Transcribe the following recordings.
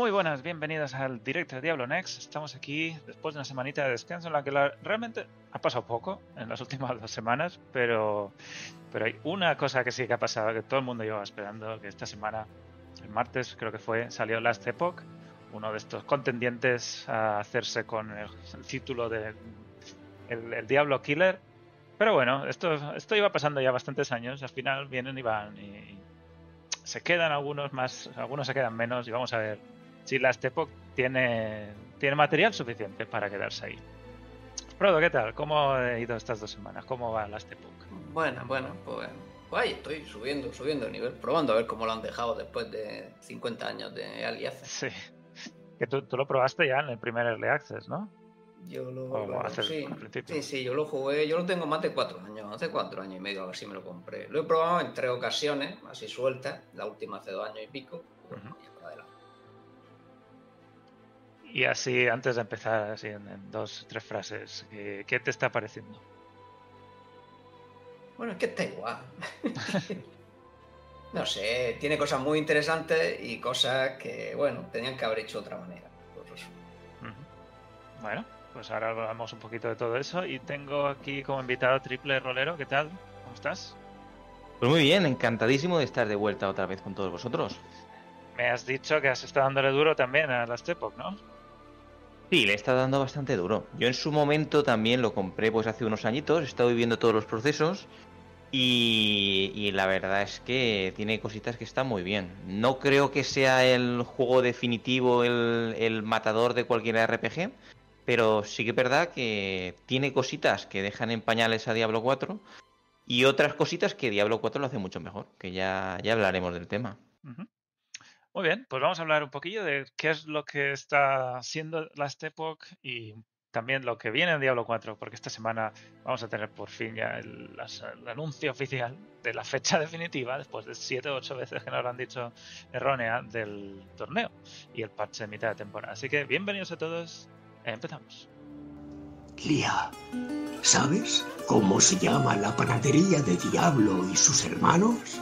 Muy buenas, bienvenidos al directo de Diablo Next. Estamos aquí después de una semanita de descanso en la que realmente ha pasado poco en las últimas dos semanas, pero, pero hay una cosa que sí que ha pasado, que todo el mundo lleva esperando, que esta semana, el martes creo que fue, salió Last Epoch, uno de estos contendientes a hacerse con el, título de el, Diablo Killer. Pero bueno, esto, esto iba pasando ya bastantes años, al final vienen y van y se quedan algunos más, algunos se quedan menos y vamos a ver si la Epoch tiene, tiene material suficiente para quedarse ahí. Prodo, ¿qué tal? ¿Cómo ha ido estas dos semanas? ¿Cómo va la Epoch? Bueno, bueno, pues, pues, ahí estoy subiendo, subiendo el nivel, probando a ver cómo lo han dejado después de 50 años de Early Sí. Que tú, tú, lo probaste ya en el primer Early Access, ¿no? Yo lo, sí, sí, sí, yo lo jugué, yo lo tengo más de cuatro años, hace cuatro años y medio a ver si me lo compré. Lo he probado en tres ocasiones, así sueltas, la última hace dos años y pico. Y, así, antes de empezar, así en, dos, tres frases, ¿qué, te está pareciendo? Bueno, es que está igual. no sé, tiene cosas muy interesantes y cosas que, bueno, tenían que haber hecho de otra manera. Bueno, pues ahora hablamos un poquito de todo eso y tengo aquí como invitado Triple Rolero. ¿Qué tal? ¿Cómo estás? Pues muy bien, encantadísimo de estar de vuelta otra vez con todos vosotros. Me has dicho que has estado dándole duro también a las Epoch, ¿no? Sí, le estado dando bastante duro. Yo en su momento también lo compré pues hace unos añitos, he estado viviendo todos los procesos y, la verdad es que tiene cositas que están muy bien. No creo que sea el juego definitivo, el, el matador de cualquier RPG, pero sí que es verdad que tiene cositas que dejan en pañales a Diablo 4 y otras cositas que Diablo 4 lo hace mucho mejor, que ya, ya hablaremos del tema. Muy bien, pues vamos a hablar un poquillo de qué es lo que está haciendo Last Epoch y también lo que viene en Diablo 4, porque esta semana vamos a tener por fin ya el, anuncio oficial de la fecha definitiva, después de 7 o 8 veces que nos lo han dicho errónea, del torneo y el parche de mitad de temporada. Así que bienvenidos a todos Empezamos. Lía, ¿sabes cómo se llama la panadería de Diablo y sus hermanos?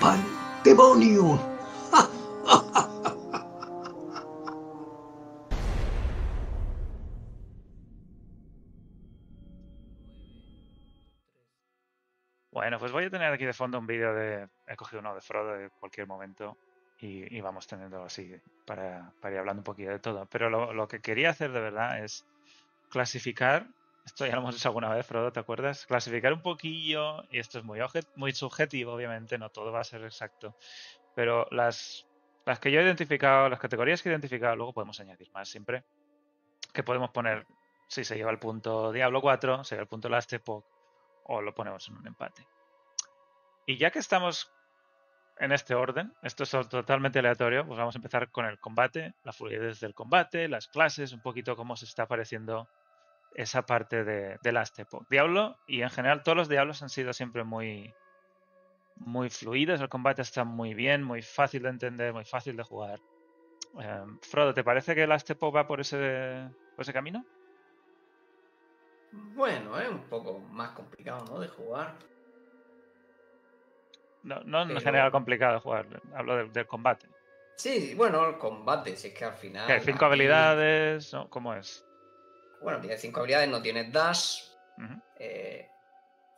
¡Pan demonio! Bueno, pues voy a tener aquí de fondo un vídeo de... He cogido uno de Frodo de cualquier momento y, vamos teniendo así para, ir hablando un poquito de todo. Pero lo, que quería hacer de verdad es clasificar, esto ya lo hemos hecho alguna vez, Frodo, ¿te acuerdas? Clasificar un poquillo, y esto es muy, muy subjetivo, obviamente, no todo va a ser exacto, pero las, las que yo he identificado, las categorías que he identificado, luego podemos añadir más siempre, que podemos poner si se lleva el punto Diablo 4, se lleva el punto Last Epoch, o lo ponemos en un empate. Y ya que estamos en este orden. Esto es totalmente aleatorio. Pues vamos a empezar con el combate, la fluidez del combate, las clases, un poquito cómo se está apareciendo esa parte de, de Last Epoch. Diablo y en general todos los Diablos han sido siempre muy muy fluidos, el combate está muy bien, muy fácil de entender, muy fácil de jugar. Em, Frodo, ¿te parece que Last Epoch va por ese, por ese camino? Bueno, es un poco más complicado, ¿no? De jugar. No, no en general complicado jugar, hablo del, combate. Sí, bueno, el combate, si es que al final. ¿Hay cinco habilidades? ¿Cómo es? Bueno, tiene cinco habilidades, no tienes dash. Eh, el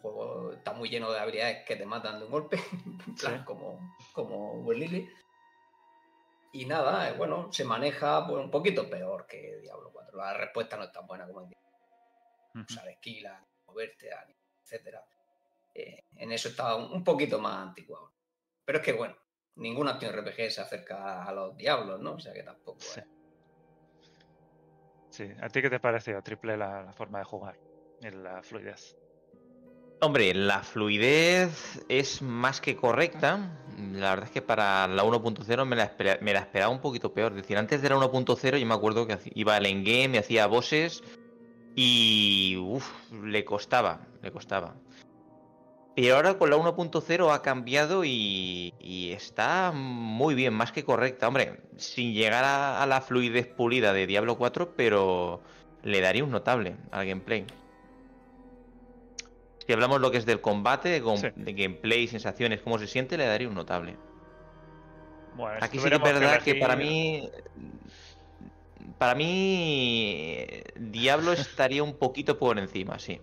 juego está muy lleno de habilidades que te matan de un golpe, como, como Lily. Y nada, eh, bueno, se maneja pues, un poquito peor que Diablo 4. La respuesta no es tan buena como en Diablo. Sea, esquila, moverte, etcétera. Eh, en eso está un poquito más antiguo. Pero es que, bueno, ningún acción RPG se acerca a los diablos, ¿no? O sea que tampoco. Sí. sí. ¿A ti qué te pareció, Triple, la, forma de jugar? En la fluidez. Hombre, la fluidez es más que correcta. La verdad es que para la 1.0 me, la esperaba un poquito peor. Es decir, antes de la 1.0 yo me acuerdo que iba al endgame, me hacía bosses y uff, le costaba, le costaba. Y ahora con la 1.0 ha cambiado y, está muy bien, más que correcta. Hombre, sin llegar a, la fluidez pulida de Diablo 4, pero le daría un notable al gameplay. Si hablamos lo que es del combate, de, gameplay, sensaciones, cómo se siente, le daría un notable. Aquí sí que es verdad que, para mí. Para mí. Diablo estaría un poquito por encima, sí.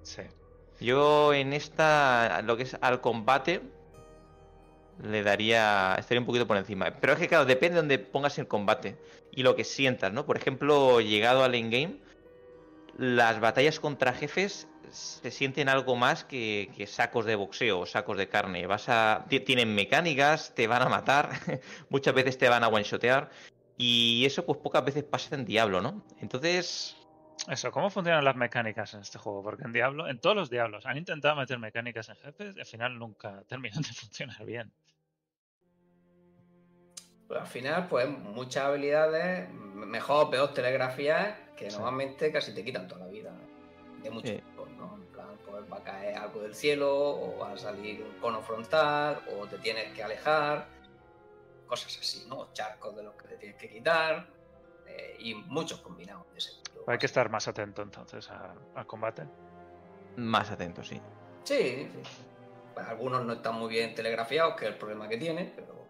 Sí. Yo en esta. Lo que es al combate. Le daría. Estaría un poquito por encima. Pero es que, claro, depende de donde pongas el combate. Y lo que sientas, ¿no? Por ejemplo, llegado al endgame. Las batallas contra jefes se sienten algo más que, sacos de boxeo o sacos de carne. Vas a, tienen mecánicas, te van a matar, muchas veces te van a one-shotear. Y eso pues pocas veces pasa en Diablo, ¿no? Entonces... Eso, ¿cómo funcionan las mecánicas en este juego? Porque en Diablo, en todos los Diablos, han intentado meter mecánicas en jefes y al final nunca terminan de funcionar bien. Pues al final, pues muchas habilidades, mejor o peor telegrafías, que normalmente casi te quitan toda la vida. De muchos va a caer algo del cielo, o va a salir un cono frontal, o te tienes que alejar, cosas así, ¿no? Charcos de los que te tienes que quitar, eh, y muchos combinados de ese Hay que estar más atento entonces al combate. Más atento, sí. Sí, sí. algunos no están muy bien telegrafiados, que es el problema que tiene, pero,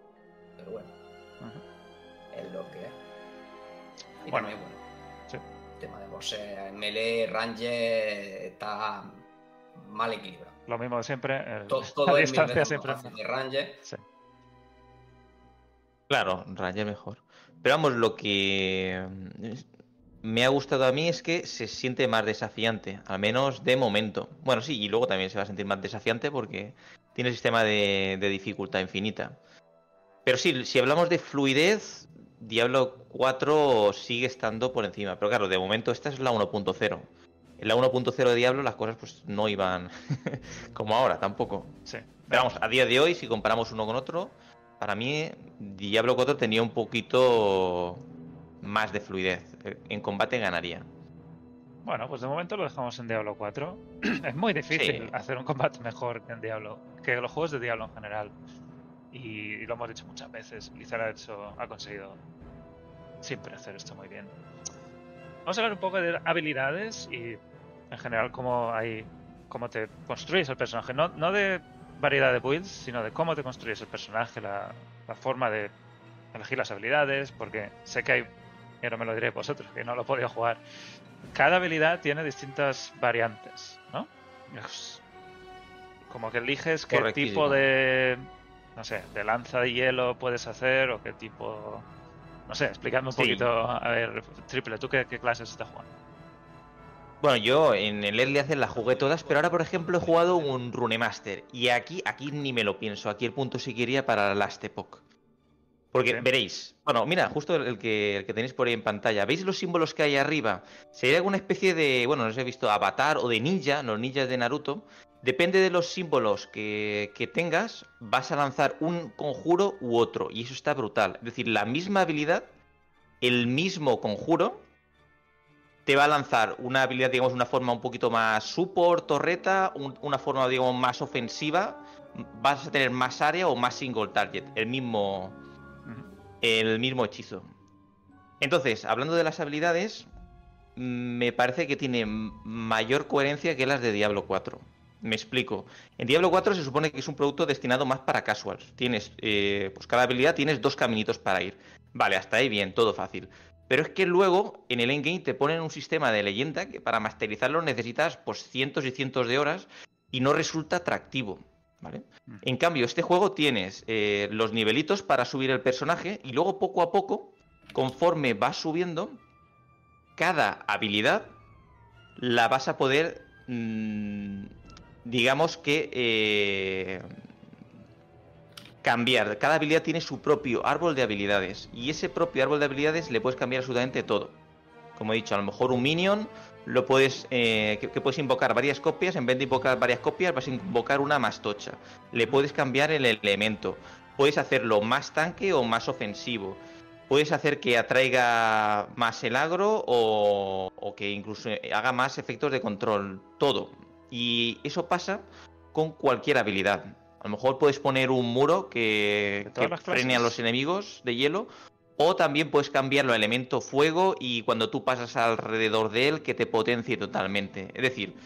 pero bueno. Es lo que es. Y bueno, también, bueno. Sí. El tema de bosses, melee, ranger, está mal equilibrado. Lo mismo de siempre. todo, todo es distancia siempre. De Ranger. Claro, Ranger mejor. Pero vamos, lo que me ha gustado a mí es que se siente más desafiante, al menos de momento. Bueno, sí, y luego también se va a sentir más desafiante porque tiene sistema de, de dificultad infinita. Pero sí, si hablamos de fluidez, Diablo 4 sigue estando por encima. Pero claro, de momento esta es la 1.0. En la 1.0 de Diablo las cosas pues no iban como ahora tampoco. Sí. Pero vamos, a día de hoy, si comparamos uno con otro, para mí Diablo 4 tenía un poquito más de fluidez. En combate ganaría. Bueno, pues de momento lo dejamos en Diablo 4. es muy difícil hacer un combate mejor que en Diablo, que los juegos de Diablo en general. Y, lo hemos dicho muchas veces. Blizzard ha, hecho, ha conseguido siempre hacer esto muy bien. Vamos a hablar un poco de habilidades y en general cómo hay cómo te construyes el personaje, no, no de variedad de builds, sino de cómo te construyes el personaje, la, forma de elegir las habilidades, porque sé que hay, y ahora me lo diré vosotros, que no lo podido jugar, cada habilidad tiene distintas variantes, ¿no? como que eliges qué tipo de, no sé, de lanza de hielo puedes hacer o qué tipo... No sé, explícame un poquito, a ver, Triple, ¿tú qué, qué clases estás jugando? Bueno, yo en el Early Access las jugué todas, pero ahora, por ejemplo, he jugado un Runemaster. Y aquí, aquí ni me lo pienso. Aquí el punto sí quería para Last Epoch. Porque veréis, bueno, mira, justo el que, el que tenéis por ahí en pantalla, ¿veis los símbolos que hay arriba? Sería alguna especie de, bueno, no os he visto, avatar o de ninja, los ninjas de Naruto. Depende de los símbolos que, que tengas, vas a lanzar un conjuro u otro. Y eso está brutal. Es decir, la misma habilidad, el mismo conjuro, te va a lanzar una habilidad, digamos, una forma un poquito más support, torreta, una forma, digamos, más ofensiva, vas a tener más área o más single target, el mismo, el mismo hechizo. Entonces, hablando de las habilidades, me parece que tiene mayor coherencia que las de Diablo 4. Me explico. En Diablo 4 se supone que es un producto destinado más para casuals. Tienes, eh, pues cada habilidad tienes dos caminitos para ir. Vale, hasta ahí bien, todo fácil. Pero es que luego en el endgame te ponen un sistema de leyenda que para masterizarlo necesitas pues cientos y cientos de horas y no resulta atractivo. ¿Vale? En cambio, este juego tienes eh, los nivelitos para subir el personaje y luego poco a poco, conforme vas subiendo, cada habilidad la vas a poder, mm, digamos que, eh, cambiar. Cada habilidad tiene su propio árbol de habilidades. Y ese propio árbol de habilidades le puedes cambiar absolutamente todo. Como he dicho, a lo mejor un minion lo puedes eh, que, puedes invocar varias copias. En vez de invocar varias copias, vas a invocar una más tocha. Le puedes cambiar el elemento. Puedes hacerlo más tanque o más ofensivo. Puedes hacer que atraiga más el agro o, o que incluso haga más efectos de control. Todo. Y eso pasa con cualquier habilidad. A lo mejor puedes poner un muro que, frene a los enemigos de hielo. O también puedes cambiarlo a elemento fuego y cuando tú pasas alrededor de él que te potencie totalmente. Es decir,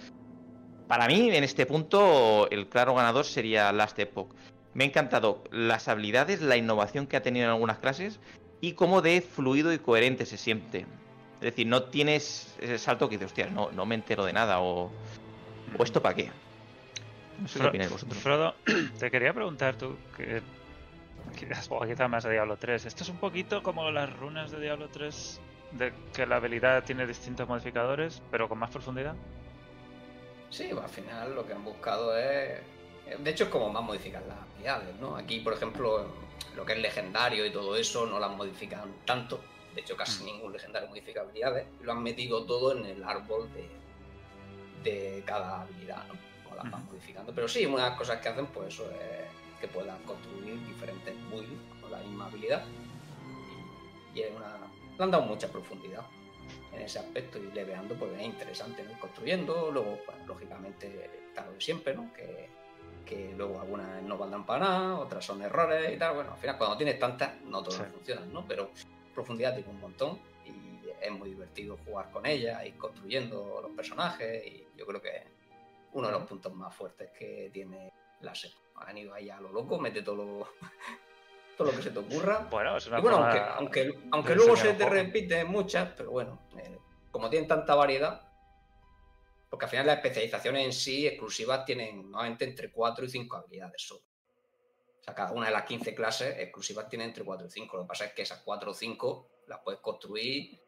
para mí en este punto el claro ganador sería Last Epoch. me ha encantado las habilidades, la innovación que ha tenido en algunas clases y cómo de fluido y coherente se siente. Es decir, no tienes ese salto que dices, hostia, no, no me entero de nada o, o esto para qué. No sé qué opináis vosotros. Frodo, te quería preguntar tú, que, que quizá más a Diablo 3. Esto es un poquito como las runas de Diablo 3, de que la habilidad tiene distintos modificadores, pero con más profundidad. Sí, al final lo que han buscado es. De hecho, es como más modificar las habilidades, ¿no? Aquí, por ejemplo, lo que es legendario y todo eso no las modifican tanto. De hecho, casi mm. ningún legendario modifica habilidades. Lo han metido todo en el árbol de, de cada habilidad, ¿no? Las van modificando. Pero sí, una de las cosas que hacen, pues eso es que puedan construir diferentes builds con la misma habilidad. Y, es una. Le han dado mucha profundidad en ese aspecto y leveando, pues es interesante, ¿no? Construyendo, luego, pues, lógicamente, está lo de siempre, ¿no? Que, que luego algunas no valdrán para nada, otras son errores y tal. Bueno, al final, cuando tienes tantas, no todas funcionan, ¿no? Pero profundidad tiene un montón y es muy divertido jugar con ella, y construyendo los personajes y yo creo que uno de los puntos más fuertes que tiene la serie. Han ido ahí a lo loco, mete todo lo, todo lo que se te ocurra. Bueno, es una y bueno aunque, aunque, aunque luego se te repite muchas, pero bueno, eh, como tienen tanta variedad, porque al final las especializaciones en sí exclusivas tienen nuevamente entre 4 y 5 habilidades solo. O sea, cada una de las 15 clases exclusivas tiene entre 4 y 5. Lo que pasa es que esas 4 o 5 las puedes construir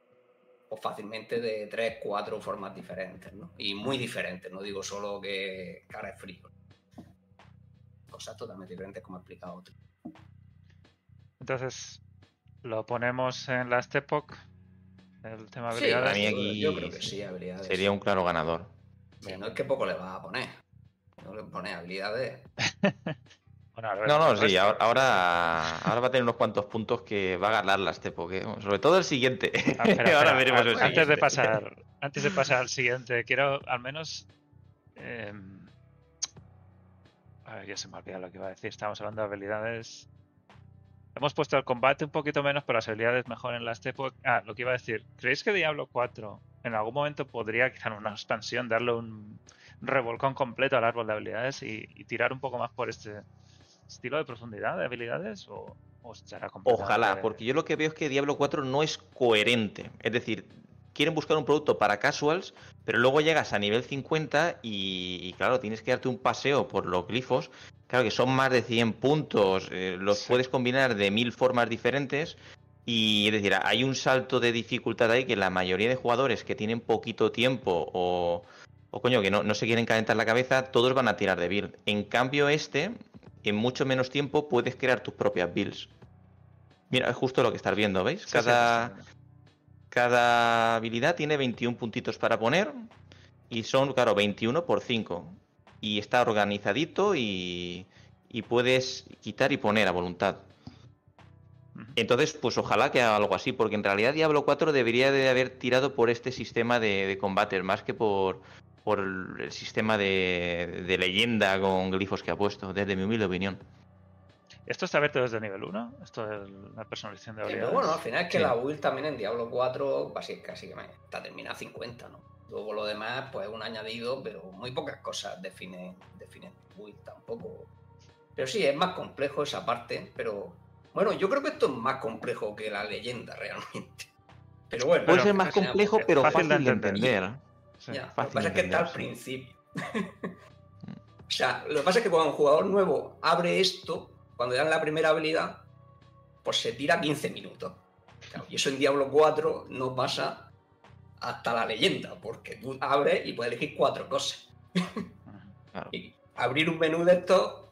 pues, fácilmente de 3, 4 formas diferentes, ¿no? Y muy diferentes, no digo solo que cara es frío. Cosas totalmente diferentes como ha explicado otro. Entonces, lo ponemos en Last Epoch. El tema de habilidades. Sí, aquí yo creo que sí, habilidades. Sería un claro ganador. no es que poco le vas a poner. No le pones habilidades. no, no, sí, ahora, ahora va a tener unos cuantos puntos que va a ganar Last Epoch. ¿eh? Sobre todo el siguiente. Ah, ahora veremos antes De pasar, antes de pasar al siguiente, quiero al menos. Eh... A ver, ya se me ha olvidado lo que iba a decir. Estamos hablando de habilidades. Hemos puesto el combate un poquito menos, pero las habilidades mejor en las Epoch. Ah, lo que iba a decir. ¿Creéis que Diablo 4 en algún momento podría, quizá en una expansión, darle un revolcón completo al árbol de habilidades y, tirar un poco más por este estilo de profundidad de habilidades? ¿O, o estará Ojalá, porque yo lo que veo es que Diablo 4 no es coherente. Es decir, quieren buscar un producto para casuals, pero luego llegas a nivel 50 y, claro, tienes que darte un paseo por los glifos Claro que son más de 100 puntos, eh, los puedes combinar de mil formas diferentes y es decir, hay un salto de dificultad ahí que la mayoría de jugadores que tienen poquito tiempo o, o coño, que no, no, se quieren calentar la cabeza, todos van a tirar de build. En cambio este, en mucho menos tiempo puedes crear tus propias builds. Mira, es justo lo que estás viendo, ¿veis? Cada, cada habilidad tiene 21 puntitos para poner y son, claro, 21 por 5 y está organizadito y, puedes quitar y poner a voluntad. Entonces, pues ojalá que haga algo así, porque en realidad Diablo 4 debería de haber tirado por este sistema de, combate, más que por, por el sistema de, leyenda con glifos que ha puesto, desde mi humilde opinión. ¿Esto está abierto desde nivel 1? Esto es la personalización de habilidades. bueno, al final es que la build también en Diablo 4 casi, casi que está terminada 50, ¿no? Luego lo demás, pues un añadido, pero muy pocas cosas definen, definen build tampoco. Pero sí, es más complejo esa parte, pero bueno, yo creo que esto es más complejo que la leyenda realmente. Pero bueno. Puede ser más complejo, pero fácil, de entender. Lo que pasa es que está al principio. o sea, lo que pasa es que cuando un jugador nuevo abre esto, cuando dan la primera habilidad, pues se tira 15 minutos. y eso en Diablo 4 no pasa hasta la leyenda, porque tú abres y puedes elegir cuatro cosas. Y abrir un menú de estos,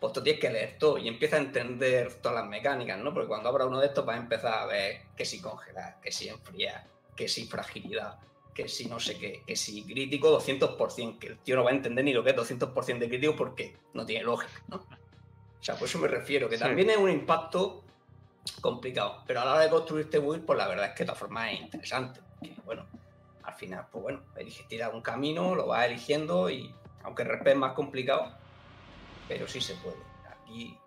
pues tú tienes que leer todo y empieza a entender todas las mecánicas, ¿no? Porque cuando abra uno de estos vas a empezar a ver que si congelar, que si enfriar, que si fragilidad, que si no sé qué, que si crítico 200%, que el tío no va a entender ni lo que es 200% de crítico porque no tiene lógica, ¿no? O sea, por eso me refiero, que también es un impacto complicado, pero a la hora de construir este build, pues la verdad es que de forma es interesante bueno, al final, pues bueno, elige tirar un camino, lo vas eligiendo y aunque el es más complicado, pero sí se puede. Aquí.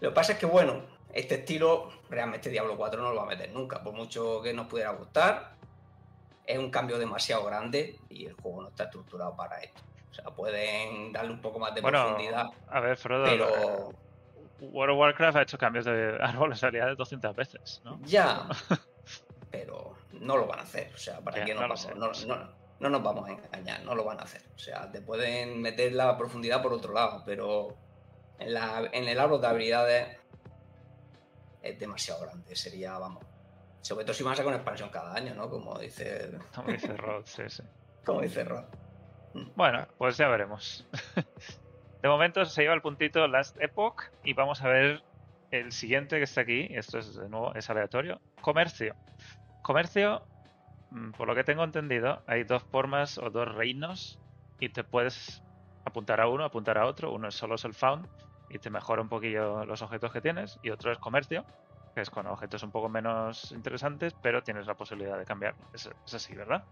Lo que pasa es que, bueno, este estilo, realmente Diablo 4 no lo va a meter nunca, por mucho que nos pudiera gustar. Es un cambio demasiado grande y el juego no está estructurado para esto. O sea, pueden darle un poco más de profundidad. A ver, Frodo. Pero... World of Warcraft ha hecho cambios de árboles de 200 veces, ¿no? Ya. pero no lo van a hacer. O sea, ¿para qué no, no, nos vamos a engañar? No lo van a hacer. O sea, te pueden meter la profundidad por otro lado, pero en, la, en el árbol de habilidades es demasiado grande. Sería, vamos. Sobre todo si van a sacar una expansión cada año, ¿no? Como dice. Como dice Rod, sí, sí. Como dice Rod. Bueno, pues ya veremos. De momento se lleva el puntito Last Epoch y vamos a ver el siguiente que está aquí. Esto es de nuevo, es aleatorio. Comercio. Comercio, mm, por lo que tengo entendido, hay dos formas o dos reinos y te puedes apuntar a uno, apuntar a otro. Uno es solo el found y te mejora un poquillo los objetos que tienes y otro es comercio, que es con objetos un poco menos interesantes, pero tienes la posibilidad de cambiarlo. es así, ¿verdad?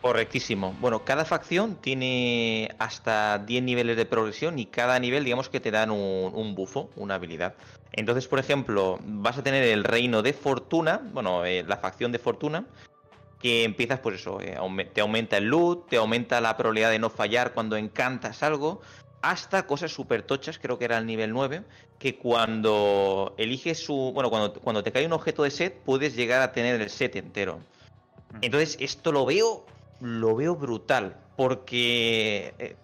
Correctísimo. Bueno, cada facción tiene hasta 10 niveles de progresión y cada nivel, digamos que te dan un, bufo, una habilidad. Entonces, por ejemplo, vas a tener el reino de fortuna, bueno, eh, la facción de fortuna, que empiezas, pues eso, eh, te aumenta el loot, te aumenta la probabilidad de no fallar cuando encantas algo, hasta cosas súper tochas, creo que era el nivel 9, que cuando eliges su. Bueno, cuando, cuando te cae un objeto de set, puedes llegar a tener el set entero. Entonces, esto lo veo lo veo brutal. Porque eh,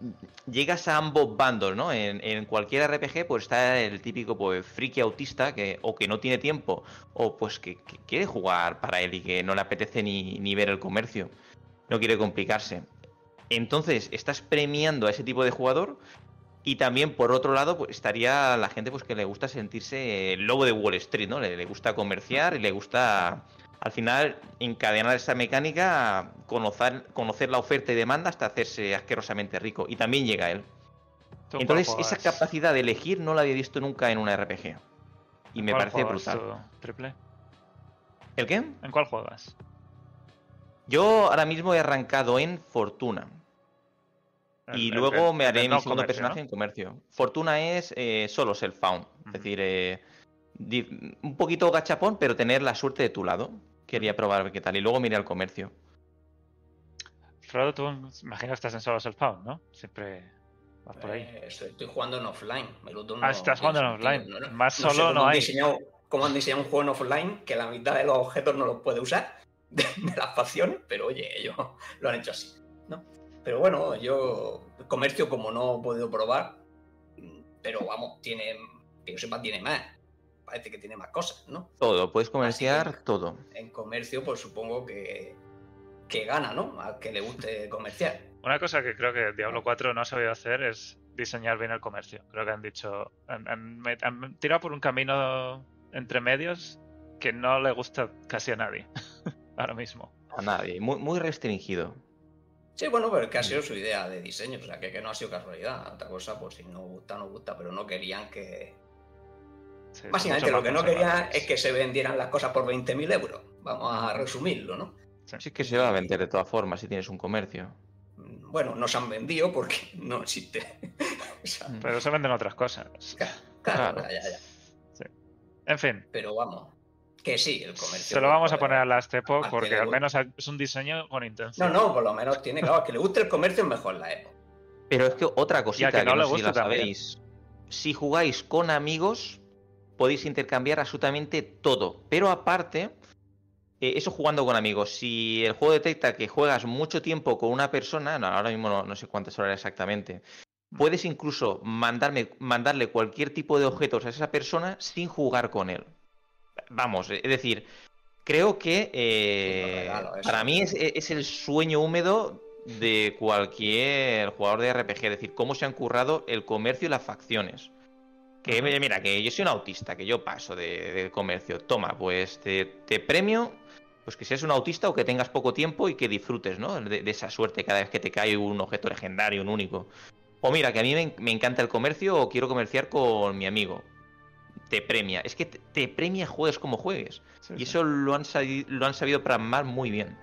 llegas a ambos bandos, ¿no? En, cualquier RPG, pues está el típico pues, friki autista que o que no tiene tiempo, o pues que, quiere jugar para él y que no le apetece ni, ni ver el comercio. No quiere complicarse. Entonces, estás premiando a ese tipo de jugador y también, por otro lado, pues, estaría la gente pues que le gusta sentirse el lobo de Wall Street, ¿no? Le, le, gusta comerciar y le gusta al final encadenar esa mecánica, conocer, conocer la oferta y demanda hasta hacerse asquerosamente rico. Y también llega él. Entonces, esa capacidad de elegir no la había visto nunca en una RPG. Y me parece brutal. triple? ¿El qué? ¿En cuál juegas? Yo ahora mismo he arrancado en Fortuna. y luego me haré mi segundo personaje en comercio. Fortuna es eh, solo self-found. Es decir, eh, un poquito gachapón, pero tener la suerte de tu lado quería probar qué tal. Y luego miré al comercio. Frodo, tú imagino que estás en solo self-found, ¿no? Siempre vas por ahí. Eh, estoy jugando en offline. ah, estás jugando en offline. Más solo no, hay. cómo han diseñado un juego en offline que la mitad de los objetos no los puede usar de, las facciones, pero oye, ellos lo han hecho así, ¿no? Pero bueno, yo comercio como no he podido probar, pero vamos, tiene, que yo sepa, tiene más parece que tiene más cosas, ¿no? Todo, puedes comerciar todo. En comercio, pues supongo que, que gana, ¿no? Al que le guste comerciar. Una cosa que creo que Diablo 4 no ha sabido hacer es diseñar bien el comercio. Creo que han dicho, han, tirado por un camino entre medios que no le gusta casi a nadie ahora mismo. A nadie, muy, muy restringido. Sí, bueno, pero que ha sido su idea de diseño, o sea, que, que no ha sido casualidad. Otra cosa, pues si no gusta, no gusta, pero no querían que, Básicamente lo que no quería es que se vendieran las cosas por 20.000 euros. Vamos a resumirlo, ¿no? Sí, es que se va a vender de todas formas si tienes un comercio. Mm, bueno, no se han vendido porque no existe. Pero se venden otras cosas. Claro, Ya, ya. En fin. Pero vamos, que sí, el comercio. Se lo vamos a poner a las Tepo porque al menos es un diseño con intención. No, no, por lo menos tiene, claro, que le guste el comercio es mejor la Epo. Pero es que otra cosita que, no, le gusta si sabéis. Si jugáis con amigos, podéis intercambiar absolutamente todo. Pero aparte, eh, eso jugando con amigos. Si el juego detecta que juegas mucho tiempo con una persona, ahora mismo no, sé cuántas horas exactamente, puedes incluso mandarme, mandarle cualquier tipo de objetos a esa persona sin jugar con él. Vamos, es decir, creo que eh, para mí es, es, el sueño húmedo de cualquier jugador de RPG, es decir, cómo se han currado el comercio y las facciones. Que mira, que yo soy un autista, que yo paso de, comercio. Toma, pues te, premio pues que seas un autista o que tengas poco tiempo y que disfrutes, ¿no? De, esa suerte cada vez que te cae un objeto legendario, un único. O mira, que a mí me, encanta el comercio o quiero comerciar con mi amigo. Te premia. Es que te, premia juegues como juegues. y eso lo han, lo han sabido plasmar muy bien.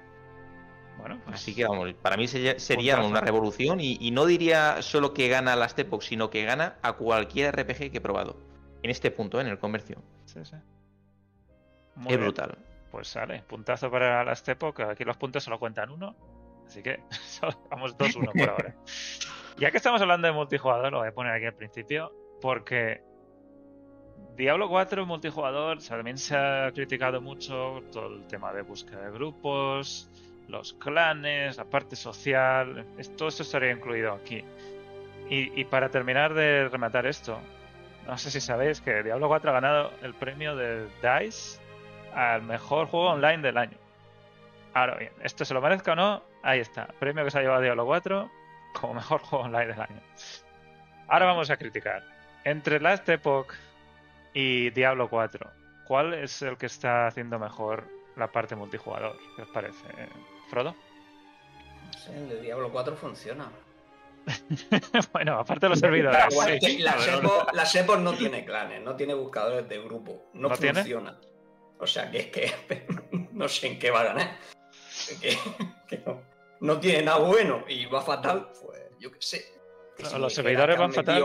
Bueno, pues Así que vamos, para mí sería, una revolución y, no diría solo que gana las Tepox, sino que gana a cualquier RPG que he probado. En este punto, en el comercio. Sí, sí. es brutal. Pues sale, puntazo para las Tepox. Aquí los puntos solo cuentan uno. Así que vamos 2-1 por ahora. Ya que estamos hablando de multijugador, lo voy a poner aquí al principio, porque Diablo 4 multijugador también se ha criticado mucho todo el tema de búsqueda de grupos, los clanes, la parte social, todo esto estaría incluido aquí. Y, para terminar de rematar esto, no sé si sabéis que Diablo 4 ha ganado el premio de DICE al mejor juego online del año. Ahora bien, esto se lo merezca o no, ahí está, premio que se ha llevado Diablo 4 como mejor juego online del año. Ahora vamos a criticar. Entre Last Epoch y Diablo 4, ¿cuál es el que está haciendo mejor la parte multijugador? ¿Qué os parece? Frodo. No sé, el de Diablo 4 funciona. bueno, aparte de los servidores. la, Sepos no tiene clanes, no tiene buscadores de grupo, no, funciona. O sea que es que no sé en qué va a ganar. no, tiene nada bueno y va fatal, pues yo qué sé. los servidores van fatal.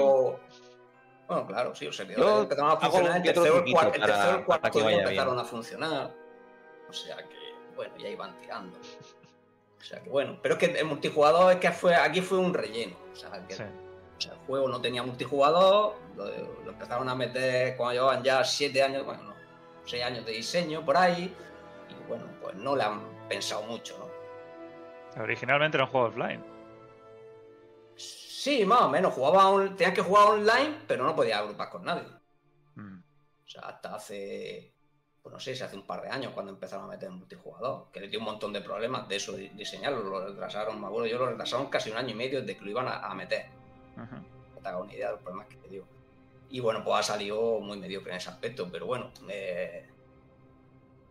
Bueno, claro, sí, los servidores empezaron a funcionar. El tercero, el cuarto, el tercero, el cuarto empezaron a funcionar. O sea que, bueno, ya iban tirando. O sea que bueno, pero es que el multijugador es que fue, aquí fue un relleno. O sea, que, el juego no tenía multijugador, lo, empezaron a meter cuando llevaban ya siete años, bueno, no, seis años de diseño por ahí, y bueno, pues no le han pensado mucho, ¿no? Originalmente era un juego offline. Sí, más o menos, jugaba tenías que jugar online, pero no podías agrupar con nadie. Mm. O sea, hasta hace pues no sé, si hace un par de años cuando empezaron a meter multijugador, que le dio un montón de problemas de eso de diseñarlo, lo retrasaron, me acuerdo, yo lo retrasaron casi un año y medio desde que lo iban a, meter. No te hagas una idea de los problemas que te digo. Y bueno, pues ha salido muy mediocre en ese aspecto, pero bueno, eh,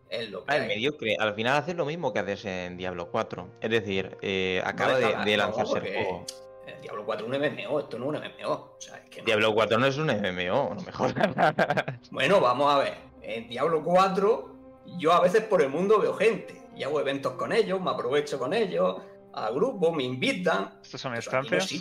es lo que. Ah, mediocre, al final hace lo mismo que haces en Diablo 4. Es decir, eh, acaba de, lanzarse el juego. Diablo 4 es un MMO, esto no es un MMO. O sea, es que Diablo 4 no es un MMO, no mejor. bueno, vamos a ver en Diablo 4 yo a veces por el mundo veo gente y hago eventos con ellos, me aprovecho con ellos, a grupo, me invitan. ¿Estos son estancias?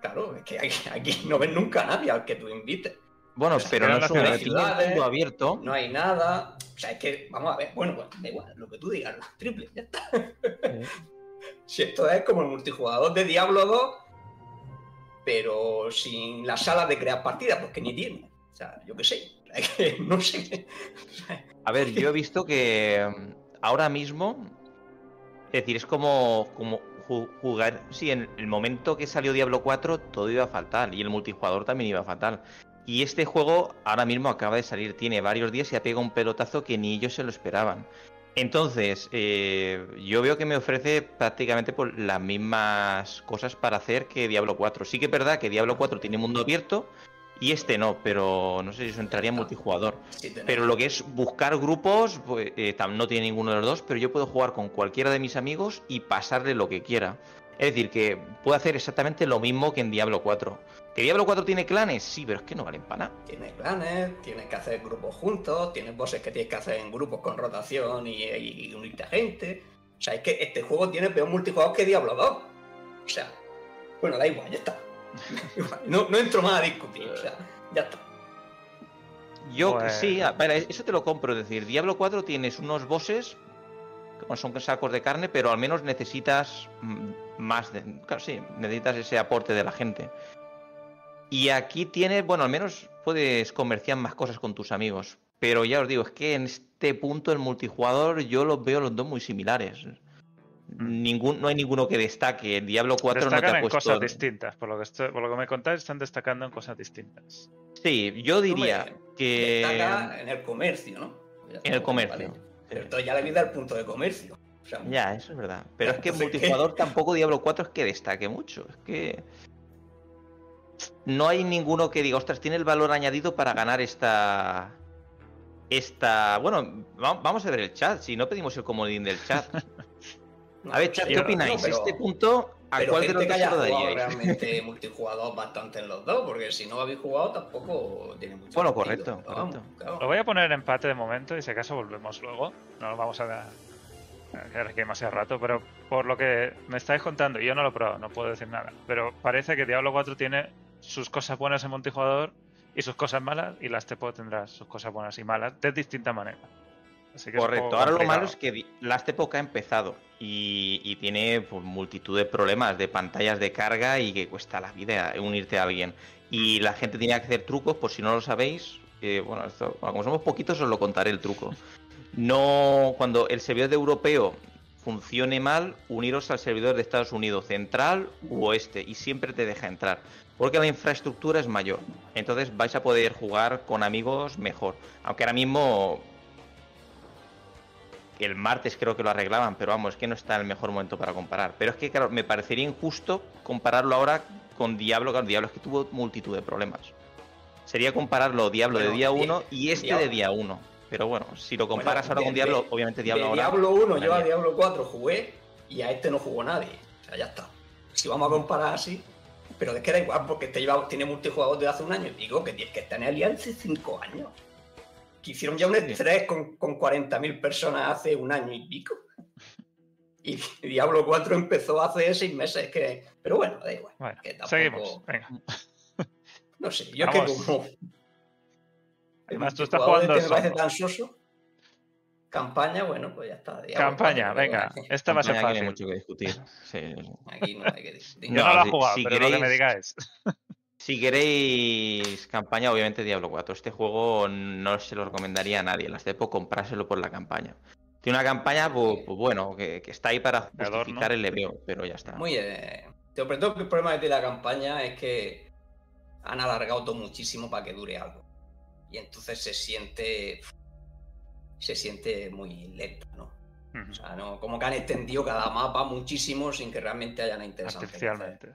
Claro, es que aquí, no ven nunca a nadie al que tú invites. Bueno, pero, no es un mundo abierto. No hay nada. O sea, es que, vamos a ver, bueno, pues da igual, lo que tú digas, triple, ya está. si esto es como el multijugador de Diablo 2, pero sin la sala de crear partidas, porque ni tiene. O sea, yo qué sé, no sé. A ver, yo he visto que mm, ahora mismo, es decir, es como, como jugar. Sí, en el momento que salió Diablo 4, todo iba fatal y el multijugador también iba fatal. Y este juego ahora mismo acaba de salir, tiene varios días y ha pegado un pelotazo que ni ellos se lo esperaban. Entonces, eh, yo veo que me ofrece prácticamente por las mismas cosas para hacer que Diablo 4. Sí que es verdad que Diablo 4 tiene mundo abierto, y este no, pero no sé si eso entraría en multijugador. pero lo que es buscar grupos, pues, eh, no tiene ninguno de los dos, pero yo puedo jugar con cualquiera de mis amigos y pasarle lo que quiera. Es decir, que puedo hacer exactamente lo mismo que en Diablo 4. ¿Que Diablo 4 tiene clanes? Sí, pero es que no valen para nada. Tiene clanes, tienes que hacer grupos juntos, tienes bosses que tienes que hacer en grupos con rotación y, y unirte a gente. O sea, es que este juego tiene peor multijugador que Diablo 2. O sea, bueno, da igual, ya está. no, no entro más a discutir, o sea, ya está. Yo pues sí, eso te lo compro. Es decir, Diablo 4 tienes unos bosses que son sacos de carne, pero al menos necesitas más de. Claro, sí, necesitas ese aporte de la gente. Y aquí tienes, bueno, al menos puedes comerciar más cosas con tus amigos. Pero ya os digo, es que en este punto el multijugador yo los veo los dos muy similares. Mm. Ningún, no hay ninguno que destaque. Diablo 4 no te ha puesto... en cosas distintas. Por lo, que por lo que me contáis, están destacando en cosas distintas. Sí, yo diría que. Destaca en el comercio, ¿no? En el comercio. Pero ya le vida el punto de comercio. ya, eso es verdad. Pero es que en multijugador tampoco Diablo 4 es que destaque mucho. Es que. No hay ninguno que diga, ostras, tiene el valor añadido para ganar esta. Esta. Bueno, vamos a ver el chat. Si no pedimos el comodín del chat. a ver, ¿qué opináis? este punto, ¿a cuál de los que haya jugado realmente multijugador bastante en los dos, porque si no habéis jugado tampoco tiene mucho Bueno, correcto, Lo voy a poner en empate de momento y si acaso volvemos luego. No nos vamos a quedar aquí demasiado rato, pero por lo que me estáis contando, yo no lo he probado, no puedo decir nada, pero parece que Diablo 4 tiene sus cosas buenas en multijugador y sus cosas malas, y las Tepo tendrá sus cosas buenas y malas de distinta manera. Correcto, ahora lo malo es que Last Epoch ha empezado y, tiene pues, multitud de problemas de pantallas de carga y que cuesta la vida unirte a alguien. Y la gente tenía que hacer trucos, por si no lo sabéis. bueno, esto, como somos poquitos, os lo contaré el truco. No, cuando el servidor de europeo funcione mal, uniros al servidor de Estados Unidos, central u oeste, y siempre te deja entrar. Porque la infraestructura es mayor. Entonces vais a poder jugar con amigos mejor. Aunque ahora mismo el martes creo que lo arreglaban, pero vamos, es que no está el mejor momento para comparar. Pero es que, claro, me parecería injusto compararlo ahora con Diablo, claro, Diablo es que tuvo multitud de problemas. Sería compararlo Diablo de día 1 y este de día 1. Pero bueno, si lo comparas ahora con Diablo, obviamente Diablo ahora. Diablo 1, yo a Diablo 4 jugué y a este no jugó nadie. O sea, ya está. Si vamos a comparar así, pero es que da igual porque este lleva, tiene multijugador desde hace un año. Digo que que estar en Alianza 5 años hicieron ya un E3 con, con 40.000 personas hace un año y pico. Y Diablo 4 empezó hace seis meses. Que... Pero bueno, da igual. Seguimos. Venga. No sé, yo es que como. Además, tú estás jugando. Este me parece tan soso. Campaña, bueno, pues ya está. Campaña, venga. Esta va a ser fácil. Hay mucho que discutir. Sí. Aquí no hay que discutir. Yo no, lo he jugado, pero lo que me digáis. Si queréis campaña, obviamente Diablo 4. Este juego no se lo recomendaría a nadie. Las debo comprárselo por la campaña. Tiene una campaña, pues, pues bueno, que, está ahí para justificar el leveo, pero ya está. Muy bien. Sobre todo el problema de la campaña es que han alargado todo muchísimo para que dure algo. Y entonces se siente. Se siente muy lenta, ¿no? O sea, no, como que han extendido cada mapa muchísimo sin que realmente haya nada interesante. Artificialmente.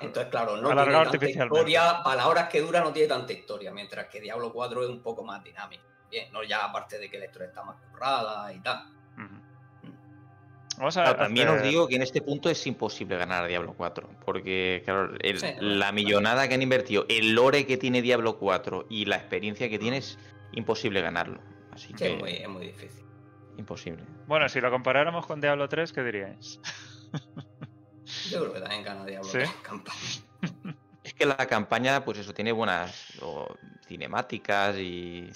Entonces, claro, no tiene tanta historia, para las horas que dura no tiene tanta historia, mientras que Diablo 4 es un poco más dinámico. Bien, no ya aparte de que la historia está más currada y tal. Vamos a también os digo que en este punto es imposible ganar a Diablo 4, porque claro, la millonada que han invertido, el lore que tiene Diablo 4 y la experiencia que tiene es imposible ganarlo. Así que... es muy difícil. Imposible. Bueno, si lo comparáramos con Diablo 3, ¿qué diríais? Yo creo que también gana Diablo 3 campaña. Es que la campaña, pues eso, tiene buenas cinemáticas y.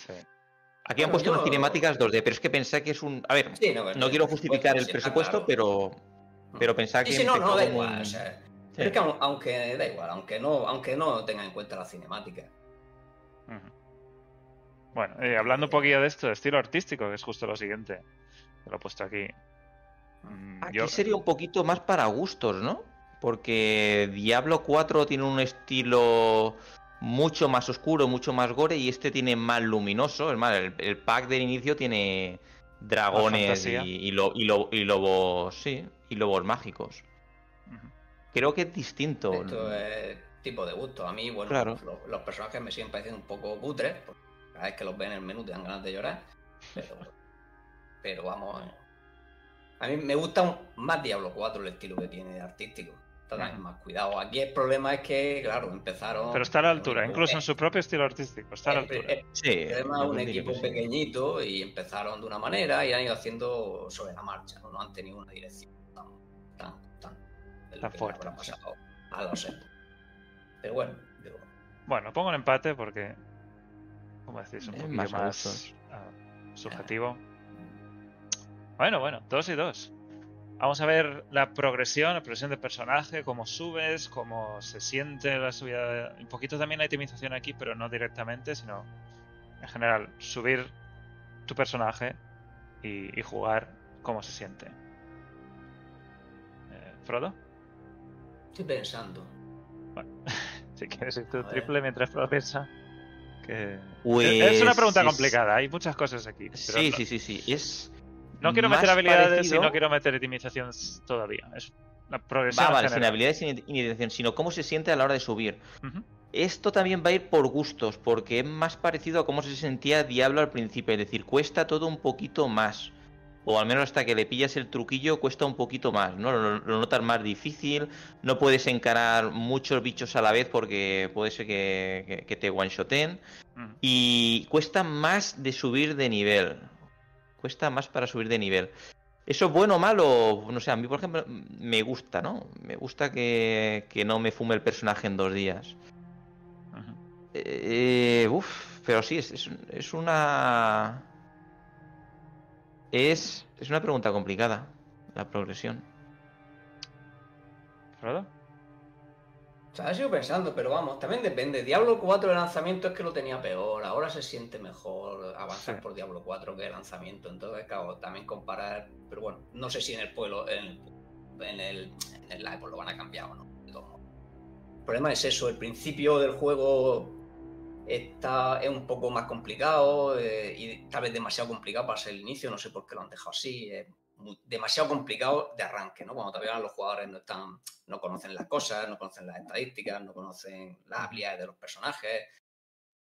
Aquí han puesto unas cinemáticas 2D, pero es que pensé que es un. A ver, no, quiero justificar el presupuesto, pero. Pero pensaba que. Sí, no, no, da igual. O sea, Es que aunque da igual, aunque no, aunque no tenga en cuenta la cinemática. Bueno, eh, hablando un poquillo de esto, de estilo artístico, que es justo lo siguiente. lo he puesto aquí. Mm, aquí sería un poquito más para gustos, ¿no? Porque Diablo 4 tiene un estilo mucho más oscuro, mucho más gore, y este tiene más luminoso. Es más, el, pack del inicio tiene dragones y, lobos. Sí, y lobos mágicos. Creo que es distinto. Esto es tipo de gusto. A mí, bueno, los, los, personajes me siguen pareciendo un poco cutres cada vez que los ven en el menú te dan ganas de llorar. Pero, vamos. Eh. A mí me gusta más Diablo 4 el estilo que tiene artístico. Está más cuidado. Aquí el problema es que, claro, empezaron. Pero está a la altura, incluso en su propio estilo artístico. Está a la altura. sí. Además, un equipo pequeñito y empezaron de una manera y han ido haciendo sobre la marcha. No, han tenido una dirección tan, tan, tan, tan fuerte. a lo sé. Pero bueno, Bueno, pongo un empate porque como decís, un poco más, ah, subjetivo. Bueno, bueno, dos y dos. Vamos a ver la progresión, la progresión de personaje, cómo subes, cómo se siente la subida. Un poquito también hay optimización aquí, pero no directamente, sino en general, subir tu personaje y, jugar cómo se siente. Eh, ¿Frodo? Estoy pensando. Bueno, si quieres ir tu triple mientras Frodo piensa. Pues es una pregunta complicada, hay muchas cosas aquí. Sí, sí, sí, sí. Es no quiero meter habilidades y no quiero meter optimización todavía. Es la progresión. Va, vale, sin habilidades ni optimización, sino cómo se siente a la hora de subir. Esto también va a ir por gustos, porque es más parecido a cómo se sentía Diablo al principio. Es decir, cuesta todo un poquito más o al menos hasta que le pillas el truquillo cuesta un poquito más, ¿no? Lo, notas más difícil, no puedes encarar muchos bichos a la vez porque puede ser que, te one-shoten mm. y cuesta más de subir de nivel, cuesta más para subir de nivel. ¿Eso es bueno o malo? No sé, a mí por ejemplo me gusta, ¿no? Me gusta que, no me fume el personaje en dos días. Eh, uf, pero sí, es una es, es una pregunta complicada. la progresión. ¿Frodo? O sea, he sido pensando, pero vamos, también depende. Diablo 4 de lanzamiento es que lo tenía peor, ahora se siente mejor avanzar por Diablo 4 que de lanzamiento. Entonces, claro, también comparar. Pero bueno, no sé si en el pueblo, en el, en el, en el live lo van a cambiar o no. El problema es eso, el principio del juego está, es un poco más complicado eh, y tal vez demasiado complicado para ser el inicio, no sé por qué lo han dejado así. Es demasiado complicado de arranque, ¿no? Cuando todavía los jugadores no están, no conocen las cosas, no conocen las estadísticas, no conocen las habilidades de los personajes.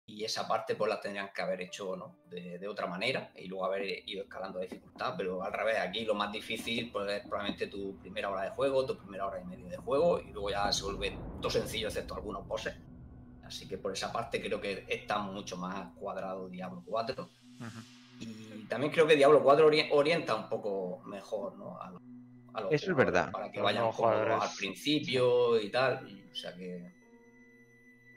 Y esa parte pues la tendrían que haber hecho ¿no? de, de, otra manera y luego haber ido escalando dificultad. Pero al revés, aquí lo más difícil pues, es probablemente tu primera hora de juego, tu primera hora y media de juego y luego ya se vuelve todo sencillo excepto algunos poses. Así que por esa parte creo que está mucho más cuadrado Diablo 4. Y también creo que Diablo 4 orienta un poco mejor, ¿no? A, Eso es verdad. Para que vayan jugadores al principio y tal. o sea que.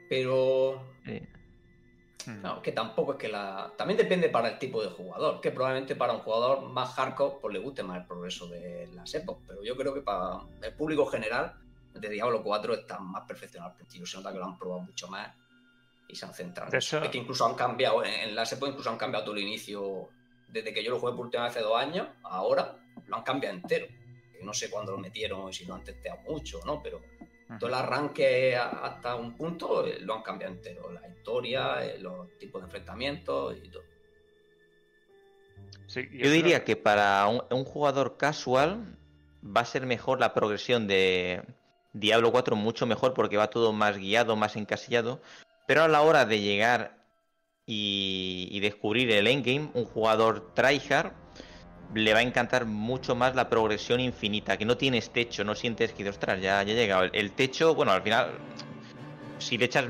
Pero. Hmm. que tampoco es que la. También depende para el tipo de jugador. Que probablemente para un jugador más hardcore pues le guste más el progreso de las épocas. Pero yo creo que para el público general de Diablo 4 está más perfeccionado al principio. Se nota que lo han probado mucho más y se han centrado. Es que incluso han cambiado, en la SEPO incluso han cambiado todo el inicio. Desde que yo lo jugué por última vez hace dos años, ahora lo han cambiado entero. No sé cuándo lo metieron y si lo han testeado mucho, ¿no? Pero todo el arranque hasta un punto eh, lo han cambiado entero. La historia, eh, los tipos de enfrentamientos y todo. yo diría que para un, jugador casual va a ser mejor la progresión de, Diablo 4 mucho mejor porque va todo más guiado, más encasillado. Pero a la hora de llegar y, descubrir el endgame, un jugador tryhard le va a encantar mucho más la progresión infinita, que no tienes techo, no sientes que, ostras, ya, ya llegado. El, techo, bueno, al final, si le echas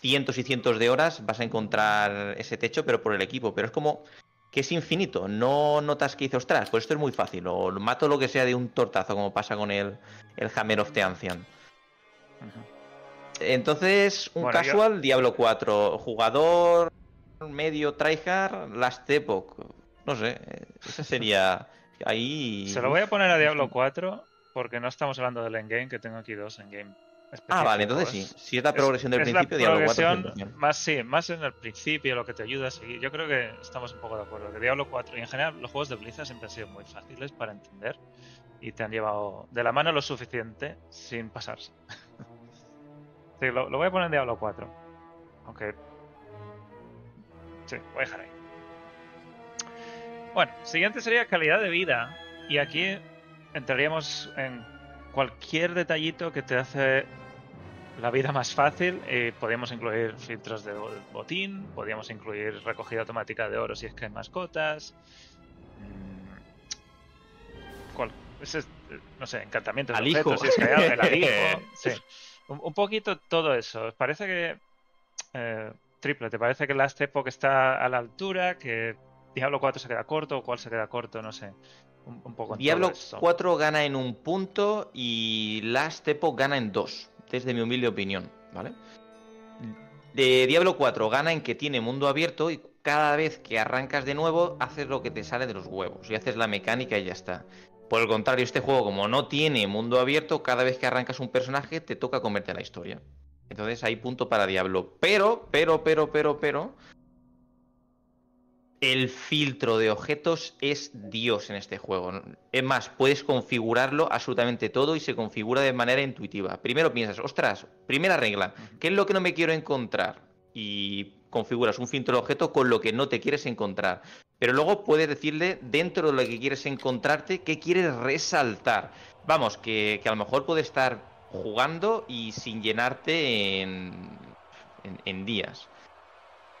cientos y cientos de horas, vas a encontrar ese techo, pero por el equipo. Pero es como que es infinito. No notas que dice, ostras, pues esto es muy fácil. O mato lo que sea de un tortazo, como pasa con el, el Hammer of the Ancient. Entonces, un casual, Diablo 4. Jugador medio tryhard, Last Epoch. No sé, ese sería. Ahí. Se lo voy a poner a Diablo 4 porque no estamos hablando del endgame, que tengo aquí dos endgame Ah, vale, entonces sí. Si es la progresión del principio, Diablo 4 más sí, más en el principio, lo que te ayuda a seguir. Yo creo que estamos un poco de acuerdo. Que Diablo 4 y en general los juegos de Blizzard siempre han sido muy fáciles para entender y te han llevado de la mano lo suficiente sin pasarse. sí, lo, voy a poner en Diablo 4. Aunque. Sí, voy a dejar ahí. Bueno, siguiente sería calidad de vida. Y aquí entraríamos en cualquier detallito que te hace la vida más fácil. Eh, podríamos incluir filtros de botín, podríamos incluir recogida automática de oro si es que hay mascotas. Mm, no sé, encantamientos de objetos, si es que hay el alijo. sí. un, poquito todo eso. Parece que. Eh, triple, ¿te parece que Last Epoch está a la altura? ¿Que Diablo 4 se queda corto? ¿O cuál se queda corto? No sé. Un, poco Diablo 4 gana en un punto y Last Epoch gana en dos desde mi humilde opinión, ¿vale? De Diablo 4 gana en que tiene mundo abierto y cada vez que arrancas de nuevo haces lo que te sale de los huevos y haces la mecánica y ya está. Por el contrario, este juego como no tiene mundo abierto, cada vez que arrancas un personaje te toca comerte la historia. Entonces hay punto para Diablo. Pero, pero, pero, pero, pero, el filtro de objetos es Dios en este juego. Es más, puedes configurarlo absolutamente todo y se configura de manera intuitiva. Primero piensas, ostras, primera regla, ¿qué es lo que no me quiero encontrar? Y configuras un filtro de objeto con lo que no te quieres encontrar. Pero luego puedes decirle, dentro de lo que quieres encontrarte, qué quieres resaltar. Vamos, que, a lo mejor puedes estar jugando y sin llenarte en días.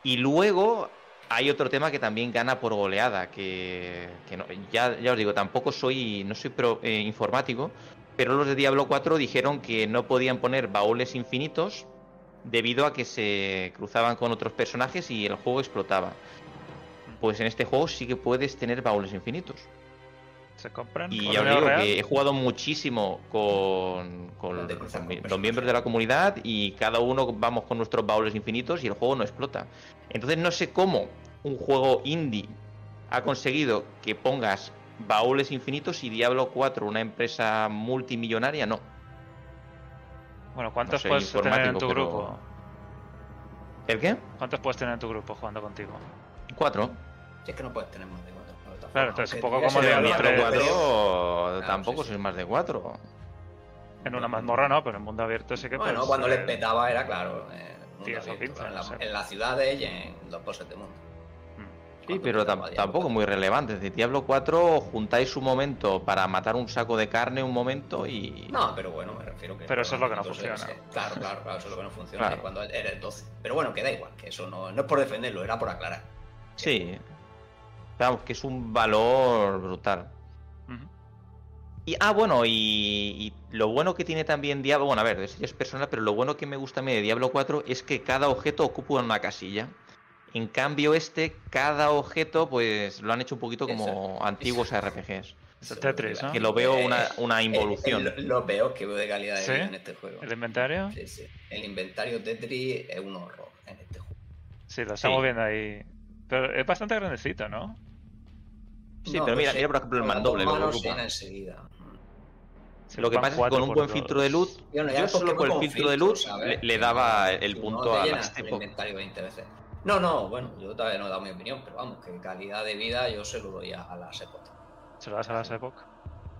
Y luego hay otro tema que también gana por goleada, que, ya, os digo, tampoco soy, no soy eh, informático, pero los de Diablo 4 dijeron que no podían poner baúles infinitos debido a que se cruzaban con otros personajes y el juego explotaba. Pues en este juego sí que puedes tener baúles infinitos. ¿Se compran? Y ya os digo que he jugado muchísimo con, con los miembros de la comunidad y cada uno vamos con nuestros baúles infinitos y el juego no explota. Entonces no sé cómo un juego indie ha conseguido que pongas baúles infinitos y Diablo 4, una empresa multimillonaria, no. Bueno, ¿cuántos puedes tener en tu grupo? ¿El qué? ¿Cuántos puedes tener en tu grupo jugando contigo? Cuatro. Si es que no puedes tener más de. Claro, entonces un poco como Diablo 3. Cuatro, tampoco sois más de cuatro. En una mazmorra no, pero en mundo abierto sí que Bueno, cuando les petaba era claro. Eh, en, las ciudades y en los bosses de mundo. Sí, pero tampoco muy relevante. De Diablo 4 juntáis un momento para matar un saco de carne un momento y. No, pero bueno, me refiero que. Pero eso es lo que no funciona. Claro, claro, claro, eso es lo que no funciona cuando eres 12. Pero bueno, que da igual, que eso no, no es por defenderlo, era por aclarar. Sí. Vamos, que es un valor brutal. Y, ah, bueno, y, lo bueno que tiene también Diablo, bueno, a ver, eso es personal, pero lo bueno que me gusta a mí de Diablo 4 es que cada objeto ocupa una casilla. En cambio, este, cada objeto, pues lo han hecho un poquito como antiguos RPGs. Tetris, Que lo veo una, una involución. lo peor que veo de calidad de vida en este juego. ¿El inventario? Sí, sí. El inventario Tetris es un horror en este juego. Sí, lo estamos viendo ahí. Pero es bastante grandecito, ¿no? Sí, pero mira, mira por ejemplo el mandoble. Lo, enseguida. lo que pasa es que con un buen filtro de luz, yo solo con el filtro de luz le, daba el punto a la inventario 20 veces. No, no, bueno, yo todavía no he dado mi opinión, pero vamos, que calidad de vida yo se lo doy a, la las ¿Se lo das a las Epoch?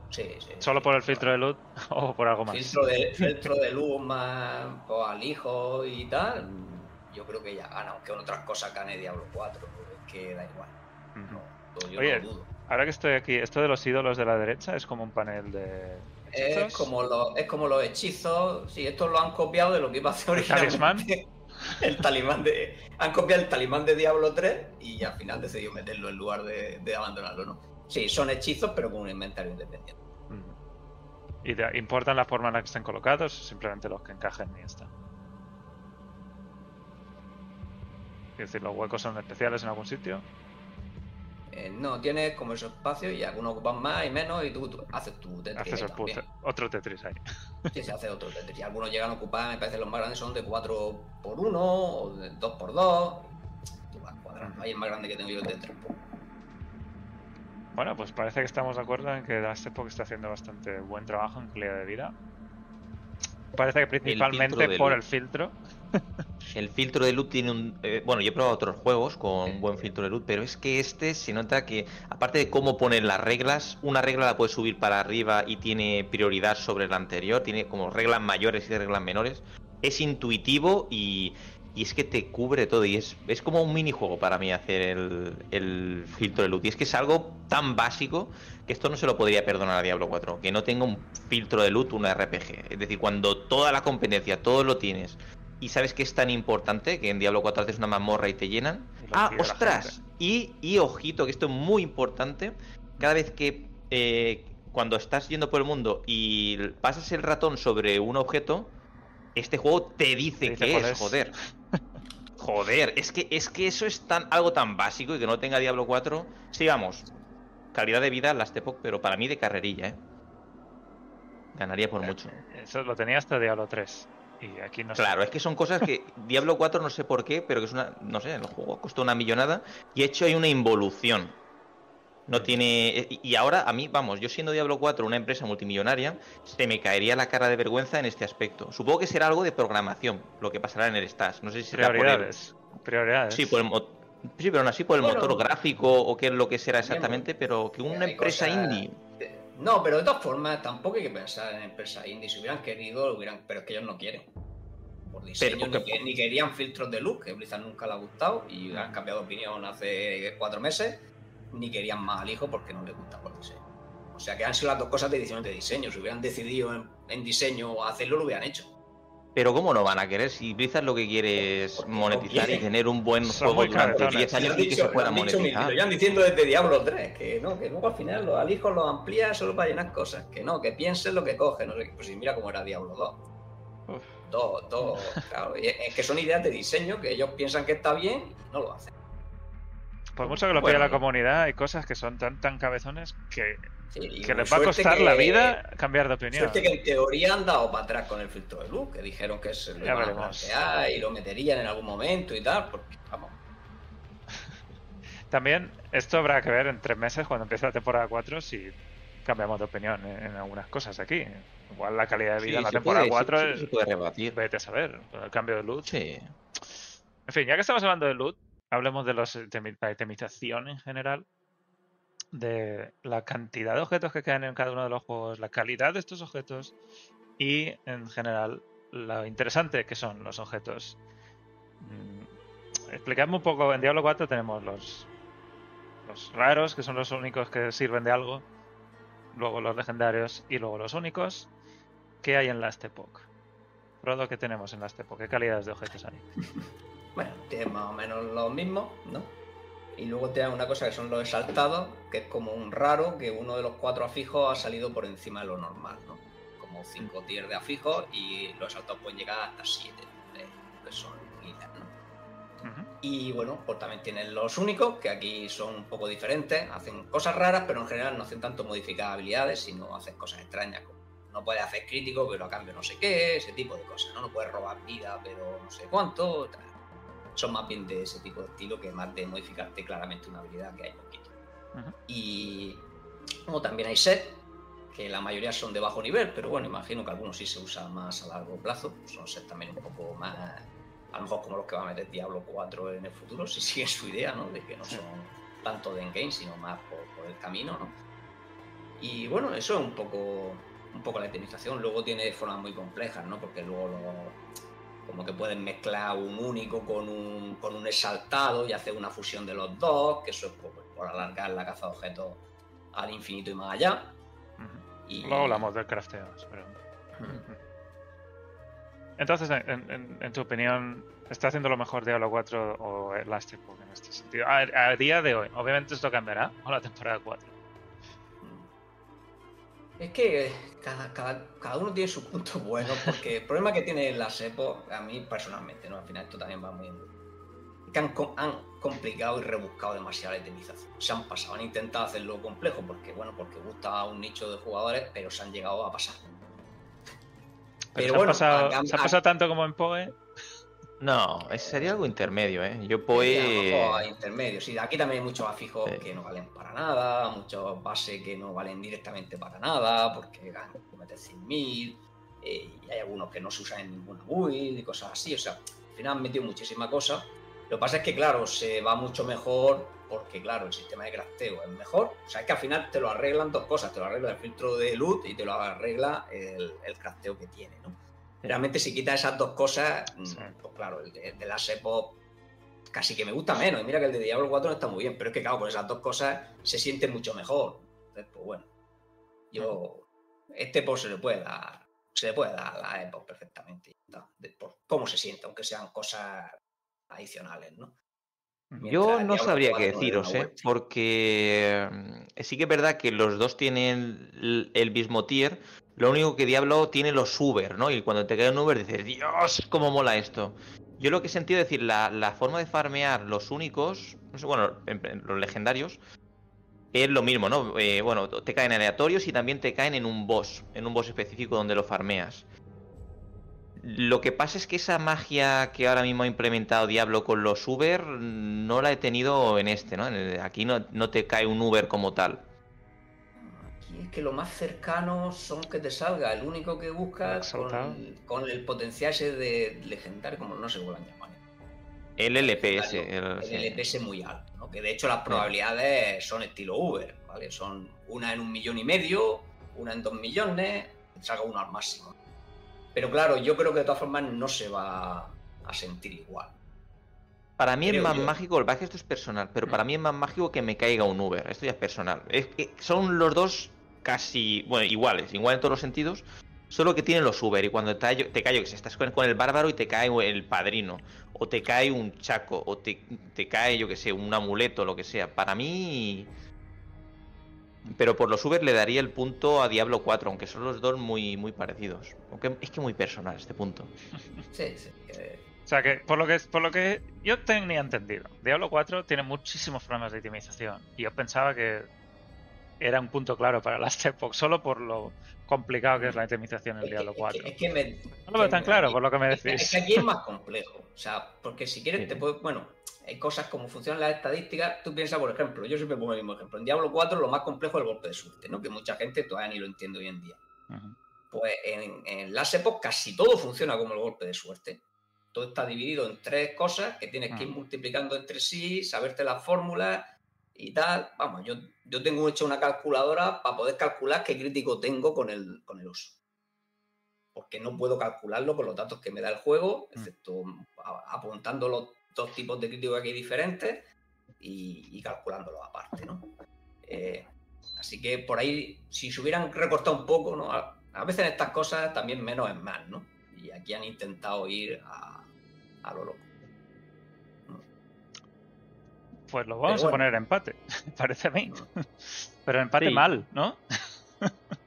Sí, sí. ¿Solo por el filtro de luz o por algo más? Filtro de, filtro de luz más pues, al hijo y tal, yo creo que ya gana, aunque en otras cosas gane Diablo 4, es que da igual. no, Oye, dudo. ahora que estoy aquí, esto de los ídolos de la derecha es como un panel de. Es como, lo, es como los hechizos. Sí, estos lo han copiado de lo que iba a hacer originalmente el talimán de. Han copiado el talimán de Diablo 3 y al final decidió meterlo en lugar de, abandonarlo, ¿no? Sí, son hechizos, pero con un inventario independiente. ¿Y te importan la forma en la que están colocados o simplemente los que encajen y ya Es decir, ¿los huecos son especiales en algún sitio? Eh, no, tienes como esos espacios y algunos ocupan más y menos y tú, haces tu Tetris. Haces otro Tetris ahí. Sí, se hace otro Tetris. Y algunos llegan a ocupar, me parece los más grandes son de 4 por 1 o de 2 por 2 Tú vas cuadrando. Ahí es más grande que tengo yo el Tetris. Bueno, pues parece que estamos de acuerdo en que Dastepo está haciendo bastante buen trabajo en calidad de vida. Parece que principalmente por el filtro. El filtro de luz tiene un... Eh, bueno, yo he probado otros juegos con un buen filtro de luz, pero es que este se nota que, aparte de cómo poner las reglas, una regla la puedes subir para arriba y tiene prioridad sobre la anterior, tiene como reglas mayores y reglas menores. Es intuitivo y, y es que te cubre todo y es, es como un minijuego para mí hacer el, el, filtro de luz. Y es que es algo tan básico que esto no se lo podría perdonar a Diablo 4, que no tenga un filtro de luz, un RPG. Es decir, cuando toda la competencia, todo lo tienes, y sabes que es tan importante que en Diablo 4 haces una mazmorra y te llenan. ah, ostras. Y, y, ojito, que esto es muy importante. Cada vez que eh, cuando estás yendo por el mundo y pasas el ratón sobre un objeto, este juego te dice, que es, joder. joder, es que, es que eso es tan, algo tan básico y que no tenga Diablo 4. Sigamos. Calidad de vida, las Epoch, pero para mí de carrerilla, ¿eh? Ganaría por mucho. Eso lo tenía hasta Diablo 3 claro, es que son cosas que Diablo 4 no sé por qué, pero que es una, no sé, el juego costó una millonada y hecho hay una involución. No mm. tiene. Y ahora, a mí, vamos, yo siendo Diablo 4 una empresa multimillonaria, se me caería la cara de vergüenza en este aspecto. Supongo que será algo de programación, lo que pasará en el Stas. No sé si será Prioridades. Prioridades. Sí, por sí, pero aún así por el motor gráfico o qué es lo que será exactamente, pero que una empresa indie. No, pero de todas formas, tampoco hay que pensar en empresas indie. Si hubieran querido, lo hubieran, pero es que ellos no quieren. Por diseño, ni, querían filtros de luz, que Blizzard nunca le ha gustado y han cambiado de opinión hace cuatro meses, ni querían más al hijo porque no les gusta por diseño. O sea que han sido las dos cosas de edición de diseño. Si hubieran decidido en, en diseño hacerlo, lo hubieran hecho. Pero ¿cómo no van a querer? Si Blizzard lo que quiere es monetizar y tener un buen juego durante 10 años y que se pueda monetizar. Lo llevan diciendo desde Diablo 3, que no, que luego al final los alijos los amplía solo para llenar cosas, que no, que piensen lo que coge, no sé, pues si mira cómo era Diablo 2. Todo, todo, claro, es que son ideas de diseño que ellos piensan que está bien y no lo hacen. Por mucho que lo pida la comunidad, hay cosas que son tan, tan cabezones que que les va a costar la vida cambiar de opinión. Suerte que en teoría han dado para atrás con el filtro de luz, que dijeron que se lo iban a y lo meterían en algún momento y tal, porque vamos. También esto habrá que ver en tres meses cuando empiece la temporada 4 si cambiamos de opinión en, algunas cosas aquí. Igual la calidad de vida en la temporada 4 se puede rebatir. Vete a saber, el cambio de luz. Sí. En fin, ya que estamos hablando de loot, hablemos de los, la itemización en general, de la cantidad de objetos que quedan en cada uno de los juegos, la calidad de estos objetos y en general lo interesante que son los objetos. Mm, explicadme un poco, en Diablo 4 tenemos los, raros, que son los únicos que sirven de algo, luego los legendarios y luego los únicos. ¿Qué hay en Last Epoch? ¿qué tenemos en Last Epoch? ¿Qué calidades de objetos hay? Bueno, tiene más o menos lo mismo, ¿no? Y luego tiene una cosa que son los exaltados, que es como un raro que uno de los cuatro afijos ha salido por encima de lo normal, ¿no? Como cinco tiers de afijos y los exaltados pueden llegar hasta siete, que son líderes, ¿no? Y bueno, pues también tienen los únicos, que aquí son un poco diferentes, hacen cosas raras, pero en general no hacen tanto modificar habilidades, sino hacen cosas extrañas, como no puedes hacer crítico, pero a cambio no sé qué, ese tipo de cosas, ¿no? No puedes robar vida, pero no sé cuánto, tal son más bien de ese tipo de estilo que más de modificarte claramente una habilidad que hay poquito. Y como también hay set, que la mayoría son de bajo nivel, pero bueno, imagino que algunos sí se usan más a largo plazo. Son set también un poco más, a lo mejor como los que va a meter Diablo 4 en el futuro, si sigue su idea, ¿no? De que no son tanto de endgame, sino más por, el camino, ¿no? Y bueno, eso es un poco, un poco la optimización. Luego tiene formas muy complejas, ¿no? Porque luego lo, como que pueden mezclar un único con un, con un exaltado y hacer una fusión de los dos, que eso es por, alargar la caza de objetos al infinito y más allá. y... Luego hablamos del crafteo, Entonces, en, tu opinión, ¿está haciendo lo mejor Diablo 4 o Last Epoch en este sentido? a, día de hoy, obviamente esto cambiará, o la temporada 4. Es que cada, uno tiene su punto bueno, porque el problema que tiene la SEPO, a mí personalmente, ¿no? Al final esto también va muy bien. Que han, complicado y rebuscado demasiado la itemización. Se han pasado, han intentado hacerlo complejo porque, bueno, porque gusta a un nicho de jugadores, pero se han llegado a pasar. Pero, bueno, ¿se ha pasado tanto como en PoE? No, sería algo intermedio, ¿eh? Yo puedo... intermedio, sí. Aquí también hay muchos afijos que no valen para nada, muchos bases que no valen directamente para nada, porque ganan meter 100.000, eh, y hay algunos que no se usan en ninguna build y cosas así. O sea, al final han metido muchísima cosa. Lo que pasa es que, claro, se va mucho mejor porque, claro, el sistema de crafteo es mejor. O sea, es que al final te lo arreglan dos cosas. Te lo arregla el filtro de loot y te lo arregla el, el crafteo que tiene, ¿no? Realmente si quitas esas dos cosas, mm, pues claro, el de, la SEPO casi que me gusta menos. Y mira que el de Diablo 4 no está muy bien, pero es que claro, con esas dos cosas se siente mucho mejor. Entonces, pues bueno, yo este pues se le puede dar, se le puede dar a la EPO perfectamente. por cómo se siente, aunque sean cosas adicionales, ¿no? Yo no sabría qué deciros, ¿eh? porque mm, sí que es verdad que los dos tienen el mismo tier, lo único que Diablo tiene los Uber, ¿no? Y cuando te cae un Uber dices, Dios, cómo mola esto. Yo lo que he sentido decir, la, forma de farmear los únicos, bueno, los legendarios, es lo mismo, ¿no? Eh, bueno, te caen aleatorios y también te caen en un boss, en un boss específico donde lo farmeas. Lo que pasa es que esa magia que ahora mismo ha implementado Diablo con los Uber no la he tenido en este, ¿no? Aquí no, no te cae un Uber como tal es que lo más cercano son que te salga el único que buscas con, el potencial ese de legendario, como no sé cómo lo han llamado. El LPS. El, LPS muy alto, ¿no? que de hecho las probabilidades son estilo Uber, ¿vale? Son una en un millón y medio, una en dos millones, te salga uno al máximo. Pero claro, yo creo que de todas formas no se va a sentir igual. Para mí es más mágico, el que esto es personal, pero para mm. mí es más mágico que me caiga un Uber. Esto ya es personal. Es que son los dos casi, bueno, iguales, igual en todos los sentidos, solo que tienen los Uber y cuando te, te cae, que si estás con, el bárbaro y te cae el padrino, o te cae un chaco, o te, cae, yo que sé, un amuleto, lo que sea. Para mí... Pero por los Uber le daría el punto a Diablo 4, aunque son los dos muy, muy parecidos. Aunque es que muy personal este punto. Sí, sí. O sea que por lo que por lo que yo tenía entendido, Diablo 4 tiene muchísimos problemas de optimización. Y yo pensaba que era un punto claro para las Epoch, solo por lo complicado que es la itemización en Diablo 4. Es que, me, no lo veo tan claro por lo que me decís. Es que aquí es más complejo. O sea, porque si quieres te puedes, bueno, hay cosas como funcionan las estadísticas. Tú piensas, por ejemplo, yo siempre pongo el mismo ejemplo. En Diablo 4 lo más complejo es el golpe de suerte, ¿no? Que mucha gente todavía ni lo entiende hoy en día. Pues en, en las épocas casi todo funciona como el golpe de suerte. Todo está dividido en tres cosas que tienes que ir multiplicando entre sí, saberte las fórmulas y tal. Vamos, yo, yo tengo hecho una calculadora para poder calcular qué crítico tengo con el, con el uso. Porque no puedo calcularlo con los datos que me da el juego, excepto apuntando los dos tipos de críticos aquí diferentes y, calculándolo aparte, ¿no? Eh, así que por ahí, si se hubieran recortado un poco, ¿no? A, veces en estas cosas también menos es más, ¿no? Y aquí han intentado ir a, lo loco. Pues lo vamos a poner empate, parece a mí. Pero empate mal, ¿no?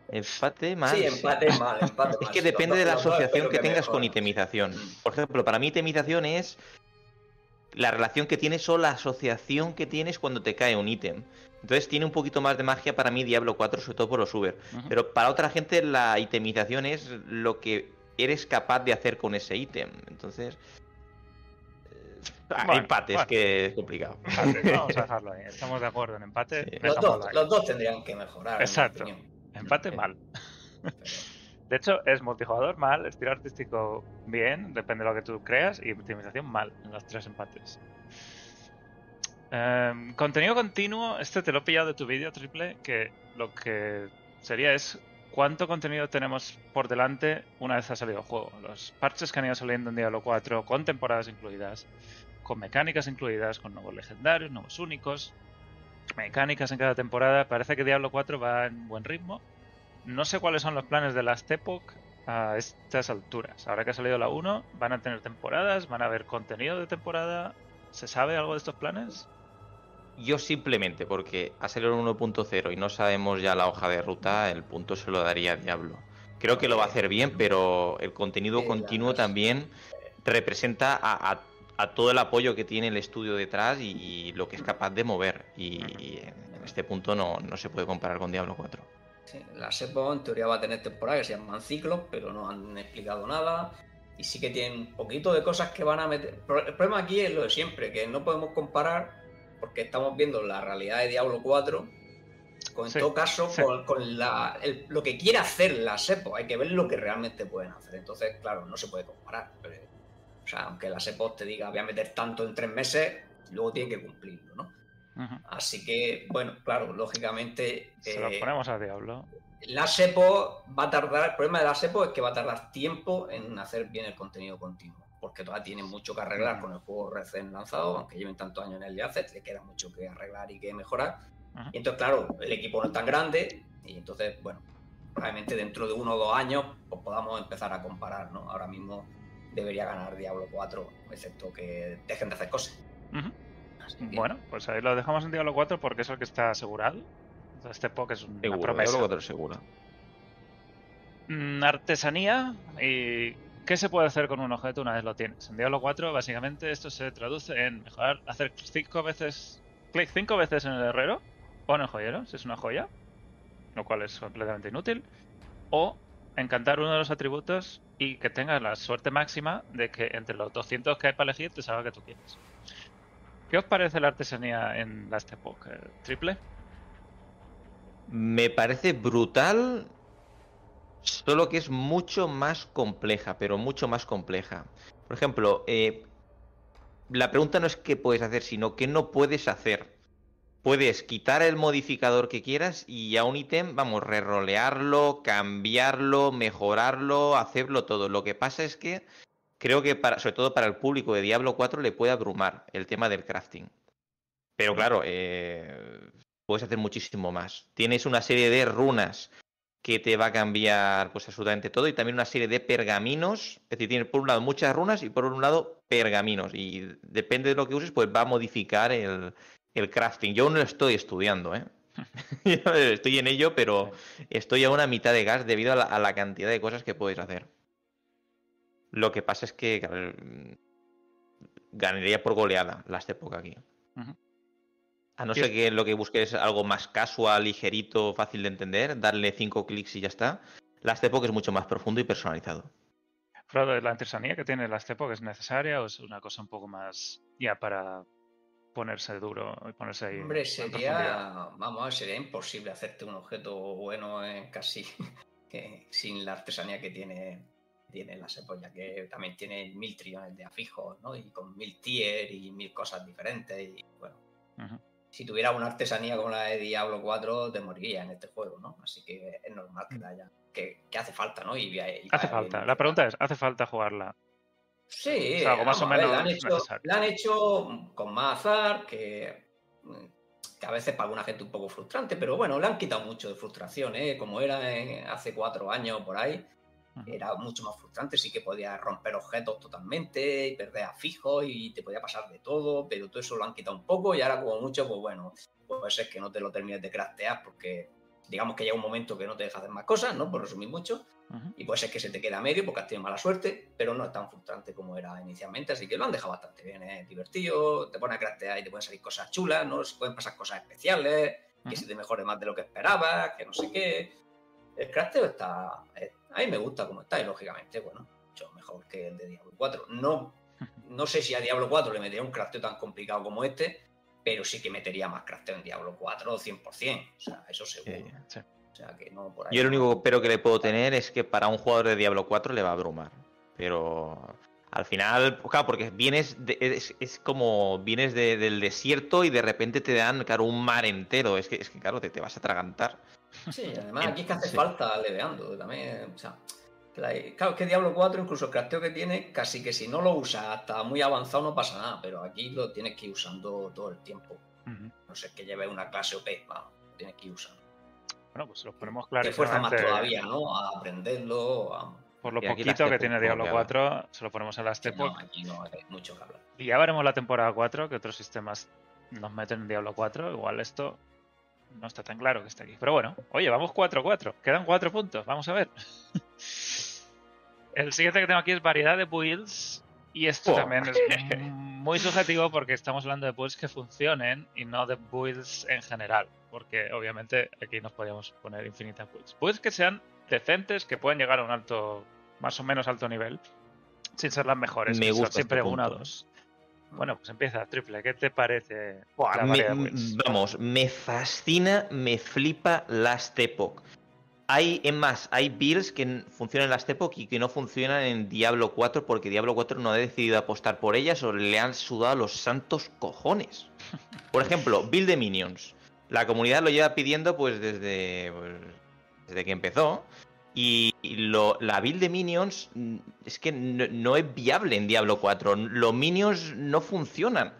Empate mal. Sí, empate mal, empate Es que depende de la asociación que, tengas con itemización. Por ejemplo, para mí itemización es la relación que tienes o la asociación que tienes cuando te cae un ítem. Entonces tiene un poquito más de magia para mí Diablo 4, sobre todo por los Uber. Pero para otra gente la itemización es lo que eres capaz de hacer con ese ítem. Entonces... Eh, empate, es que es complicado. vamos a dejarlo ahí. Estamos de acuerdo en empate. Los, dos, los, dos, tendrían que mejorar. Exacto. Empate mal. De hecho, es multijugador mal, estilo artístico bien, depende de lo que tú creas, y optimización mal en los tres empates. Em, contenido continuo, este te lo he pillado de tu vídeo triple, que lo que sería es cuánto contenido tenemos por delante una vez ha salido el juego. Los parches que han ido saliendo en Diablo 4, con temporadas incluidas, con mecánicas incluidas, con nuevos legendarios, nuevos únicos, mecánicas en cada temporada. Parece que Diablo 4 va en buen ritmo no sé cuáles son los planes de Last Epoch a estas alturas. Ahora que ha salido la 1, ¿van a tener temporadas? ¿Van a haber contenido de temporada? ¿Se sabe algo de estos planes? Yo simplemente, porque ha salido el 1.0 y no sabemos ya la hoja de ruta, el punto se lo daría a Diablo. Creo que lo va a hacer bien, pero el contenido continuo también representa a, todo el apoyo que tiene el estudio detrás y, lo que es capaz de mover. Y, en este punto no, no se puede comparar con Diablo 4 la SEPO en teoría va a tener temporadas que se llaman ciclos, pero no han explicado nada. Y sí que tienen un poquito de cosas que van a meter. El problema aquí es lo de siempre, que no podemos comparar porque estamos viendo la realidad de Diablo 4 con todo caso con, la, lo que quiere hacer la SEPO. Hay que ver lo que realmente pueden hacer. Entonces, claro, no se puede comparar. o sea, aunque la SEPO te diga voy a meter tanto en tres meses, luego tienen que cumplirlo, ¿no? Así que, bueno, claro, lógicamente. Se lo eh, ponemos a Diablo. La SEPO va a tardar. El problema de la SEPO es que va a tardar tiempo en hacer bien el contenido continuo. Porque todavía tiene mucho que arreglar con el juego recién lanzado, aunque lleven tantos años en el Access, le queda mucho que arreglar y que mejorar. Y entonces, claro, el equipo no es tan grande, y entonces, bueno, probablemente dentro de uno o dos años pues podamos empezar a comparar, ¿no? Ahora mismo debería ganar Diablo 4, excepto que dejen de hacer cosas. Bueno, pues ahí lo dejamos en Diablo 4 porque es el que está asegurado. Este POC es una seguro, promesa. Diablo 4 seguro. Mm, artesanía y qué se puede hacer con un objeto una vez lo tienes. En Diablo 4 básicamente esto se traduce en mejorar, hacer cinco veces, clic cinco veces en el herrero o en el joyero, si es una joya, lo cual es completamente inútil, o encantar uno de los atributos y que tengas la suerte máxima de que entre los 200 que hay para elegir te salga que tú quieres. ¿Qué os parece la artesanía en Last Epoch? Eh, ¿Triple? Me parece brutal, solo que es mucho más compleja, pero mucho más compleja. Por ejemplo, eh, la pregunta no es qué puedes hacer, sino qué no puedes hacer. Puedes quitar el modificador que quieras y a un ítem, vamos, rerolearlo, cambiarlo, mejorarlo, hacerlo todo. Lo que pasa es que creo que para, sobre todo para el público de Diablo 4 le puede abrumar el tema del crafting. Pero claro, eh, puedes hacer muchísimo más. Tienes una serie de runas que te va a cambiar pues absolutamente todo y también una serie de pergaminos, es decir, tienes por un lado muchas runas y por un lado pergaminos y depende de lo que uses pues va a modificar el, crafting. Yo no lo estoy estudiando, ¿eh? estoy en ello, pero estoy a una mitad de gas debido a la cantidad de cosas que puedes hacer. Lo que pasa es que ganaría por goleada las época aquí. A no ser que lo que busques es algo más casual, ligerito, fácil de entender, darle cinco clics y ya está. Las época es mucho más profundo y personalizado. Frodo, ¿la artesanía que tiene la Stepok es necesaria o es una cosa un poco más ya para ponerse duro y ponerse ahí? Hombre, sería, vamos, sería imposible hacerte un objeto bueno en casi sin la artesanía que tiene, tiene la Sepolla, que también tiene mil trillones de afijos, ¿no? Y con mil tier y mil cosas diferentes. Y bueno, si tuviera una artesanía como la de Diablo 4, te moriría en este juego, ¿no? Así que es normal que, mm. haya, que, hace falta, ¿no? Y, hace falta. La pregunta es, ¿hace falta jugarla? Sí, algo más o menos la han, hecho, la han hecho con más azar, que, que, a veces para alguna gente un poco frustrante, pero bueno, le han quitado mucho de frustración, ¿eh? Como era hace cuatro años por ahí era mucho más frustrante, sí que podías romper objetos totalmente y perder a fijo y te podía pasar de todo, pero todo eso lo han quitado un poco y ahora como mucho, pues bueno, puede ser que no te lo termines de craftear porque digamos que llega un momento que no te deja hacer más cosas, ¿no? Por resumir mucho, y puede ser que se te quede a medio porque has tenido mala suerte, pero no es tan frustrante como era inicialmente, así que lo han dejado bastante bien, es divertido, te pones a craftear y te pueden salir cosas chulas, ¿no? Se pueden pasar cosas especiales, que se te mejore más de lo que esperabas, que no sé qué. El crafteo está, a mí me gusta como está y lógicamente, bueno, mucho mejor que el de Diablo 4. No, no sé si a Diablo 4 le metería un crafteo tan complicado como este, pero sí que metería más crafteo en Diablo 4 100%. O sea, eso seguro. O sea, que no por ahí. Yo el único pero que le puedo tener es que para un jugador de Diablo 4 le va a abrumar. Pero al final, claro, porque vienes es, como vienes del desierto y de repente te dan, claro, un mar entero. Es que, es que claro, te, te vas a atragantar. Sí, además aquí es que hace falta leveando también. O sea, claro, es que Diablo 4, incluso el crafteo que tiene, casi que si no lo usas hasta muy avanzado no pasa nada, pero aquí lo tienes que ir usando todo el tiempo. No sé, que lleve una clase OP, vamos, lo tienes que ir usando. Bueno, pues lo ponemos claro. Que fuerza más todavía, ¿no? A aprenderlo, Por lo poquito que tiene Diablo 4, se lo ponemos a las No, aquí no hay mucho que hablar. Y ya veremos la temporada 4, que otros sistemas nos meten en Diablo 4. Igual esto no está tan claro que está aquí. Pero bueno, oye, vamos 4-4. Quedan 4 puntos. Vamos a ver. El siguiente que tengo aquí es variedad de builds. Y esto oh. también es muy subjetivo porque estamos hablando de builds que funcionen y no de builds en general. Porque obviamente aquí nos podríamos poner infinitas builds. Builds que sean decentes, que puedan llegar a un alto, más o menos alto nivel, sin ser las mejores. Me gusta siempre este una o dos. Bueno, pues empieza, Triple. ¿Qué te parece? vamos, me fascina, me flipa Last Epoch. Hay, en más, hay builds que funcionan en Last Epoch y que no funcionan en Diablo 4 porque Diablo 4 no ha decidido apostar por ellas o le han sudado los santos cojones. Por ejemplo, build de minions. La comunidad lo lleva pidiendo pues desde, pues, desde que empezó. Y lo, la build de minions mm, es que no, es viable en Diablo 4. Los minions no funcionan.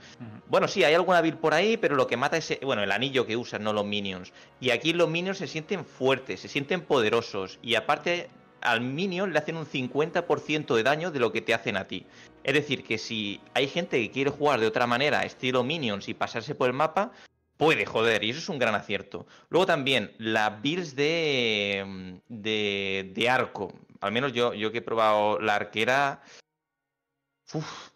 Bueno, sí, hay alguna build por ahí, pero lo que mata es bueno, el anillo que usan, no los minions. Y aquí los minions se sienten fuertes, se sienten poderosos. Y aparte, al minion le hacen un 50% de daño de lo que te hacen a ti. Es decir, que si hay gente que quiere jugar de otra manera, estilo minions, y pasarse por el mapa, puede joder, y eso es un gran acierto. Luego también, las builds de, de, arco. Al menos yo, yo que he probado la arquera.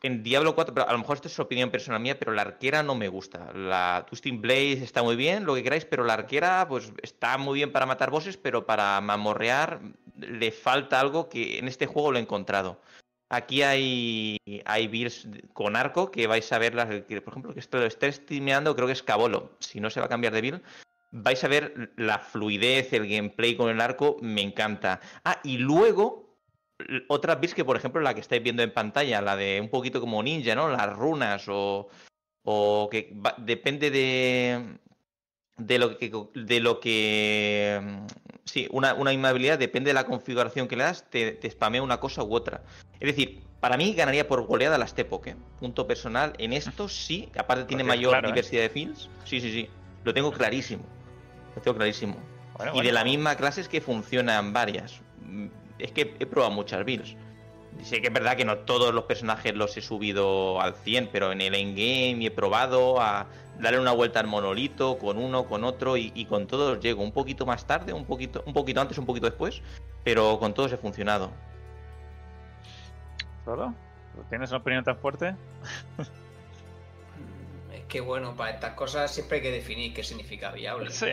en Diablo 4, pero a lo mejor esto es opinión personal mía, pero la arquera no me gusta. La Twisting Blaze está muy bien, lo que queráis, pero la arquera pues está muy bien para matar bosses, pero para mamorrear le falta algo que en este juego lo he encontrado. Aquí hay, hay builds con arco que vais a ver, las, por ejemplo, que esto lo esté streameando, creo que es Cabolo. Si no se va a cambiar de build, vais a ver la fluidez, el gameplay con el arco, me encanta. Ah, y luego, otras builds que, por ejemplo, la que estáis viendo en pantalla, la de un poquito como ninja, ¿no? Las runas o, o que depende de, de lo que, de lo que sí, una, una inhabilidad depende de la configuración que le das, te, te spamea una cosa u otra. Es decir, para mí ganaría por goleada la Stepok, ¿eh? Punto personal. En esto sí, aparte tiene mayor ¿eh? diversidad de fields. Sí, sí, sí. Lo tengo clarísimo. Lo tengo clarísimo. y de la misma clase es que funcionan varias. Mm, es que he probado muchas builds. Sé que es verdad que no todos los personajes los he subido al 100, pero en el endgame he probado a darle una vuelta al monolito con uno, con otro y, con todos llego un poquito más tarde, un poquito, un poquito antes, un poquito después, pero con todos he funcionado. ¿Solo? ¿Tienes una opinión tan fuerte? es que bueno, para estas cosas siempre hay que definir qué significa viable. Sí.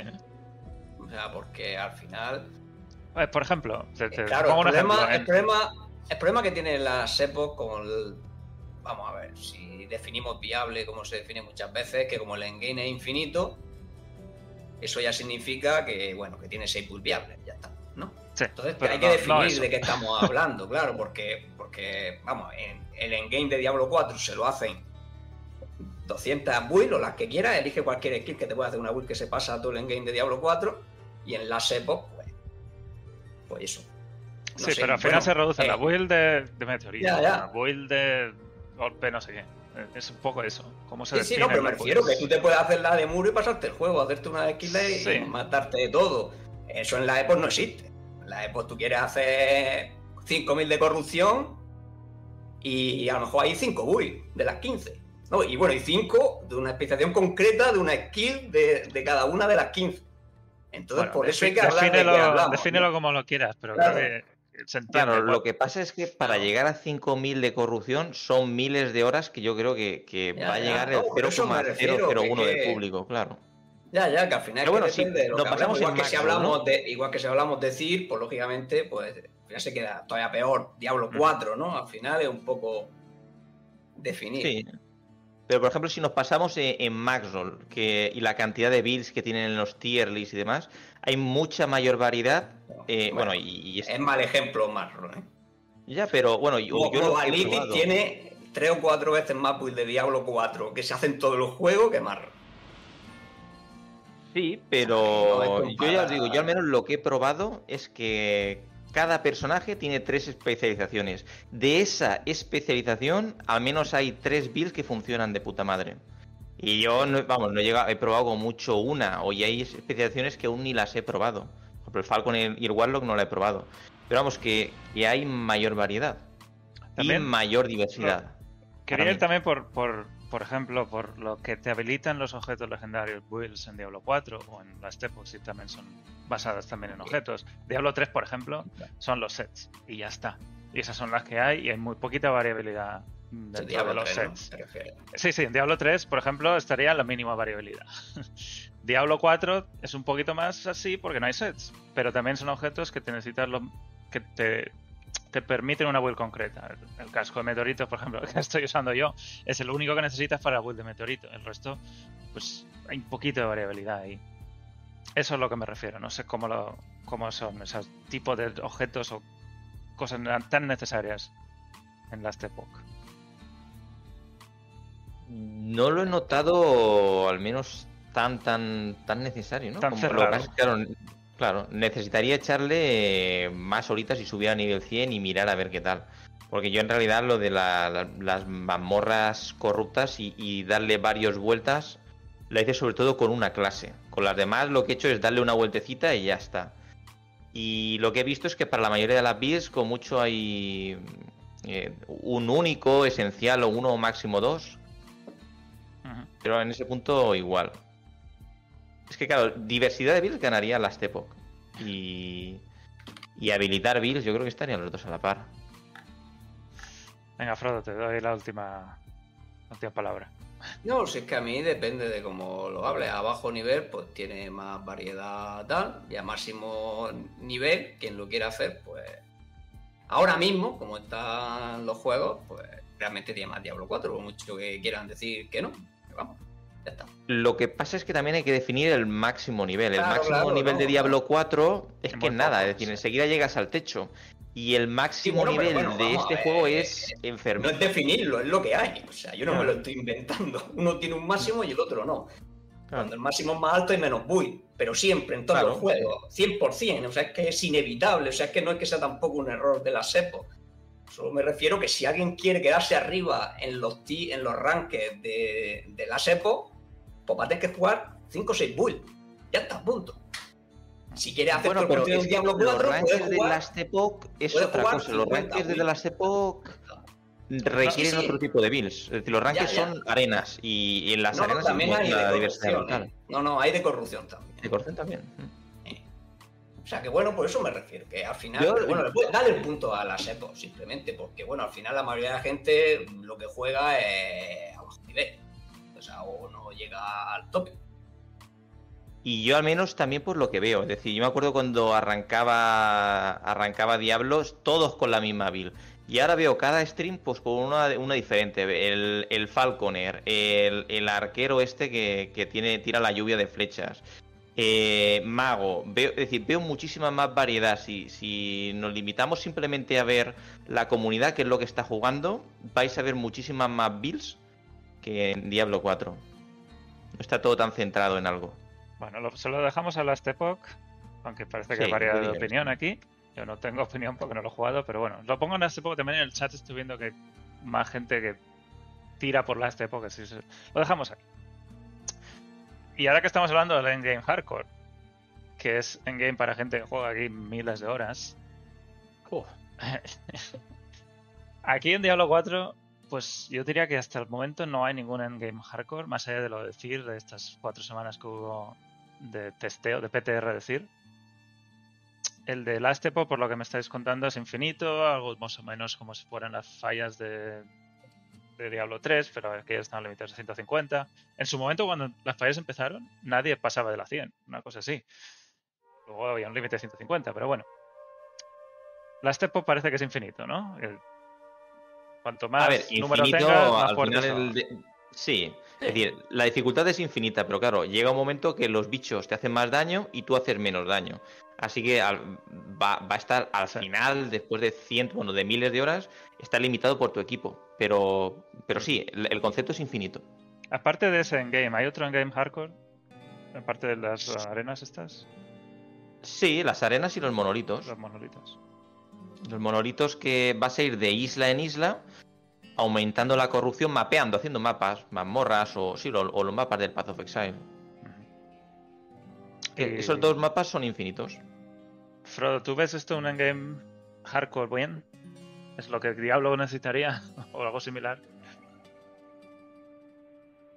O sea, porque al final. por ejemplo, claro, el, problema, el, problema, el problema que tiene la SEPO con el, vamos a ver, si definimos viable como se define muchas veces, que como el endgame es infinito, eso ya significa que, bueno, que tiene 6 pools viables, ya está, ¿no? Entonces hay que definir de qué estamos hablando, claro, porque, porque vamos, en el endgame de Diablo 4 se lo hacen 200 builds o las que quieras, elige cualquier skill que te pueda hacer una build que se pasa a todo el endgame de Diablo 4 y en la SEPO, pues, pues eso. sí, pero al final se reduce la eh, build de, de meteorito, la build de golpe, no sé qué. Es un poco eso. ¿Cómo se sí, sí, no, pero me refiero que tú te puedes hacer la de muro y pasarte el juego, hacerte una skill y matarte de todo. Eso en la EPO no existe. En la EPO tú quieres hacer 5.000 de corrupción y a lo mejor hay 5 builds de las 15. No, y bueno, y 5 de una especialización concreta de una skill de, cada una de las 15. Entonces, por eso hay que hablar defínelo, defínelo como lo quieras, pero creo que Claro, lo que pasa es que para llegar a 5.000 de corrupción son miles de horas que yo creo que, va a llegar el 0,001 del público, claro. Ya, ya, que al final bueno, de lo que hablamos, igual, que si hablamos de, igual que si hablamos de CIR, pues lógicamente, pues al final se queda todavía peor. Diablo 4, ¿no? Al final es un poco definir. Sí. Pero por ejemplo, si nos pasamos en, en Maxroll que, y la cantidad de builds que tienen en los tier lists y demás, hay mucha mayor variedad. Eh, bueno, y, es mal ejemplo Maxroll. ¿eh? Ya, pero bueno, yo, yo tiene tres o cuatro veces más builds de Diablo 4 que se hacen todos los juegos que Maxroll. Sí, pero yo ya os digo, yo al menos lo que he probado es que cada personaje tiene tres especializaciones. De esa especialización, al menos hay tres builds que funcionan de puta madre. Y yo, vamos, no he, llegado, he probado mucho una, o hay especializaciones que aún ni las he probado. Por ejemplo, el Falcon y el Warlock no la he probado. Pero vamos, que, hay mayor variedad. También, y mayor diversidad. Quería ir también por, por, por ejemplo, por lo que te habilitan los objetos legendarios builds en Diablo 4 o en las Tepos, y también son basadas también en objetos. Diablo 3, por ejemplo, son los sets y ya está. Y esas son las que hay y hay muy poquita variabilidad dentro de los sets. Sí, sí, en Diablo 3, por ejemplo, estaría la mínima variabilidad. Diablo 4 es un poquito más así porque no hay sets, pero también son objetos que te necesitas lo, que te te permiten una build concreta. El, casco de meteorito, por ejemplo, que estoy usando yo, es el único que necesitas para la build de meteorito. El resto, pues hay un poquito de variabilidad ahí. Eso es lo que me refiero. No sé cómo, lo, cómo son esos tipos de objetos o cosas tan necesarias en Last Epoch. No lo he notado, al menos tan tan tan necesario, ¿no? Tan Claro, necesitaría echarle más horitas y subir a nivel 100 y mirar a ver qué tal. Porque yo en realidad lo de las mazmorras corruptas y, darle varias vueltas, la hice sobre todo con una clase. Con las demás lo que he hecho es darle una vueltecita y ya está. Y lo que he visto es que para la mayoría de las builds, con mucho hay eh, un único, esencial o uno o máximo dos. Pero en ese punto igual. Es que, claro, diversidad de builds ganaría Last Epoch. Y, y habilitar builds, yo creo que estarían los dos a la par. Venga, Frodo, te doy la última, última palabra. No, si es que a mí depende de cómo lo hables. A bajo nivel, pues tiene más variedad tal. Y a máximo nivel, quien lo quiera hacer, pues. Ahora mismo, como están los juegos, pues realmente tiene más Diablo 4, por mucho que quieran decir que no. Vamos. Lo que pasa es que también hay que definir el máximo nivel. El máximo nivel de Diablo 4 es que nada, es decir, enseguida llegas al techo. Y el máximo nivel de este juego es enfermo. No es definirlo, es lo que hay. O sea, yo no me lo estoy inventando. Uno tiene un máximo y el otro no. Cuando el máximo es más alto hay menos build, pero siempre en todos los juegos, 100%. O sea, es que es inevitable. O sea, es que no es que sea tampoco un error de la SEPO. Solo me refiero que si alguien quiere quedarse arriba en los, en los rankings de, de la SEPO, pues va a tener que jugar 5 o 6 builds. Ya está, punto. Si quiere hacer bueno, pero es Diablo 4, los rankings de Last Epoch es otra cosa. Los rankings de Last Epoch requieren otro tipo de builds. Es decir, los rankings son arenas y, en las arenas también hay la diversidad local. No, no, hay de corrupción también. De corrupción también. O sea que bueno, por eso me refiero, que al final, bueno, le puedes dar el punto a las EPO, simplemente, porque bueno, al final la mayoría de la gente lo que juega es a bajo nivel. O sea, o no llega al tope. Y yo al menos también por lo que veo, es decir, yo me acuerdo cuando arrancaba arrancaba Diablos, todos con la misma build. Y ahora veo cada stream pues con una, una diferente. El, el Falconer, el, arquero este que, tiene, tira la lluvia de flechas. Eh, mago, veo, es decir, veo muchísima más variedad. Si, si nos limitamos simplemente a ver la comunidad, que es lo que está jugando, vais a ver muchísimas más builds que en Diablo 4. No está todo tan centrado en algo. Bueno, se lo dejamos a Last Epoch, aunque parece que hay variedad de opinión aquí. Yo no tengo opinión porque no lo he jugado, pero bueno, lo pongo en este poco también en el chat. Estoy viendo que más gente que tira por la este porque lo dejamos aquí. Y ahora que estamos hablando del endgame hardcore, que es endgame para gente que juega aquí miles de horas. aquí en Diablo 4, pues yo diría que hasta el momento no hay ningún endgame hardcore, más allá de lo decir, de estas cuatro semanas que hubo de testeo, de PTR decir el de Last Epoch, por lo que me estáis contando, es infinito, algo más o menos como si fueran las fallas de, Diablo 3, pero aquí están limitados a 150. En su momento, cuando las fallas empezaron, nadie pasaba de la 100, una cosa así. Luego había un límite de 150, pero bueno. Last Epoch parece que es infinito, ¿no? cuanto más números tengas, más fuerte Sí, es decir, la dificultad es infinita, pero claro, llega un momento que los bichos te hacen más daño y tú haces menos daño. Así que va, a estar al final, después de cientos, bueno, de miles de horas, está limitado por tu equipo. Pero, pero sí, el, concepto es infinito. Aparte de ese endgame, ¿hay otro endgame hardcore? Aparte de las arenas estas. Sí, las arenas y los monolitos. Los monolitos. Los monolitos que vas a ir de isla en isla aumentando la corrupción, mapeando, haciendo mapas, mazmorras o, sí, o, los mapas del Path of Exile. Eh, esos dos mapas son infinitos. Frodo, ¿tú ves esto un endgame hardcore bien? ¿Es lo que el Diablo necesitaría? ¿O algo similar?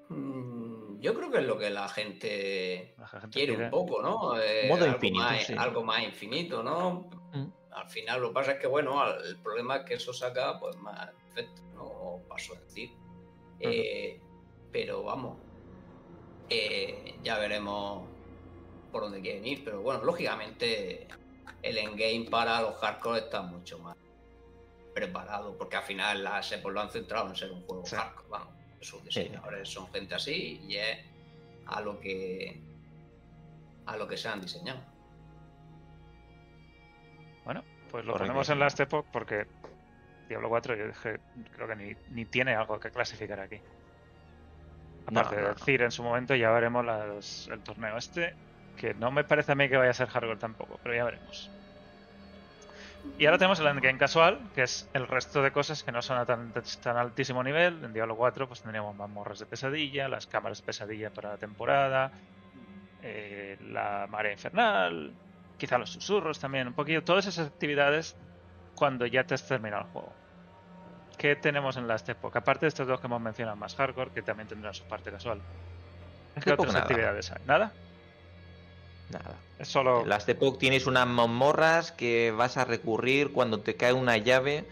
Mm, yo creo que es lo que la gente, quiere un poco, ¿no? Eh, Modo algo infinito. Más, Algo más infinito, ¿no? Al final lo que pasa es que, bueno, el problema es que eso saca pues más efectos paso a decir. Eh, pero vamos, eh, ya veremos por dónde quieren ir. Pero bueno, lógicamente el endgame para los hardcore está mucho más preparado, porque al final las Apple lo han centrado en ser un juego hardcore. Vamos, sus diseñadores son gente así y es a lo que a lo que se han diseñado. Bueno, pues lo ponemos en Last Epoch porque Diablo 4 yo dije, creo que ni, tiene algo que clasificar aquí. Aparte de decir en su momento, ya veremos el torneo este, que no me parece a mí que vaya a ser hardcore tampoco, pero ya veremos. Y ahora tenemos el endgame casual, que es el resto de cosas que no son a tan, tan altísimo nivel. En Diablo 4 pues tendríamos más morras de pesadilla, las cámaras de pesadilla para la temporada, eh, la marea infernal, quizá los susurros también, un poquito. Todas esas actividades cuando ya te has terminado el juego. ¿Qué tenemos en Last Epoch? Aparte de estos dos que hemos mencionado más hardcore, que también tendrán su parte casual. ¿Qué otras actividades hay? ¿Nada? Nada. Es solo. En Last Epoch tienes unas mazmorras que vas a recurrir cuando te cae una llave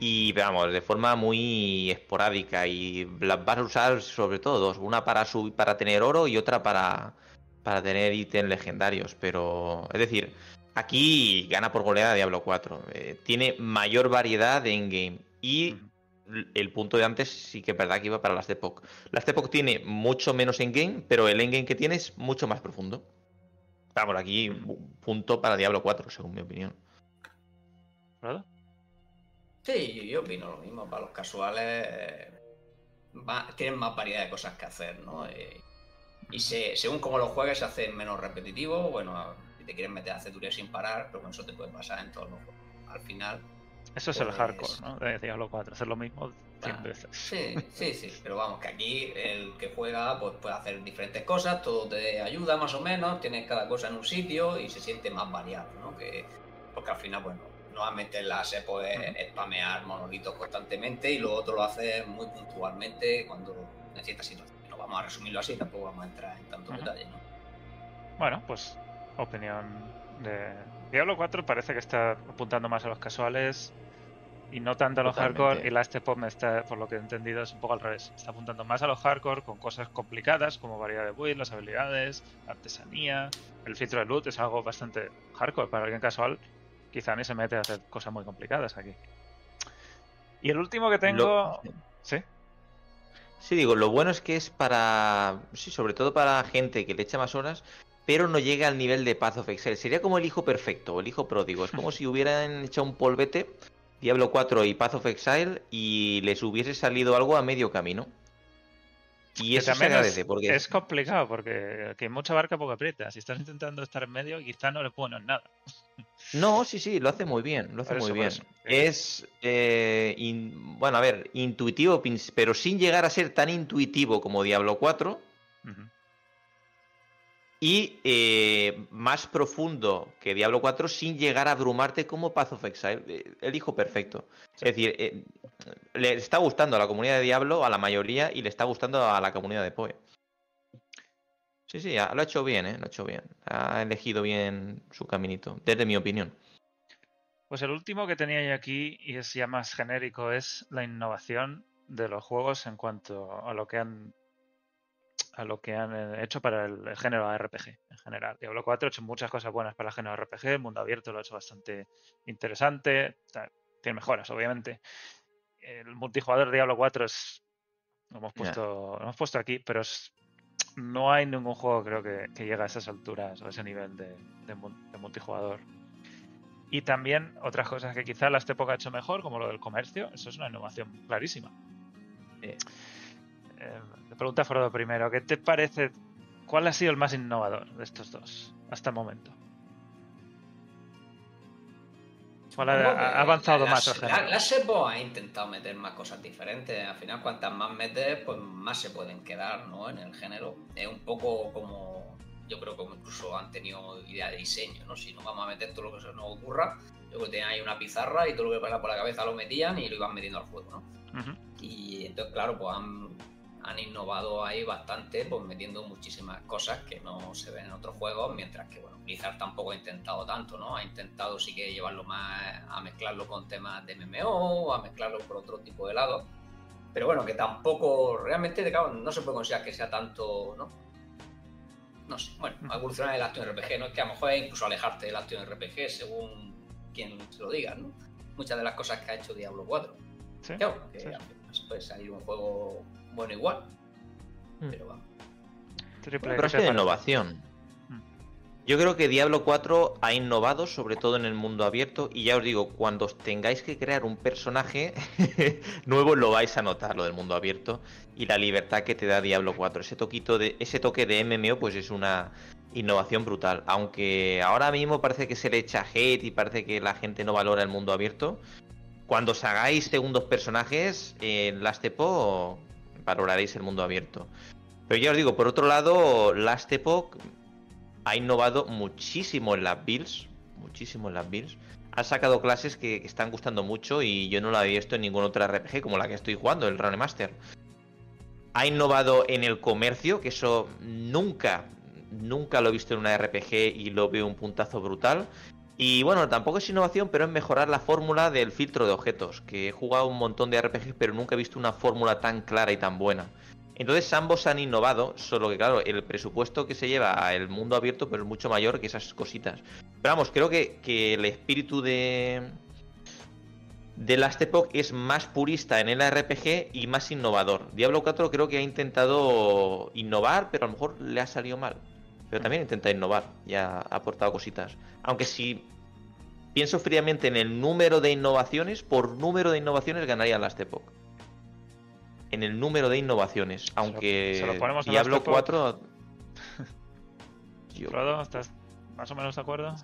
y vamos, de forma muy esporádica y las vas a usar sobre todo dos, una para subir, para tener oro y otra para para tener ítems legendarios, pero es decir, Aquí gana por goleada Diablo 4. Eh, tiene mayor variedad de endgame. Y el punto de antes sí que es verdad que iba para las Epoch. Las Epoch tiene mucho menos endgame, pero el endgame que tiene es mucho más profundo. Vamos, aquí punto para Diablo 4, según mi opinión. ¿Verdad? Sí, yo opino lo mismo. Para los casuales tienen más variedad de cosas que hacer, ¿no? Eh, y según cómo lo juegues, se hace menos repetitivo. Bueno, te quieres meter a hacer sin parar, pero con eso te puede pasar en todos los juegos. Al final. Eso es el pues, hardcore, ¿no? De Diablo 4, hacer lo mismo 100 veces. Sí, sí, sí, pero vamos, que aquí el que juega pues puede hacer diferentes cosas, todo te ayuda más o menos, tienes cada cosa en un sitio y se siente más variado, ¿no? Que, porque al final, bueno, nuevamente la se puede spamear monolitos constantemente y luego otro lo hace muy puntualmente cuando necesitas situaciones. Vamos a resumirlo así, tampoco vamos a entrar en tanto detalle, ¿no? Bueno, pues opinión de Diablo 4 parece que está apuntando más a los casuales y no tanto a los hardcore y la este pop está, por lo que he entendido, es un poco al revés. Está apuntando más a los hardcore con cosas complicadas como variedad de build, las habilidades, artesanía, el filtro de loot es algo bastante hardcore para alguien casual. Quizá ni se mete a hacer cosas muy complicadas aquí. Y el último que tengo... ¿Sí? Sí, digo, lo bueno es que es para... Sí, sobre todo para gente que le echa más horas, pero no llega al nivel de Path of Exile. Sería como el hijo perfecto, o el hijo pródigo. Es como si hubieran hecho un polvete, Diablo 4 y Path of Exile, y les hubiese salido algo a medio camino. Y eso se agradece, es, porque... es complicado, porque que mucha barca poco aprieta. Si estás intentando estar en medio, quizás no le pones nada. No, sí, sí, lo hace muy bien, lo hace muy bien. Es, eh, bueno, a ver, intuitivo, pero sin llegar a ser tan intuitivo como Diablo 4 y eh, más profundo que Diablo 4 sin llegar a abrumarte como Path of Exile. Eh, el hijo perfecto. Es decir, eh, le está gustando a la comunidad de Diablo, a la mayoría, y le está gustando a la comunidad de Poe. Sí, sí, lo ha hecho bien, ¿eh? Lo ha hecho bien. Ha elegido bien su caminito, desde mi opinión. Pues el último que tenía yo aquí, y es ya más genérico, es la innovación de los juegos en cuanto a lo que han a lo que han eh, hecho para el, género RPG en general. Diablo 4 ha hecho muchas cosas buenas para el género RPG, el mundo abierto lo ha hecho bastante interesante, tiene mejoras, obviamente. El multijugador de Diablo 4 es. Lo hemos puesto, hemos puesto aquí, pero no hay ningún juego, creo que, que llega a esas alturas o a ese nivel de, multijugador. Y también otras cosas que quizá la época ha hecho mejor, como lo del comercio, eso es una innovación clarísima. Eh, eh, le pregunta a Frodo primero, ¿qué te parece? ¿Cuál ha sido el más innovador de estos dos hasta el momento? ¿Cuál ha, avanzado más? La, la, SEPO ha intentado meter más cosas diferentes. Al final, cuantas más metes, pues más se pueden quedar ¿no? en el género. Es un poco como. Yo creo que incluso han tenido idea de diseño, ¿no? Si no vamos a meter todo lo que se nos ocurra, yo creo que tenían ahí una pizarra y todo lo que pasaba por la cabeza lo metían y lo iban metiendo al juego, ¿no? Y entonces, claro, pues han han innovado ahí bastante, pues metiendo muchísimas cosas que no se ven en otros juegos, mientras que bueno, Blizzard tampoco ha intentado tanto, ¿no? Ha intentado sí que llevarlo más a mezclarlo con temas de MMO, a mezclarlo por otro tipo de lado. Pero bueno, que tampoco, realmente, claro, no se puede considerar que sea tanto, ¿no? No sé, bueno, evolucionar el acción RPG, ¿no? Es que a lo mejor es incluso alejarte del acción RPG según quien se lo diga, ¿no? Muchas de las cosas que ha hecho Diablo 4. ¿Sí? Claro, que sí. puede salir un juego bueno, igual. Hmm. Pero vamos. Pero es de innovación. Hmm. Yo creo que Diablo 4 ha innovado, sobre todo en el mundo abierto, y ya os digo, cuando tengáis que crear un personaje nuevo lo vais a notar, lo del mundo abierto, y la libertad que te da Diablo 4. Ese, toquito de, ese toque de MMO pues es una innovación brutal. Aunque ahora mismo parece que se le echa hate y parece que la gente no valora el mundo abierto. Cuando os hagáis segundos personajes, en Last Epoch valoraréis el mundo abierto. Pero ya os digo, por otro lado, Last Epoch ha innovado muchísimo en las builds, muchísimo en las builds. Ha sacado clases que, están gustando mucho y yo no la había visto en ningún otro RPG como la que estoy jugando, el Rune Master. Ha innovado en el comercio, que eso nunca, nunca lo he visto en una RPG y lo veo un puntazo brutal. Y bueno, tampoco es innovación, pero es mejorar la fórmula del filtro de objetos, que he jugado un montón de RPGs, pero nunca he visto una fórmula tan clara y tan buena. Entonces ambos han innovado, solo que claro, el presupuesto que se lleva al mundo abierto pues es mucho mayor que esas cositas. Pero vamos, creo que, el espíritu de, de Last Epoch es más purista en el RPG y más innovador. Diablo 4 creo que ha intentado innovar, pero a lo mejor le ha salido mal pero también intenta innovar y ha aportado cositas. Aunque si pienso fríamente en el número de innovaciones, por número de innovaciones ganaría Last Epoch. En el número de innovaciones, aunque se Diablo 4... Yo... ¿estás más o menos de acuerdo?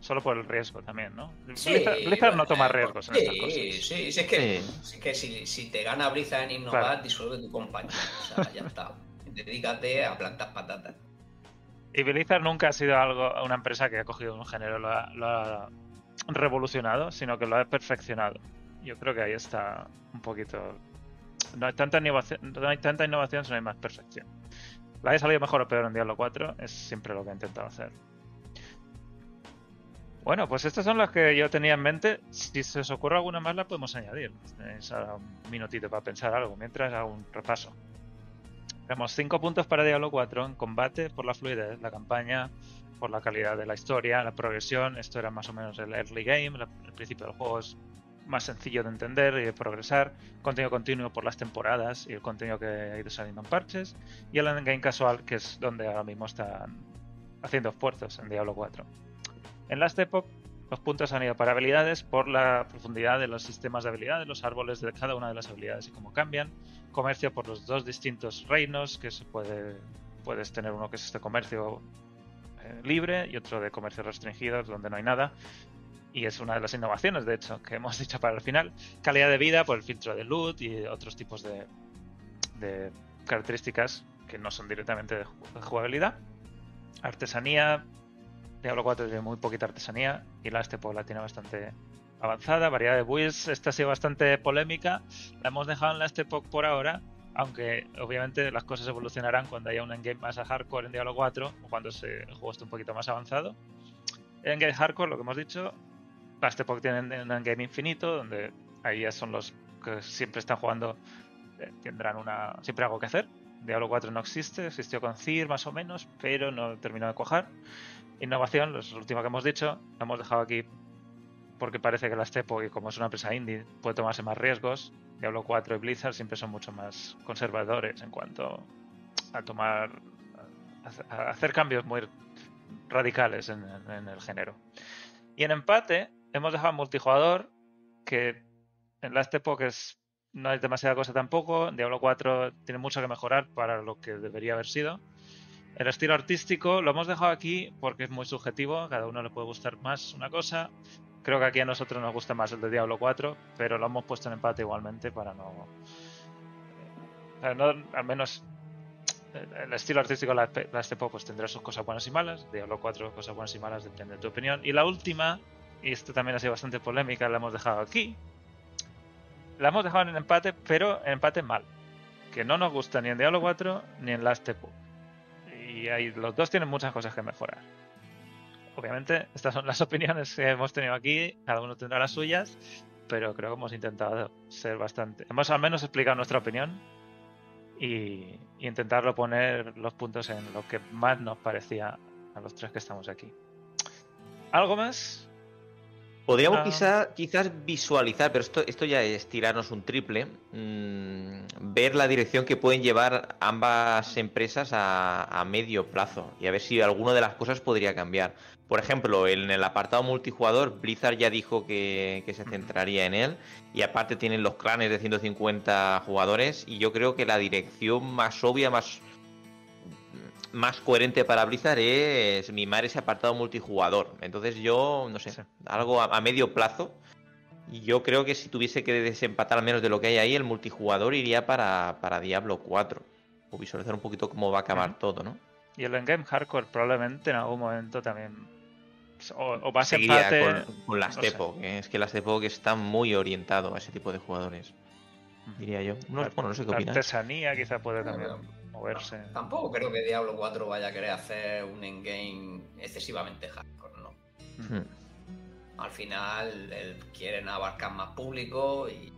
Solo por el riesgo también, ¿no? Blizzard, no toma riesgos en estas cosas. Sí, sí, es que, es que si, te gana Blizzard en innovar, disuelve tu compañía. O sea, ya está. Dedícate a plantar patatas. Y Blizzard nunca ha sido algo, una empresa que ha cogido un género, lo ha, lo ha revolucionado, sino que lo ha perfeccionado. Yo creo que ahí está un poquito. No hay tanta innovación, no hay tanta innovación, sino hay más perfección. La haya salido mejor o peor en Diablo 4 es siempre lo que he intentado hacer. Bueno, pues estas son las que yo tenía en mente. Si se os ocurre alguna más, la podemos añadir. Tenéis ahora un minutito para pensar algo mientras hago un repaso. Tenemos 5 puntos para Diablo 4 en combate por la fluidez, la campaña, por la calidad de la historia, la progresión. Esto era más o menos el early game, el principio del juego es más sencillo de entender y de progresar, contenido continuo por las temporadas y el contenido que ha ido saliendo en parches, y el endgame casual, que es donde ahora mismo están haciendo esfuerzos en Diablo 4. En Last Epoch, los puntos han ido para habilidades por la profundidad de los sistemas de habilidades, los árboles de cada una de las habilidades y cómo cambian, comercio por los dos distintos reinos, que se puede, puedes tener uno que es este comercio eh, libre y otro de comercio restringido, donde no hay nada, y es una de las innovaciones, de hecho, que hemos dicho para el final. Calidad de vida por el filtro de loot y otros tipos de, características que no son directamente de jugabilidad. Artesanía. Diablo 4 tiene muy poquita artesanía y la este la tiene bastante avanzada. Variedad de builds, esta ha sido bastante polémica. La hemos dejado en la Epoch por ahora, aunque obviamente las cosas evolucionarán cuando haya un endgame más a hardcore en Diablo 4 o cuando se, el juego esté un poquito más avanzado. En endgame hardcore, lo que hemos dicho, este Epoch tienen un game infinito, donde ahí ya son los que siempre están jugando, eh, tendrán una siempre algo que hacer. Diablo 4 no existe, existió con CIR más o menos, pero no terminó de cuajar. Innovación, lo último que hemos dicho, lo hemos dejado aquí porque parece que la Stepo, y como es una empresa indie, puede tomarse más riesgos. Diablo 4 y Blizzard siempre son mucho más conservadores en cuanto a tomar, a hacer cambios muy radicales en, el género. Y en empate, hemos dejado multijugador, que en Last Epoch es, no hay demasiada cosa tampoco. Diablo 4 tiene mucho que mejorar para lo que debería haber sido. El estilo artístico lo hemos dejado aquí porque es muy subjetivo, cada uno le puede gustar más una cosa. Creo que aquí a nosotros nos gusta más el de Diablo 4, pero lo hemos puesto en empate igualmente para no. Eh, no al menos el estilo artístico de Last Epoch pues tendrá sus cosas buenas y malas. Diablo 4, cosas buenas y malas, depende de tu opinión. Y la última, y esto también ha sido bastante polémica, la hemos dejado aquí. La hemos dejado en empate, pero en empate mal. Que no nos gusta ni en Diablo 4 ni en Last Epoch. Y ahí, los dos tienen muchas cosas que mejorar. Obviamente, estas son las opiniones que hemos tenido aquí, cada uno tendrá las suyas, pero creo que hemos intentado ser bastante. Hemos al menos explicado nuestra opinión y, y intentarlo poner los puntos en lo que más nos parecía a los tres que estamos aquí. ¿Algo más? Podríamos quizás visualizar, pero esto, esto ya es tirarnos un triple, mm, ver la dirección que pueden llevar ambas empresas a, medio plazo y a ver si alguna de las cosas podría cambiar. Por ejemplo, en el apartado multijugador, Blizzard ya dijo que, que se centraría en él y aparte tienen los clanes de 150 jugadores y yo creo que la dirección más obvia, más más coherente para Blizzard es mimar ese apartado multijugador. Entonces yo, no sé, algo a, medio plazo. Yo creo que si tuviese que desempatar al menos de lo que hay ahí, el multijugador iría para, para Diablo 4. O visualizar un poquito cómo va a acabar todo, ¿no? Y el endgame hardcore probablemente en algún momento también o, va a ser con, con las Epoch, es que las Epoch está muy orientado a ese tipo de jugadores, diría yo. bueno, no sé qué opinas. Artesanía quizá puede también moverse. tampoco creo que Diablo 4 vaya a querer hacer un endgame excesivamente hardcore, ¿no? Hmm. Al final quieren abarcar más público y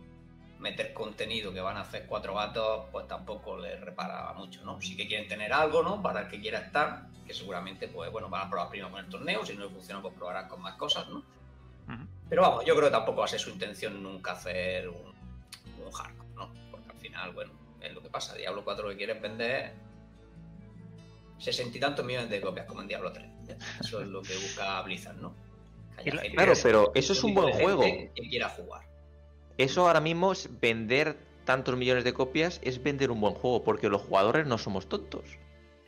meter contenido que van a hacer cuatro gatos, pues tampoco les repara mucho, ¿no? Sí que quieren tener algo, ¿no? Para el que quiera estar, que seguramente, pues bueno, van a probar primero con el torneo, si no funciona, pues probarán con más cosas, ¿no? Pero vamos, yo creo que tampoco va a ser su intención nunca hacer un, un hardcore, ¿no? Porque al final, bueno, es lo que pasa. Diablo 4 lo que quieren vender sesenta y tantos millones de copias como en Diablo 3. Eso es lo que busca Blizzard, ¿no? Claro, pero eso es un buen juego. Que quiera jugar. Eso ahora mismo es vender tantos millones de copias, es vender un buen juego, porque los jugadores no somos tontos.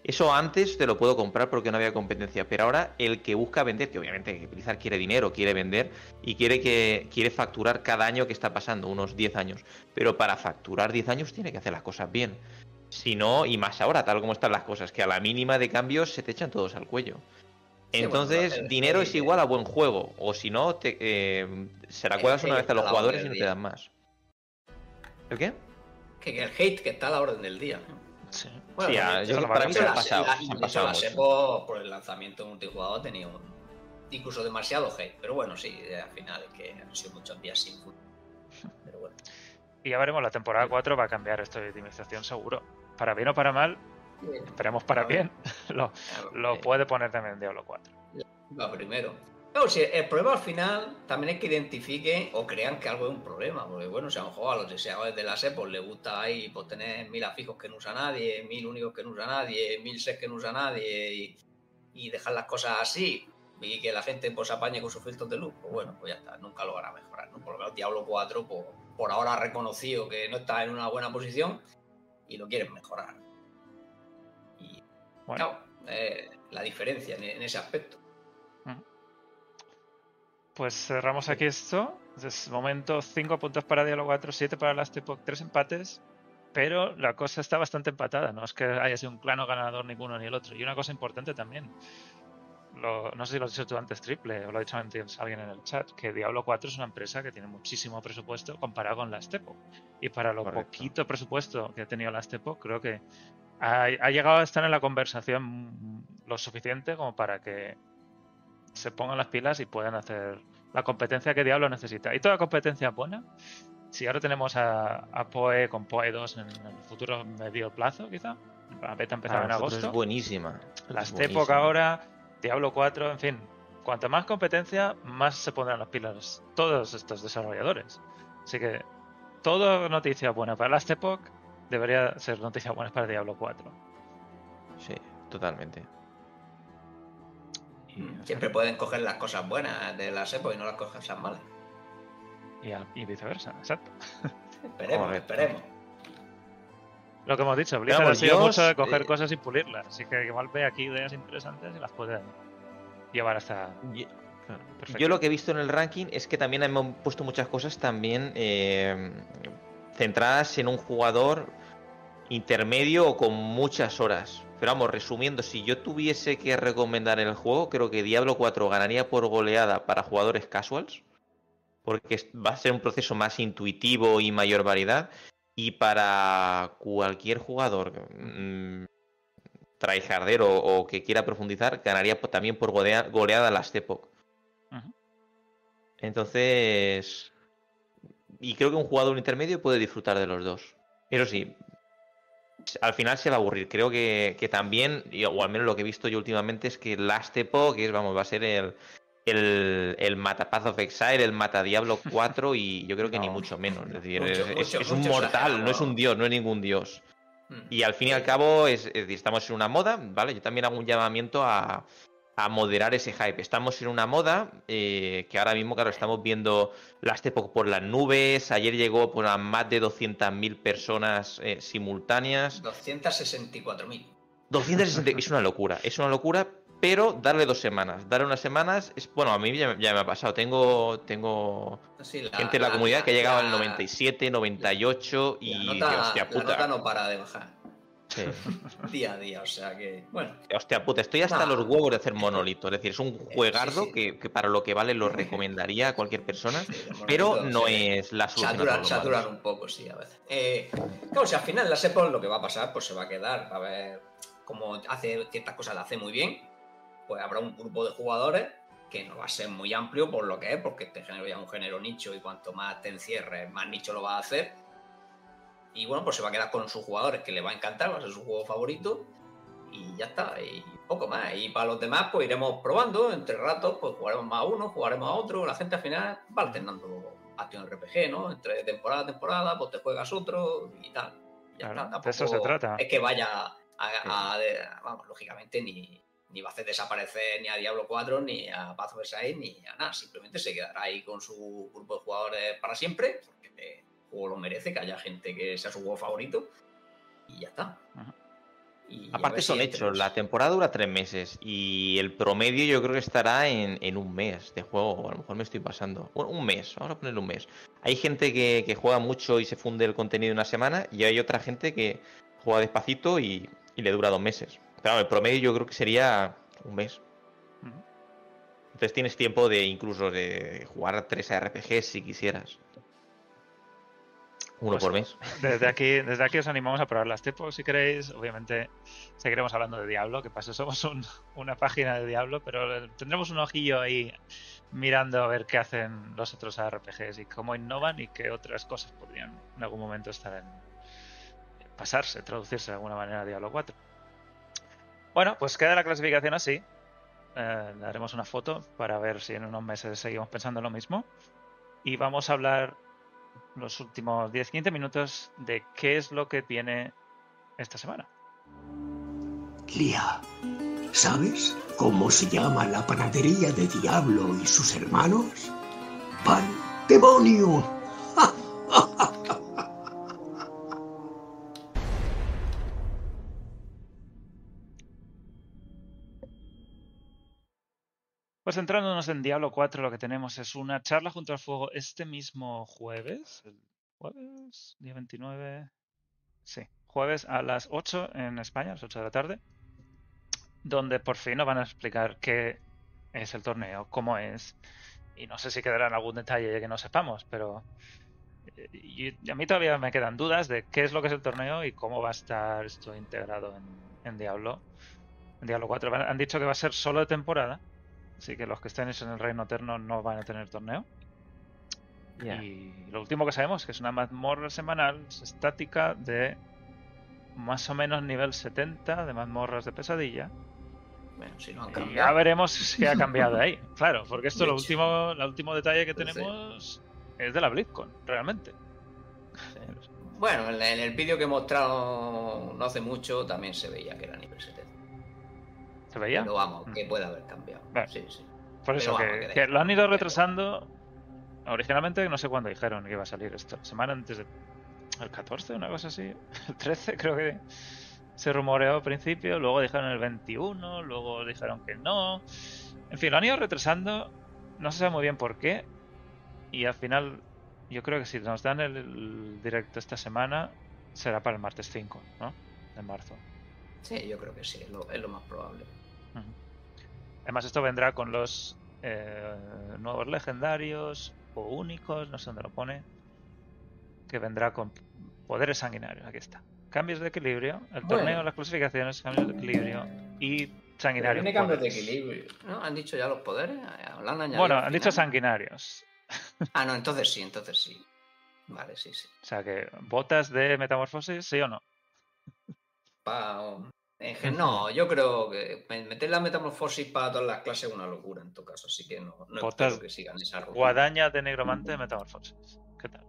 Eso antes te lo puedo comprar porque no había competencia, pero ahora el que busca vender, que obviamente Blizzard quiere dinero, quiere vender y quiere que quiere facturar cada año que está pasando, unos 10 años, pero para facturar 10 años tiene que hacer las cosas bien. Si no, y más ahora, tal como están las cosas, que a la mínima de cambios se te echan todos al cuello. Entonces, dinero es igual a buen juego, o si no, te, eh, se la cuelas una vez a los jugadores y no te dan más. ¿El qué? Que el hate que está a la orden del día. Sí. yo para mí se ha pasado. La, por el lanzamiento multijugador ha tenido incluso demasiado hate. Pero bueno, sí, al final que han sido muchos días sin Pero bueno. Y ya veremos, la temporada 4 va a cambiar esto de optimización seguro. Para bien o para mal, esperemos para bien, lo, lo puede poner también Diablo 4. Va primero. Si el problema al final también es que identifiquen o crean que algo es un problema. Porque bueno, si a lo mejor a los deseadores de la SEP pues, les gusta ahí pues, tener mil afijos que no usa nadie, mil únicos que no usa nadie, mil sets que no usa nadie y, dejar las cosas así y que la gente pues apañe con sus filtros de luz, pues bueno, pues ya está, nunca lo van a mejorar. ¿no? Por lo menos Diablo 4 pues, por ahora ha reconocido que no está en una buena posición y lo quieren mejorar. Y bueno. Eh, la diferencia en ese aspecto. Pues cerramos aquí esto. Es momento 5 puntos para Diablo 4, 7 para Last Epoch, 3 empates. Pero la cosa está bastante empatada. No es que haya sido un clano ganador ninguno ni el otro. Y una cosa importante también. no sé si lo has dicho tú antes, Triple, o lo ha dicho antes alguien en el chat, que Diablo 4 es una empresa que tiene muchísimo presupuesto comparado con Last Epoch. Y para lo poquito presupuesto que ha tenido Last Epoch, creo que ha, ha, llegado a estar en la conversación lo suficiente como para que se pongan las pilas y puedan hacer la competencia que Diablo necesita. Y toda competencia buena. Si ahora tenemos a, Poe con Poe 2 en, el futuro medio plazo, quizá. La beta empezaba en agosto. Es buenísima. Las época ahora, Diablo 4, en fin. Cuanta más competencia, más se pondrán las pilas todos estos desarrolladores. Así que toda noticia buena para Last Epoch debería ser noticia buena para Diablo 4. Sí, totalmente. Siempre pueden coger las cosas buenas de la SEPO y no las cogen las malas. Y, viceversa, exacto. Esperemos, esperemos. Lo que hemos dicho, Blizzard ha sido mucho de coger cosas y pulirlas. Así que igual ve aquí ideas interesantes y las puede llevar hasta. Yo, lo que he visto en el ranking es que también hemos puesto muchas cosas también eh, centradas en un jugador intermedio o con muchas horas. Pero vamos, resumiendo, si yo tuviese que recomendar el juego, creo que Diablo 4 ganaría por goleada para jugadores casuals, porque va a ser un proceso más intuitivo y mayor variedad. Y para cualquier jugador mmm, tryhardero o que quiera profundizar, ganaría también por goleada, goleada Last Epoch. Entonces, y creo que un jugador intermedio puede disfrutar de los dos. Eso sí, al final se va a aburrir. Creo que, también, o al menos lo que he visto yo últimamente, es que Last Epoch es, vamos, va a ser el, el, el Mata Path of Exile, el Mata Diablo 4 y yo creo que ni mucho menos. Es decir, es, un mortal, no es un dios, no es ningún dios. Mm. Y al fin y al cabo es, estamos en una moda, ¿vale? Yo también hago un llamamiento a, a moderar ese hype. Estamos en una moda eh, que ahora mismo, claro, estamos viendo Epoch por las nubes. Ayer llegó por a más de 200.000 personas eh, simultáneas. 264.000. 260, es una locura, es una locura, pero darle dos semanas. Darle unas semanas, es bueno, a mí ya, me ha pasado. Tengo, tengo gente en la, comunidad que ha llegado al 97, 98 y, hostia puta. no para de bajar. día a día, o sea que, bueno. Hostia puta, estoy hasta los huevos de hacer monolito. Es decir, es un juegardo Que, para lo que vale lo recomendaría a cualquier persona, pero no es la solución. Saturar, un poco, sí, a veces. Eh, claro, si al final la Sepol lo que va a pasar, pues se va a quedar. A ver, como hace ciertas cosas, la hace muy bien, pues habrá un grupo de jugadores que no va a ser muy amplio por lo que es, porque este género ya es un género nicho y cuanto más te encierres, más nicho lo va a hacer y bueno, pues se va a quedar con sus jugadores que le va a encantar, va a ser su juego favorito. Y ya está, y poco más. Y para los demás, pues iremos probando. Entre ratos, pues jugaremos más a uno, jugaremos a otro. La gente al final va alternando acción RPG, ¿no? Entre temporada a temporada, pues te juegas otro y tal. Ya está. de eso se trata. Es que vaya a, vamos, lógicamente ni, ni va a hacer desaparecer ni a Diablo 4, ni a Path of ni a nada. Simplemente se quedará ahí con su grupo de jugadores para siempre, juego lo merece, que haya gente que sea su juego favorito y ya está. Aparte son hechos, la temporada dura tres meses y el promedio yo creo que estará en, un mes de juego, a lo mejor me estoy pasando. Bueno, un mes, vamos a ponerle un mes. Hay gente que, juega mucho y se funde el contenido en una semana y hay otra gente que juega despacito y, le dura dos meses. Pero el promedio yo creo que sería un mes. Entonces tienes tiempo de incluso de jugar tres RPGs si quisieras. Uno pues por mes. Desde aquí, desde aquí os animamos a probar las tipos si queréis. Obviamente seguiremos hablando de Diablo, que paso somos una página de Diablo, pero tendremos un ojillo ahí mirando a ver qué hacen los otros RPGs y cómo innovan y qué otras cosas podrían en algún momento estar en pasarse, traducirse de alguna manera a Diablo 4. Bueno, pues queda la clasificación así. eh, le haremos una foto para ver si en unos meses seguimos pensando lo mismo. Y vamos a hablar los últimos 10-15 minutos de qué es lo que tiene esta semana. Lía, ¿sabes cómo se llama la panadería de Diablo y sus hermanos? ¡Pan demonio! Pues centrándonos en Diablo 4, lo que tenemos es una charla junto al fuego este mismo jueves. ¿El jueves? Día 29. Sí, jueves a las 8 en España, a las 8 de la tarde. Donde por fin nos van a explicar qué es el torneo, cómo es. Y no sé si quedará en algún detalle que no sepamos, pero. eh, a mí todavía me quedan dudas de qué es lo que es el torneo y cómo va a estar esto integrado en, en Diablo. En Diablo 4. Van- Han dicho que va a ser solo de temporada. Así que los que estén en el Reino Eterno no van a tener torneo. Ya. Y lo último que sabemos es que es una mazmorra semanal estática de más o menos nivel 70 de mazmorras de pesadilla. Bueno, si no han Y ya veremos si ha cambiado ahí. Claro, porque esto lo último, el último detalle que Sí. tenemos es de la BlizzCon, realmente. Bueno, en, en el vídeo que he mostrado no hace mucho también se veía que era nivel 70. ¿Se veía? Pero vamos, Mm. que puede haber cambiado. Vale. Sí, sí. Por eso, vamos, que, que que da lo han ido retrasando. Originalmente no sé cuándo dijeron que iba a salir esto. Semana antes de... ¿El 14? Una cosa así. El 13 creo que se rumoreó al principio. Luego dijeron el 21. Luego dijeron que no. En fin, lo han ido retrasando. No se sabe muy bien por qué. Y al final yo creo que si nos dan el, el directo esta semana será para el martes 5, ¿no? De marzo. Sí, yo creo que sí, es lo, es lo más probable. Además, esto vendrá con los eh, nuevos legendarios o únicos, no sé dónde lo pone. Que vendrá con poderes sanguinarios. Aquí está. Cambios de equilibrio. El Bueno. torneo, las clasificaciones, cambios de equilibrio y sanguinarios. tiene cambios de equilibrio. ¿No? ¿Han dicho ya los poderes? ¿Lo han añadido Bueno, han dicho sanguinarios. Ah, no, entonces sí, entonces sí. Vale, sí, sí. O sea que, ¿botas de metamorfosis, sí o no? Pa- no, yo creo que me- meter la metamorfosis para todas las clases es una locura en tu caso, así que no, no Botas- espero que sigan esa rutina. Guadaña de negromante de metamorfosis. ¿Qué tal?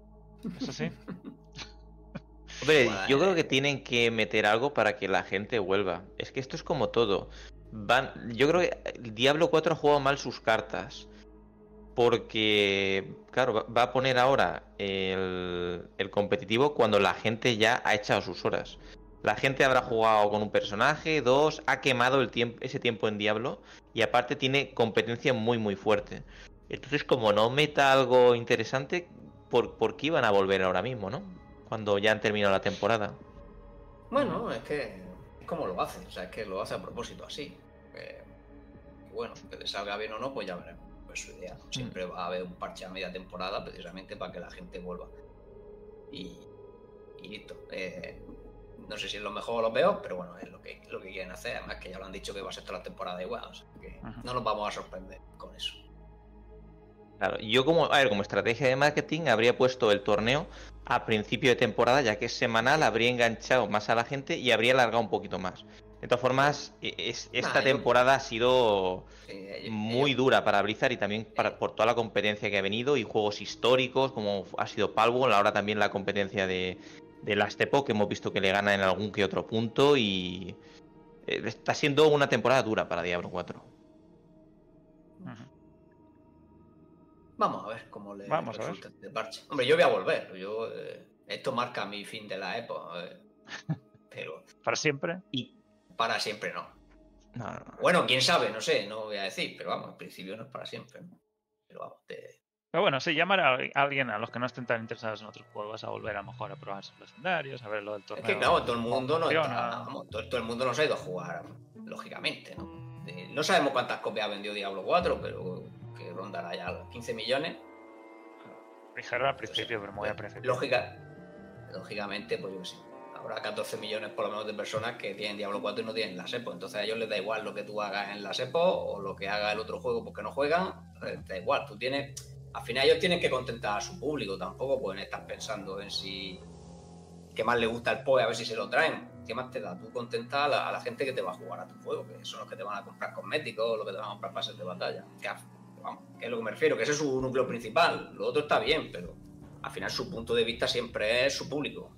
¿Eso sí? Hombre, yo creo que tienen que meter algo para que la gente vuelva. Es que esto es como todo. Van, yo creo que Diablo 4 ha jugado mal sus cartas. Porque, claro, va- va a poner ahora el, el competitivo cuando la gente ya ha echado sus horas. La gente habrá jugado con un personaje, dos, ha quemado el tiempo, ese tiempo en Diablo y aparte tiene competencia muy muy fuerte. Entonces, como no meta algo interesante, ¿por, por qué iban a volver ahora mismo, no? Cuando ya han terminado la temporada. Bueno, es que es como lo hace, o sea, es que lo hace a propósito así. Eh, bueno, que le salga bien o no, pues ya veremos. Pues su idea. Siempre va a haber un parche a media temporada precisamente para que la gente vuelva. Y, y listo. Eh, no sé si es lo mejor o lo peor, pero bueno, es lo que, lo que quieren hacer. Además que ya lo han dicho que va a ser toda la temporada igual, o sea, que no nos vamos a sorprender con eso. Claro, yo como, a ver, como estrategia de marketing habría puesto el torneo a principio de temporada, ya que es semanal, habría enganchado más a la gente y habría alargado un poquito más. De todas formas, e- es- esta Nah, yo- temporada ha sido Sí, ellos- muy dura para Blizzard y también para, por toda la competencia que ha venido y juegos históricos como ha sido Palworld, ahora también la competencia de, de Last Epoch, que hemos visto que le gana en algún que otro punto y eh, está siendo una temporada dura para Diablo 4. Ujú. Vamos a ver cómo le Vamos a ver. resulta este parche. Hombre, yo voy a volver. Yo, eh, esto marca mi fin de la época. eh, pero Para siempre. Y para siempre no. no, no, no. Bueno, quién sabe, no sé, no voy a decir, pero vamos, en principio no es para siempre. ¿no? Pero vamos, te- Pero bueno, sí, llamar a alguien, a los que no estén tan interesados en otros juegos, a volver a lo mejor a probar sus legendarios, a ver lo del Es torneo. que claro, todo el mundo no funciona. está, vamos, todo, todo el mundo no se ha ido a jugar, lógicamente, ¿no? Eh, no sabemos cuántas copias vendió Diablo 4, pero que rondará ya los 15 millones. Dijeron al principio, pero muy al principio. Lógica, lógicamente, pues yo qué sé. Habrá 14 millones por lo menos de personas que tienen Diablo 4 y no tienen la SEPO. Entonces a ellos les da igual lo que tú hagas en la SEPO o lo que haga el otro juego porque no juegan. eh, Da igual, tú tienes. Al final ellos tienen que contentar a su público, tampoco pueden estar pensando en si qué más le gusta el POE, a ver si se lo traen. ¿Qué más te da? Tú contenta a la, gente que te va a jugar a tu juego, que son los que te van a comprar cosméticos, los que te van a comprar pases de batalla. Que, vamos, es lo que me refiero, que ese es su núcleo principal. Lo otro está bien, pero al final su punto de vista siempre es su público.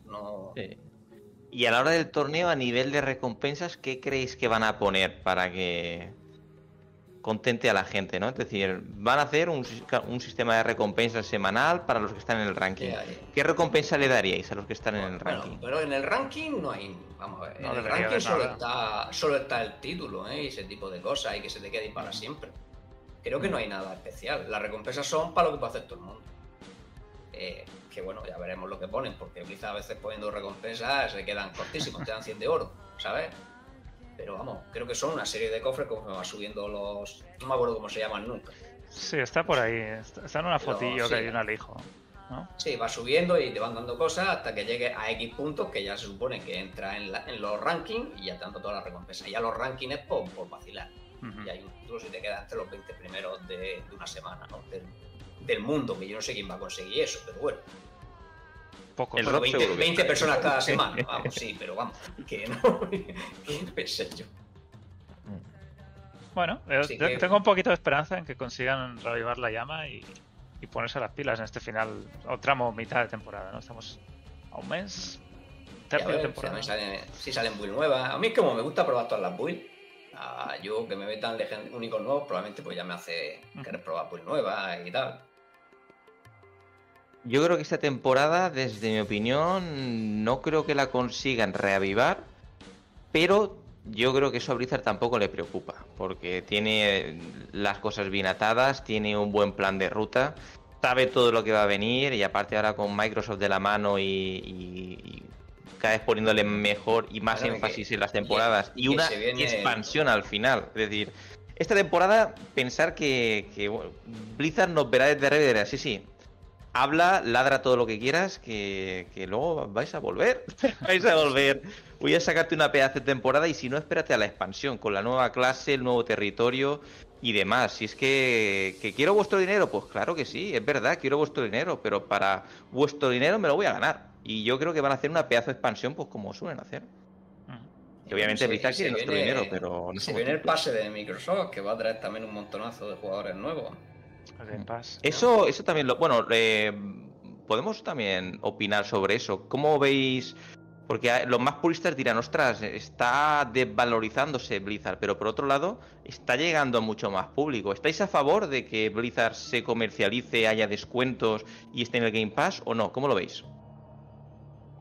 Y a la hora del torneo, a nivel de recompensas, ¿qué creéis que van a poner para que contente a la gente, ¿no? Es decir, van a hacer un, sistema de recompensas semanal para los que están en el ranking. ¿Qué recompensa le daríais a los que están en el ranking? pero en el ranking no hay, vamos a ver, en el ranking solo está, solo está el título, ¿eh? Y ese tipo de cosas y que se te quede para siempre. Creo que no hay nada especial. Las recompensas son para lo que puede hacer todo el mundo. Eh, que bueno, ya veremos lo que ponen, porque Blizzard a veces poniendo recompensas se quedan cortísimos, te dan 100 de oro, ¿sabes? Pero vamos, creo que son una serie de cofres como va subiendo los. No me acuerdo cómo se llaman nunca. Sí, está por ahí. Está en una fotillo que hay un alijo. ¿no? Sí, va subiendo y te van dando cosas hasta que llegue a X puntos que ya se supone que entra en, los rankings y ya te dan todas las recompensas. Ya los rankings es por, vacilar. Y hay un título si te quedas entre los 20 primeros de, una semana, ¿no? Del, del, mundo, que yo no sé quién va a conseguir eso, pero bueno. Poco, el 20, personas cada semana, vamos, sí, pero vamos, que no, pensé yo. Bueno, tengo un poquito de esperanza en que consigan revivar la llama y, ponerse las pilas en este final, o tramo mitad de temporada, ¿no? Estamos a un mes, tercio de temporada. Si salen, build nuevas. A mí es como me gusta probar todas las builds. yo que me metan únicos nuevos, probablemente pues ya me hace querer probar build nuevas y tal. Yo creo que esta temporada, desde mi opinión, no creo que la consigan reavivar, pero yo creo que eso a Blizzard tampoco le preocupa, porque tiene las cosas bien atadas, tiene un buen plan de ruta, sabe todo lo que va a venir y aparte ahora con Microsoft de la mano y, cada vez poniéndole mejor y más énfasis en las temporadas y, una expansión al final. Es decir, esta temporada pensar que, Blizzard nos verá desde arriba sí, sí, habla, ladra todo lo que quieras, que, luego vais a volver. vais a volver. Voy a sacarte una pedazo de temporada y si no, espérate a la expansión, con la nueva clase, el nuevo territorio y demás. Si es que, que quiero vuestro dinero, pues claro que sí, es verdad, quiero vuestro dinero, pero para vuestro dinero me lo voy a ganar. Y yo creo que van a hacer una pedazo de expansión, pues como suelen hacer. Y obviamente Blizzard quiere nuestro dinero, pero no Se viene el pase de Microsoft, que va a traer también un montonazo de jugadores nuevos. Eso, eso también lo. Bueno, eh, podemos también opinar sobre eso. ¿Cómo veis? Porque los más puristas dirán, ostras, está desvalorizándose Blizzard, pero por otro lado, está llegando a mucho más público. ¿Estáis a favor de que Blizzard se comercialice, haya descuentos y esté en el Game Pass o no? ¿Cómo lo veis?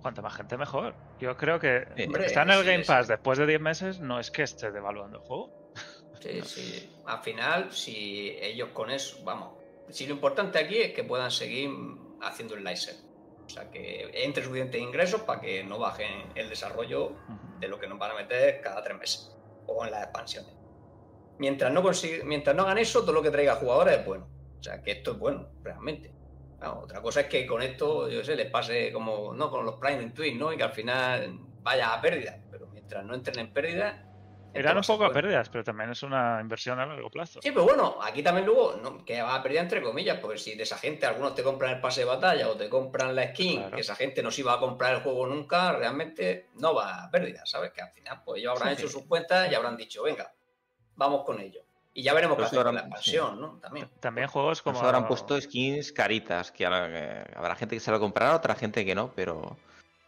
Cuanta más gente, mejor. Yo creo que está en el Game Pass después de 10 meses, no es que esté devaluando el juego. Sí, sí. Al final, si ellos con eso, vamos, si lo importante aquí es que puedan seguir haciendo el live O sea, que entre suficientes ingresos para que no bajen el desarrollo de lo que nos van a meter cada tres meses o en las expansiones. Mientras no, mientras no hagan eso, todo lo que traiga jugadores es bueno. O sea, que esto es bueno, realmente. otra cosa es que con esto, yo sé, les pase como, no, con los Prime Twin, ¿no? Y que al final vaya a pérdida. Pero mientras no entren en pérdida, eran un poco a pérdidas, pero también es una inversión a largo plazo. Sí, pero bueno, aquí también luego, no, que va a pérdida entre comillas, porque si de esa gente algunos te compran el pase de batalla o te compran la skin, que esa gente no se iba a comprar el juego nunca, realmente no va a pérdida, ¿sabes? Que al final, pues ellos habrán hecho sus cuentas y habrán dicho, venga, vamos con ello. Y ya veremos qué hacer la expansión, ¿no? También. También juegos como. habrán puesto skins caritas, que habrá gente que se lo comprará, otra gente que no, pero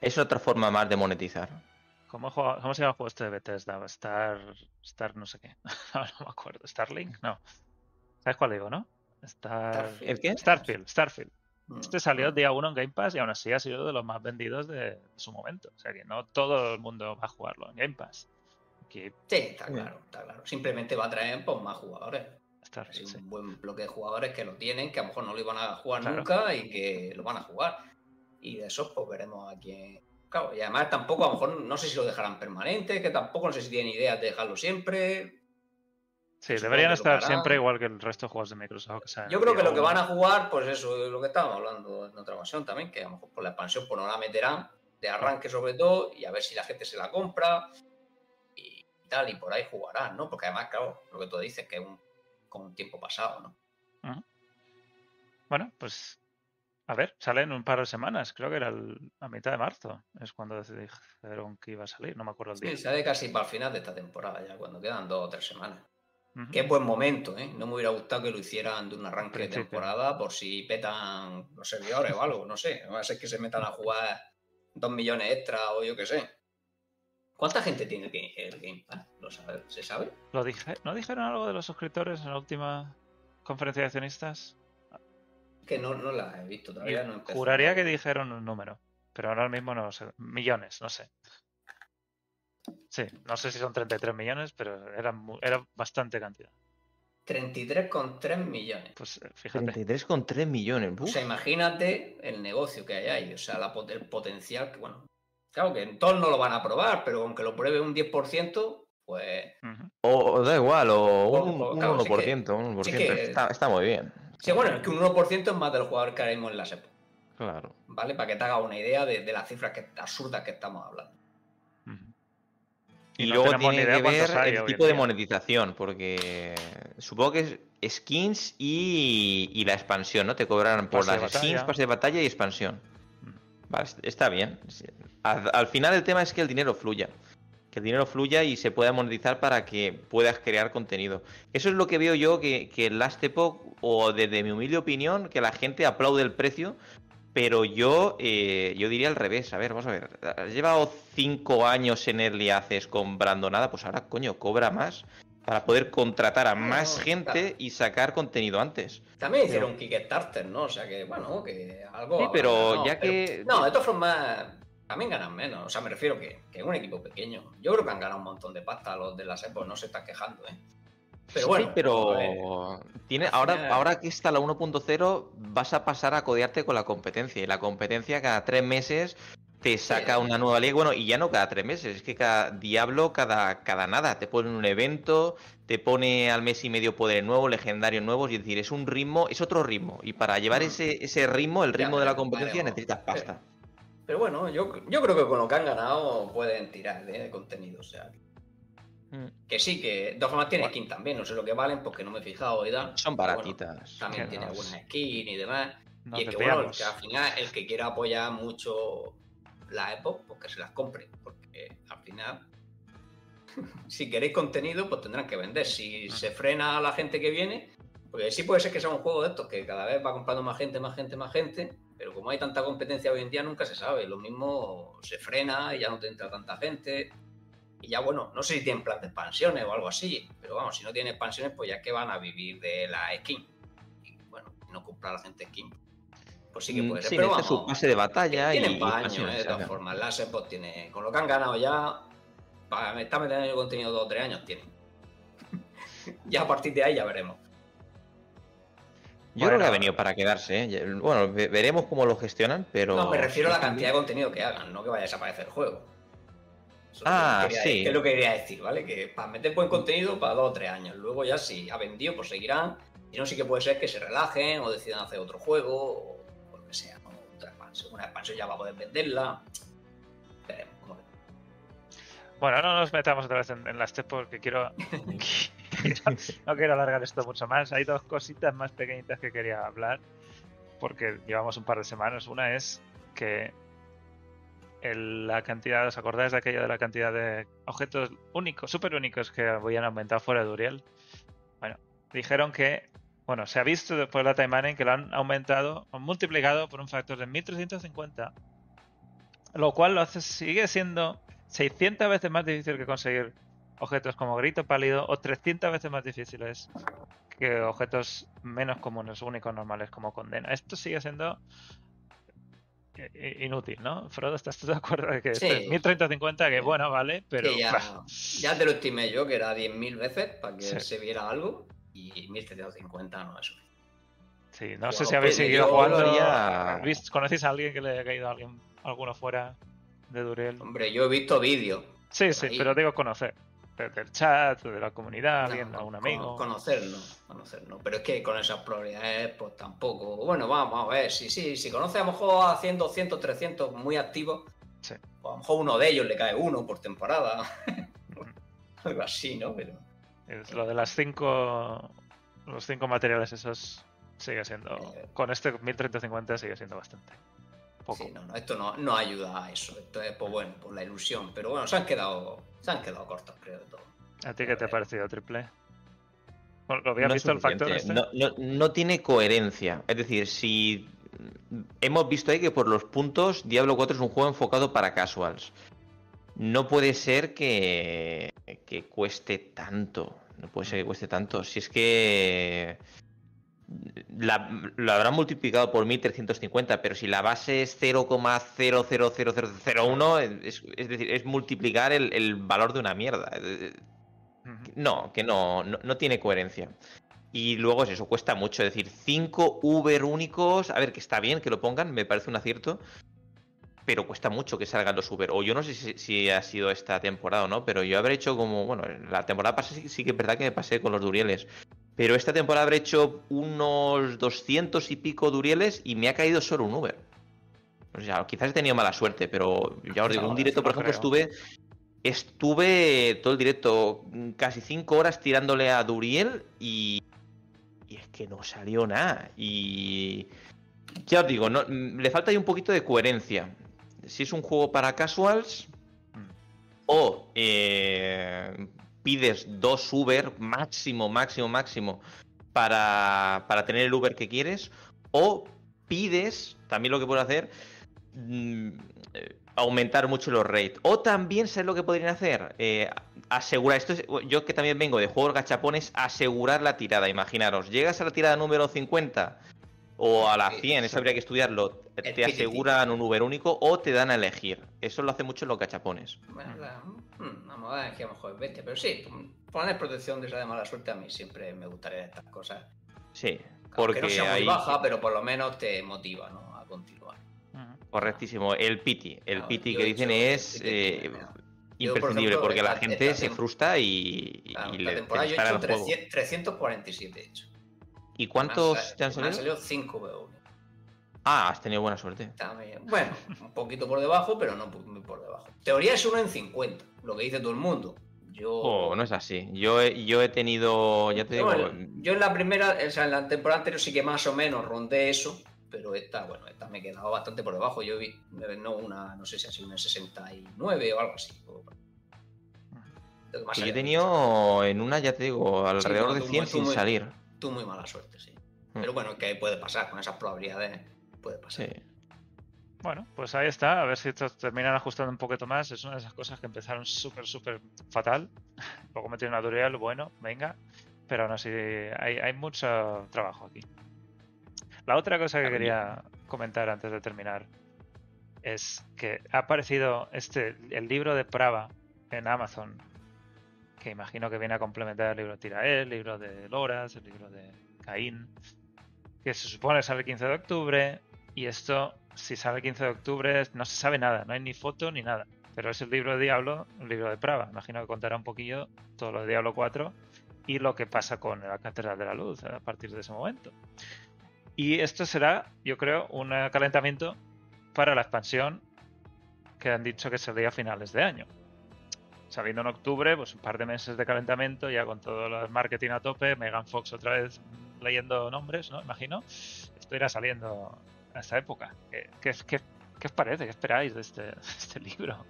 es otra forma más de monetizar. ¿Cómo, ¿Cómo, se llama el juego este de Bethesda? Star. Star no sé qué. no, me acuerdo. ¿Starlink? No. ¿Sabes cuál digo, no? Star... ¿El qué? Starfield. Starfield. Mm, este salió día uno en Game Pass y aún así ha sido de los más vendidos de su momento. O sea que no todo el mundo va a jugarlo en Game Pass. Sí, está claro, está claro. Simplemente va a traer pues, más jugadores. Starfield, un buen bloque de jugadores que lo tienen, que a lo mejor no lo iban a jugar nunca y que lo van a jugar. Y de esos, pues veremos a quién, y además tampoco, a lo mejor, no sé si lo dejarán permanente, que tampoco no sé si tienen idea de dejarlo siempre. Sí, deberían estar siempre igual que el resto de juegos de Microsoft. Yo creo que lo que van a jugar, pues eso es lo que estábamos hablando en otra ocasión también, que a lo mejor por la expansión pues no la meterán de arranque sobre todo y a ver si la gente se la compra y tal, y por ahí jugarán, ¿no? Porque además, claro, lo que tú dices que es un, con un tiempo pasado, ¿no? Bueno, pues A ver, sale en un par de semanas, creo que era a mitad de marzo, es cuando dijeron que iba a salir, no me acuerdo el día. Sí, sale casi para el final de esta temporada ya, cuando quedan dos o tres semanas. Qué buen momento, ¿eh? No me hubiera gustado que lo hicieran de un arranque de temporada por si petan los servidores o algo, no sé. Va a ser que se metan a jugar dos millones extra o yo qué sé. ¿Cuánta gente tiene el Game Pass? ¿Lo sabe? ¿Se sabe? ¿Lo dije? ¿No dijeron algo de los suscriptores en la última conferencia de accionistas? Que no, no la he visto todavía. No juraría que dijeron un número, pero ahora mismo no sé. Millones, no sé. Sí, no sé si son 33 millones, pero era, era bastante cantidad. 33,3 millones. Pues eh, fíjate. 33,3 millones. O sea, imagínate el negocio que hay ahí, o sea, el potencial que, bueno, claro que todos no lo van a probar, pero aunque lo pruebe un 10%, pues... o, da igual, o un, 1%, está, muy bien. Sí, bueno, es que un 1% es más del jugador que haremos en la SEP. Claro. ¿Vale? Para que te haga una idea de, las cifras que, absurdas que estamos hablando. Y, luego tiene que ver el tipo de monetización, porque supongo que es skins y, la expansión, ¿no? Te cobrarán por las skins, pase de batalla y expansión. Mm. está bien. Al, final el tema es que el dinero fluya. Que el dinero fluya y se pueda monetizar para que puedas crear contenido. Eso es lo que veo yo que, que Last Epoch, o desde mi humilde opinión, que la gente aplaude el precio, pero yo, eh, yo diría al revés. A ver, vamos a ver. Has llevado cinco años en Early Access comprando nada, pues ahora, coño, cobra más para poder contratar a más gente y sacar contenido antes. También hicieron un Kickstarter, ¿no? O sea que, bueno, que algo... Sí, pero ya que... No, de todas formas, también ganan menos. O sea, me refiero que, que es un equipo pequeño. Yo creo que han ganado un montón de pasta los de las EPOS, no se están quejando, ¿eh? Pero bueno, sí, pero tiene, ahora, ahora que está la 1.0 vas a pasar a codearte con la competencia y la competencia cada tres meses te saca una nueva liga, bueno, y ya no cada tres meses, es que cada Diablo, cada, cada nada, te pone un evento, te pone al mes y medio poderes nuevos, legendarios nuevos, y es decir, es un ritmo, es otro ritmo, y para llevar mm. ese, ese ritmo, el ritmo de la competencia, necesitas pasta. Pero, bueno, yo, yo creo que con lo que han ganado pueden tirar ¿eh? de contenido, o sea, Mm. Que sí, que de formas tiene skin también, no sé lo que valen porque no me he fijado y Son baratitas. también tiene alguna skin y demás. y es que bueno, que al final el que quiera apoyar mucho la Epoch, pues que se las compre. Porque al final, si queréis contenido, pues tendrán que vender. Si mm. se frena a la gente que viene, porque sí puede ser que sea un juego de estos que cada vez va comprando más gente, más gente, más gente. Pero como hay tanta competencia hoy en día, nunca se sabe. Lo mismo se frena y ya no te entra tanta gente. Y ya, bueno, no sé si tienen plan de expansiones o algo así, pero vamos, si no tienen expansiones, pues ya que van a vivir de la skin. Y bueno, no comprar la gente skin. Pues sí que mm, puede ser. Sí, pero vamos, su pase de batalla tienen y. Tienen ¿eh? de todas formas. La pues tiene. Con lo que han ganado ya. Para estar metiendo el contenido dos o tres años tienen. ya a partir de ahí ya veremos. Yo creo que ha venido para quedarse. ¿eh? Bueno, veremos cómo lo gestionan, pero. No, me refiero a la cantidad de contenido que hagan, no que vaya a desaparecer el juego ah, sí. Que es lo que quería decir, ¿vale? Que para meter buen contenido para dos o tres años. Luego ya si ha vendido, pues seguirán. Y no sí que puede ser que se relajen o decidan hacer otro juego o, lo que sea. Otra expansión. Una expansión ya va a poder venderla. Veremos Bueno, no nos metamos otra vez en, las step porque quiero, no quiero alargar esto mucho más. Hay dos cositas más pequeñitas que quería hablar porque llevamos un par de semanas. Una es que la cantidad, ¿os acordáis de aquello de la cantidad de objetos únicos, súper únicos que habían aumentado fuera de Uriel? Bueno, dijeron que, bueno, se ha visto después de la time mining que lo han aumentado, han multiplicado por un factor de 1350, lo cual lo hace, sigue siendo 600 veces más difícil que conseguir objetos como grito pálido o 300 veces más difíciles que objetos menos comunes, únicos, normales como condena. Esto sigue siendo inútil, ¿no? Frodo, ¿estás tú de acuerdo? Que sí. 1350, que bueno, vale, pero. ya, te lo estimé yo, que era 10.000 veces para que se viera algo, y 1350 no es suficiente. Sí, no sé si habéis seguido jugando. Ya... ¿Conocéis a alguien que le haya caído a alguien, alguno fuera de Durel? Hombre, yo he visto vídeos. Sí, sí, pero digo conocer del chat, de la comunidad, viendo a un amigo. Conocerlo, conocerlo. Pero es que con esas probabilidades, pues tampoco. Bueno, vamos a ver. Si, sí, si conoce a lo mejor a 100, 200, 300 muy activos, pues a lo mejor uno de ellos le cae uno por temporada. Algo así, ¿no? Pero. Es lo de las cinco. Los cinco materiales esos sigue siendo. Eh, con este 1350 sigue siendo bastante. Sí, no, no, esto no, no, ayuda a eso. Esto es, pues bueno, por la ilusión. Pero bueno, se han quedado, se han quedado cortos, creo, de todo. ¿A ti qué te ha parecido triple? ¿Lo habías visto el factor este? No, no, tiene coherencia. Es decir, si hemos visto ahí que por los puntos Diablo 4 es un juego enfocado para casuals. No puede ser que, que cueste tanto. No puede ser que cueste tanto. Si es que lo habrán multiplicado por 1350, pero si la base es 0,000001, es, es decir, es multiplicar el, valor de una mierda. No, que no, no, tiene coherencia. Y luego es eso, cuesta mucho. Es decir, 5 Uber únicos, a ver, que está bien que lo pongan, me parece un acierto, pero cuesta mucho que salgan los Uber. O yo no sé si, ha sido esta temporada o no, pero yo habré hecho como, bueno, la temporada pasada sí, sí que es verdad que me pasé con los Durieles. Pero esta temporada habré hecho unos 200 y pico Durieles y me ha caído solo un Uber. O sea, quizás he tenido mala suerte, pero ya os digo, un directo, por ejemplo, estuve estuve todo el directo casi 5 horas tirándole a Duriel y, y es que no salió nada. Y ya os digo, no, le falta ahí un poquito de coherencia. Si es un juego para casuals o eh, pides dos Uber máximo, máximo, máximo para, para tener el Uber que quieres, o pides, también lo que puedes hacer, mm, aumentar mucho los rates. O también, ¿sabes lo que podrían hacer? Eh, asegurar, esto yo que también vengo de juegos gachapones, asegurar la tirada. Imaginaros, llegas a la tirada número 50 o a la 100, eso habría que estudiarlo. Te aseguran un Uber único o te dan a elegir. Eso lo hace mucho en los gachapones. Bueno, hmm, vamos a ver que a lo mejor es bestia, pero sí, poner protección de esa de mala suerte a mí siempre me gustaría estas cosas. Sí, porque no sea muy baja, pero por lo menos te motiva ¿no? a continuar. Correctísimo. El piti, el piti que dicen es eh, imprescindible porque la gente se frustra y, y le temporada yo he hecho 347 hecho. ¿Y cuántos te han salido? Me han salido 5 BO. Ah, has tenido buena suerte. Bueno, un poquito por debajo, pero no muy por debajo. Teoría es uno en 50, lo que dice todo el mundo. Yo... Oh, no es así. Yo he, yo he tenido, ya te digo... yo en la primera, o sea, en la temporada anterior sí que más o menos rondé eso, pero esta, bueno, esta me he quedado bastante por debajo. Yo vi, no una, no sé si ha sido una 69 o algo así. yo he tenido en una, ya te digo, alrededor de 100 sin salir. Tú muy mala suerte, sí. Mm. Pero bueno, que puede pasar con esas probabilidades puede pasar. Bueno, pues ahí está, a ver si esto terminan ajustando un poquito más. Es una de esas cosas que empezaron súper, súper fatal. Luego metieron una tutorial, bueno, venga. Pero aún así hay, hay mucho trabajo aquí. La otra cosa que quería comentar antes de terminar es que ha aparecido este, el libro de Prava en Amazon, que imagino que viene a complementar el libro de Tirael, el libro de Loras, el libro de Caín, que se supone sale el 15 de octubre, y esto, si sale el 15 de octubre, no se sabe nada, no hay ni foto ni nada. Pero es el libro de Diablo, el libro de Prava. Imagino que contará un poquillo todo lo de Diablo 4 y lo que pasa con la Catedral de la Luz a partir de ese momento. Y esto será, yo creo, un calentamiento para la expansión que han dicho que sería a finales de año. Saliendo en octubre, pues un par de meses de calentamiento, ya con todo el marketing a tope, Megan Fox otra vez leyendo nombres, ¿no? Imagino. Esto irá saliendo a esta época. ¿Qué, os parece? ¿Qué esperáis de este, este libro?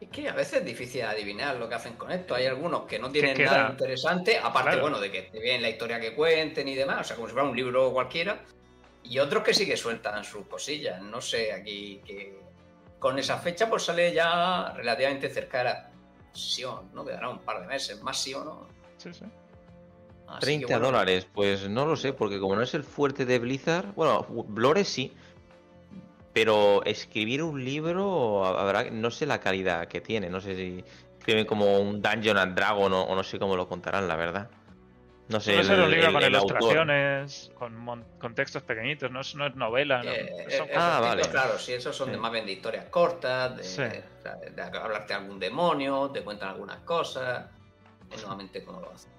Es que a veces es difícil adivinar lo que hacen con esto. Hay algunos que no tienen nada interesante, aparte, bueno, de que te bien la historia que cuenten y demás, o sea, como si fuera un libro cualquiera. Y otros que sí que sueltan sus cosillas. No sé, aquí que con esa fecha pues sale ya relativamente cerca de la sesión, ¿no? Quedará un par de meses, más sí o no. Sí, sí. 30 dólares, pues no lo sé, porque como no es el fuerte de Blizzard, bueno, Blore sí, pero escribir un libro, habrá, no sé la calidad que tiene, no sé si escriben como un Dungeon and Dragon o, no sé cómo lo contarán, la verdad. No sé. Puede un libro con ilustraciones, con, textos pequeñitos, no es, no es novela. Eh, eh, ah, vale. Claro, si esos son de más bien de historias cortas, de, hablarte de algún demonio, te cuentan algunas cosas, es nuevamente como lo hacen.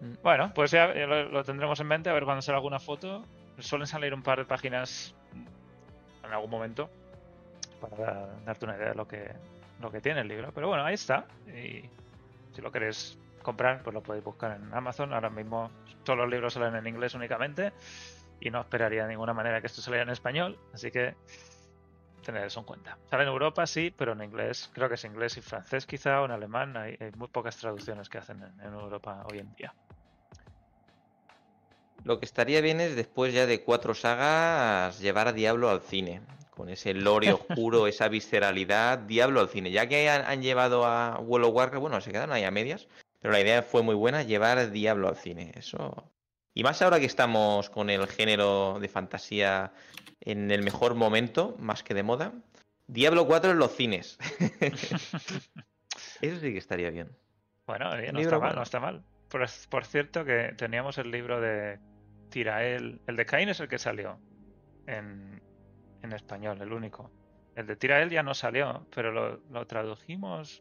Mm. Bueno, pues ya lo, tendremos en mente, a ver cuando sale alguna foto. Suelen salir un par de páginas en algún momento para darte una idea de lo que, lo que tiene el libro. Pero bueno, ahí está. Y si lo quieres comprar, pues lo podéis buscar en Amazon. Ahora mismo todos los libros salen en inglés únicamente y no esperaría de ninguna manera que esto saliera en español, así que tener eso en cuenta. Sale en Europa, sí, pero en inglés, creo que es inglés y francés quizá, o en alemán, hay, muy pocas traducciones que hacen en, Europa hoy en día. Lo que estaría bien es después ya de cuatro sagas llevar a Diablo al cine. Con ese lore oscuro, esa visceralidad, Diablo al cine. Ya que han, llevado a World of Warcraft, bueno, se quedaron ahí a medias, pero la idea fue muy buena, llevar Diablo al cine. Eso. Y más ahora que estamos con el género de fantasía en el mejor momento, más que de moda. Diablo 4 en los cines. Eso sí que estaría bien. Bueno, no está mal, no está mal. Por, cierto, que teníamos el libro de Tirael. El de Cain es el que salió en, español, el único. El de Tirael ya no salió, pero lo, tradujimos.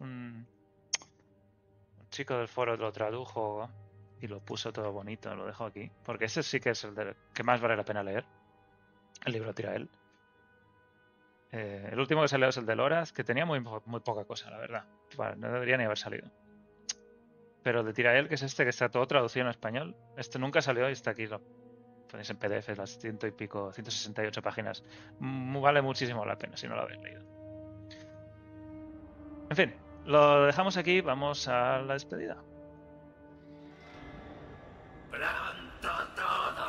Chico del foro lo tradujo y lo puso todo bonito, lo dejo aquí. Porque ese sí que es el que más vale la pena leer. El libro tira él. Eh, el último que salió es el de Loras, que tenía muy, muy poca cosa, la verdad. no debería ni haber salido. Pero el de Tirael, que es este que está todo traducido en español, este nunca salió y está aquí. Lo ponéis en PDF, las ciento y pico, 168 páginas. vale muchísimo la pena si no lo habéis leído. En fin, lo dejamos aquí, vamos a la despedida.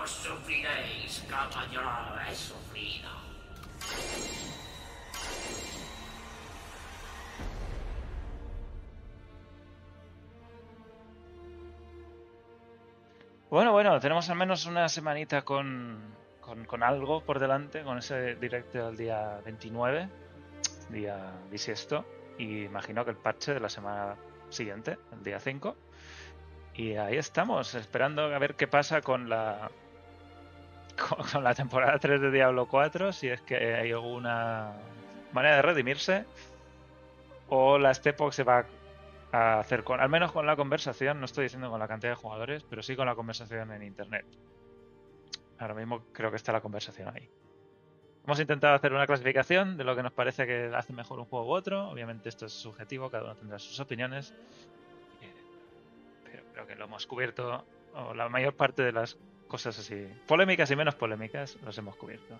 sufriréis como yo he sufrido. Bueno, bueno, tenemos al menos una semanita con, con, algo por delante, con ese directo del día 29, día bisiesto, y imagino que el parche de la semana siguiente, el día 5. Y ahí estamos, esperando a ver qué pasa con la con, la temporada 3 de Diablo 4, si es que hay alguna manera de redimirse, o la Stepox se va a hacer con, al menos con la conversación, no estoy diciendo con la cantidad de jugadores, pero sí con la conversación en internet. Ahora mismo creo que está la conversación ahí. Hemos intentado hacer una clasificación de lo que nos parece que hace mejor un juego u otro. Obviamente esto es subjetivo, cada uno tendrá sus opiniones. Eh, pero creo que lo hemos cubierto, o la mayor parte de las cosas así. Polémicas y menos polémicas los hemos cubierto.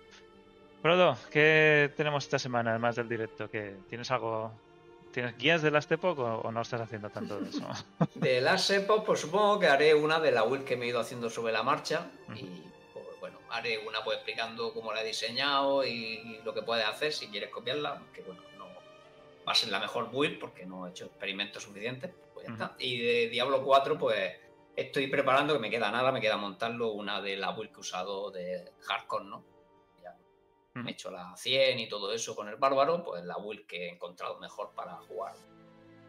Frodo, ¿qué tenemos esta semana además del directo? ¿Tienes algo ¿Tienes guías de Last Epoch o, no estás haciendo tanto de eso? de Last Epoch, pues supongo que haré una de la build que me he ido haciendo sobre la marcha. Y pues, bueno, haré una pues explicando cómo la he diseñado y lo que puedes hacer si quieres copiarla. Que bueno, no va a ser la mejor build porque no he hecho experimentos suficientes. Pues ya está. Y de Diablo 4, pues Estoy preparando, que me queda nada, me queda montarlo una de la build que he usado de hardcore, ¿no? Ya he hecho la 100 y todo eso con el bárbaro, pues la build que he encontrado mejor para jugar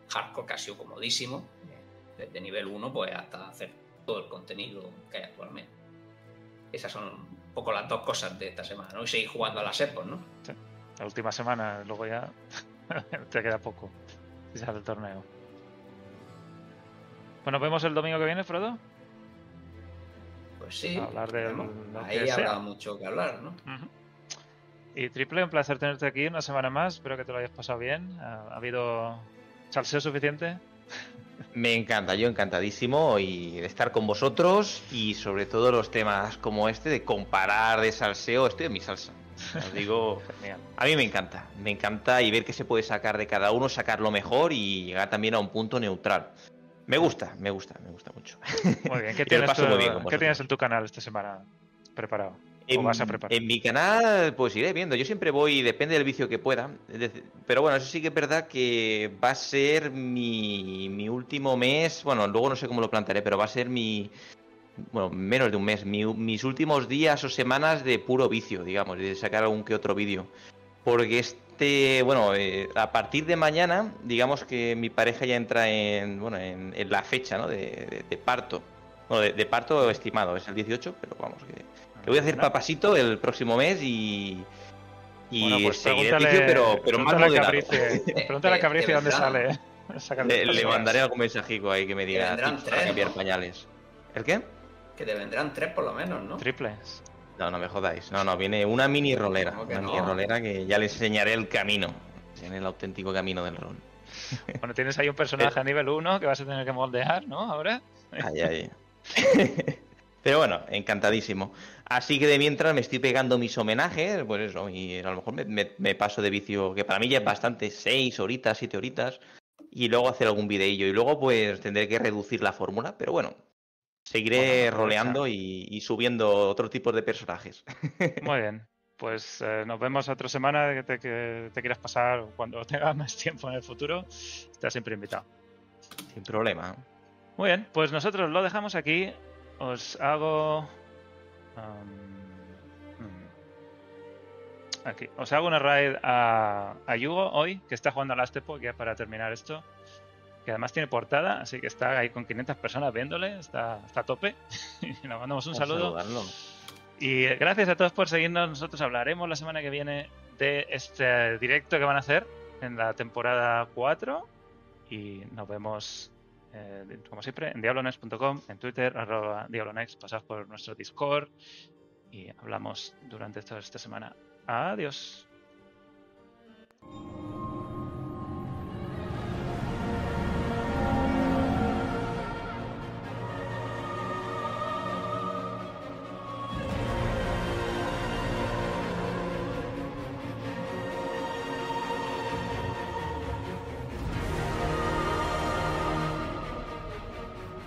hardcore, que ha sido comodísimo, desde nivel 1 pues hasta hacer todo el contenido que hay actualmente. Esas son un poco las dos cosas de esta semana, ¿no? Y seguir jugando a las EPOS, ¿no? Sí. La última semana, luego ya te queda poco si se hace el torneo. Pues nos vemos el domingo que viene, Frodo. Pues sí. hablar de Ahí habrá mucho que hablar, ¿no? Y Triple, un placer tenerte aquí una semana más. Espero que te lo hayas pasado bien. ¿Ha, habido salseo suficiente? Me encanta, yo encantadísimo y de estar con vosotros y sobre todo los temas como este de comparar de salseo, estoy en mi salsa. Os digo, a mí me encanta, me encanta y ver qué se puede sacar de cada uno, sacar lo mejor y llegar también a un punto neutral. Me gusta, me gusta, me gusta mucho. Muy bien, ¿qué, tienes, ¿qué tienes en tu canal esta semana preparado? En, vas a preparar? en mi canal, pues iré viendo. Yo siempre voy, depende del vicio que pueda. Pero bueno, eso sí que es verdad que va a ser mi, mi último mes. Bueno, luego no sé cómo lo plantearé, pero va a ser mi. Bueno, menos de un mes. mis últimos días o semanas de puro vicio, digamos, de sacar algún que otro vídeo. Porque este, bueno, eh, a partir de mañana, digamos que mi pareja ya entra en, bueno, en, la fecha, ¿no? De, parto. Bueno, de, parto estimado, es el 18, pero vamos, que, le voy a hacer papasito el próximo mes y, y pues seguiré el vicio, pero, pero más moderado. Pregúntale a Caprice dónde sale. ¿eh? Le, le, mandaré algún mensajico ahí que me diga para cambiar pañales. ¿El qué? Que te vendrán tres por lo menos, ¿no? Triples. No, no me jodáis. No, no, viene una mini rolera. Una mini rolera que ya le enseñaré el camino. En el auténtico camino del rol. Bueno, tienes ahí un personaje a nivel 1 que vas a tener que moldear, ¿no? Ahora. Ay, ay. Pero bueno, encantadísimo. Así que de mientras me estoy pegando mis homenajes, pues eso, y a lo mejor me, paso de vicio, que para mí ya es bastante, seis horitas, siete horitas, y luego hacer algún videillo. Y luego pues tendré que reducir la fórmula, pero bueno, seguiré roleando y, subiendo otro tipo de personajes. Muy bien. Pues eh, nos vemos otra semana que te, que te quieras pasar cuando tengas más tiempo en el futuro. Estás siempre invitado. Sin problema. Muy bien, pues nosotros lo dejamos aquí os hago... Hmm. aquí. Os hago una raid a, a Yugo hoy, que está jugando a Last Epoch, ya para terminar esto. Que además tiene portada, así que está ahí con 500 personas viéndole, está, está a tope. y le mandamos un saludo. Y gracias a todos por seguirnos. Nosotros hablaremos la semana que viene de este directo que van a hacer en la temporada 4. Y nos vemos eh, como siempre, en diablonex.com, en Twitter, arroba diablonex, pasad por nuestro Discord y hablamos durante toda esta semana. Adiós.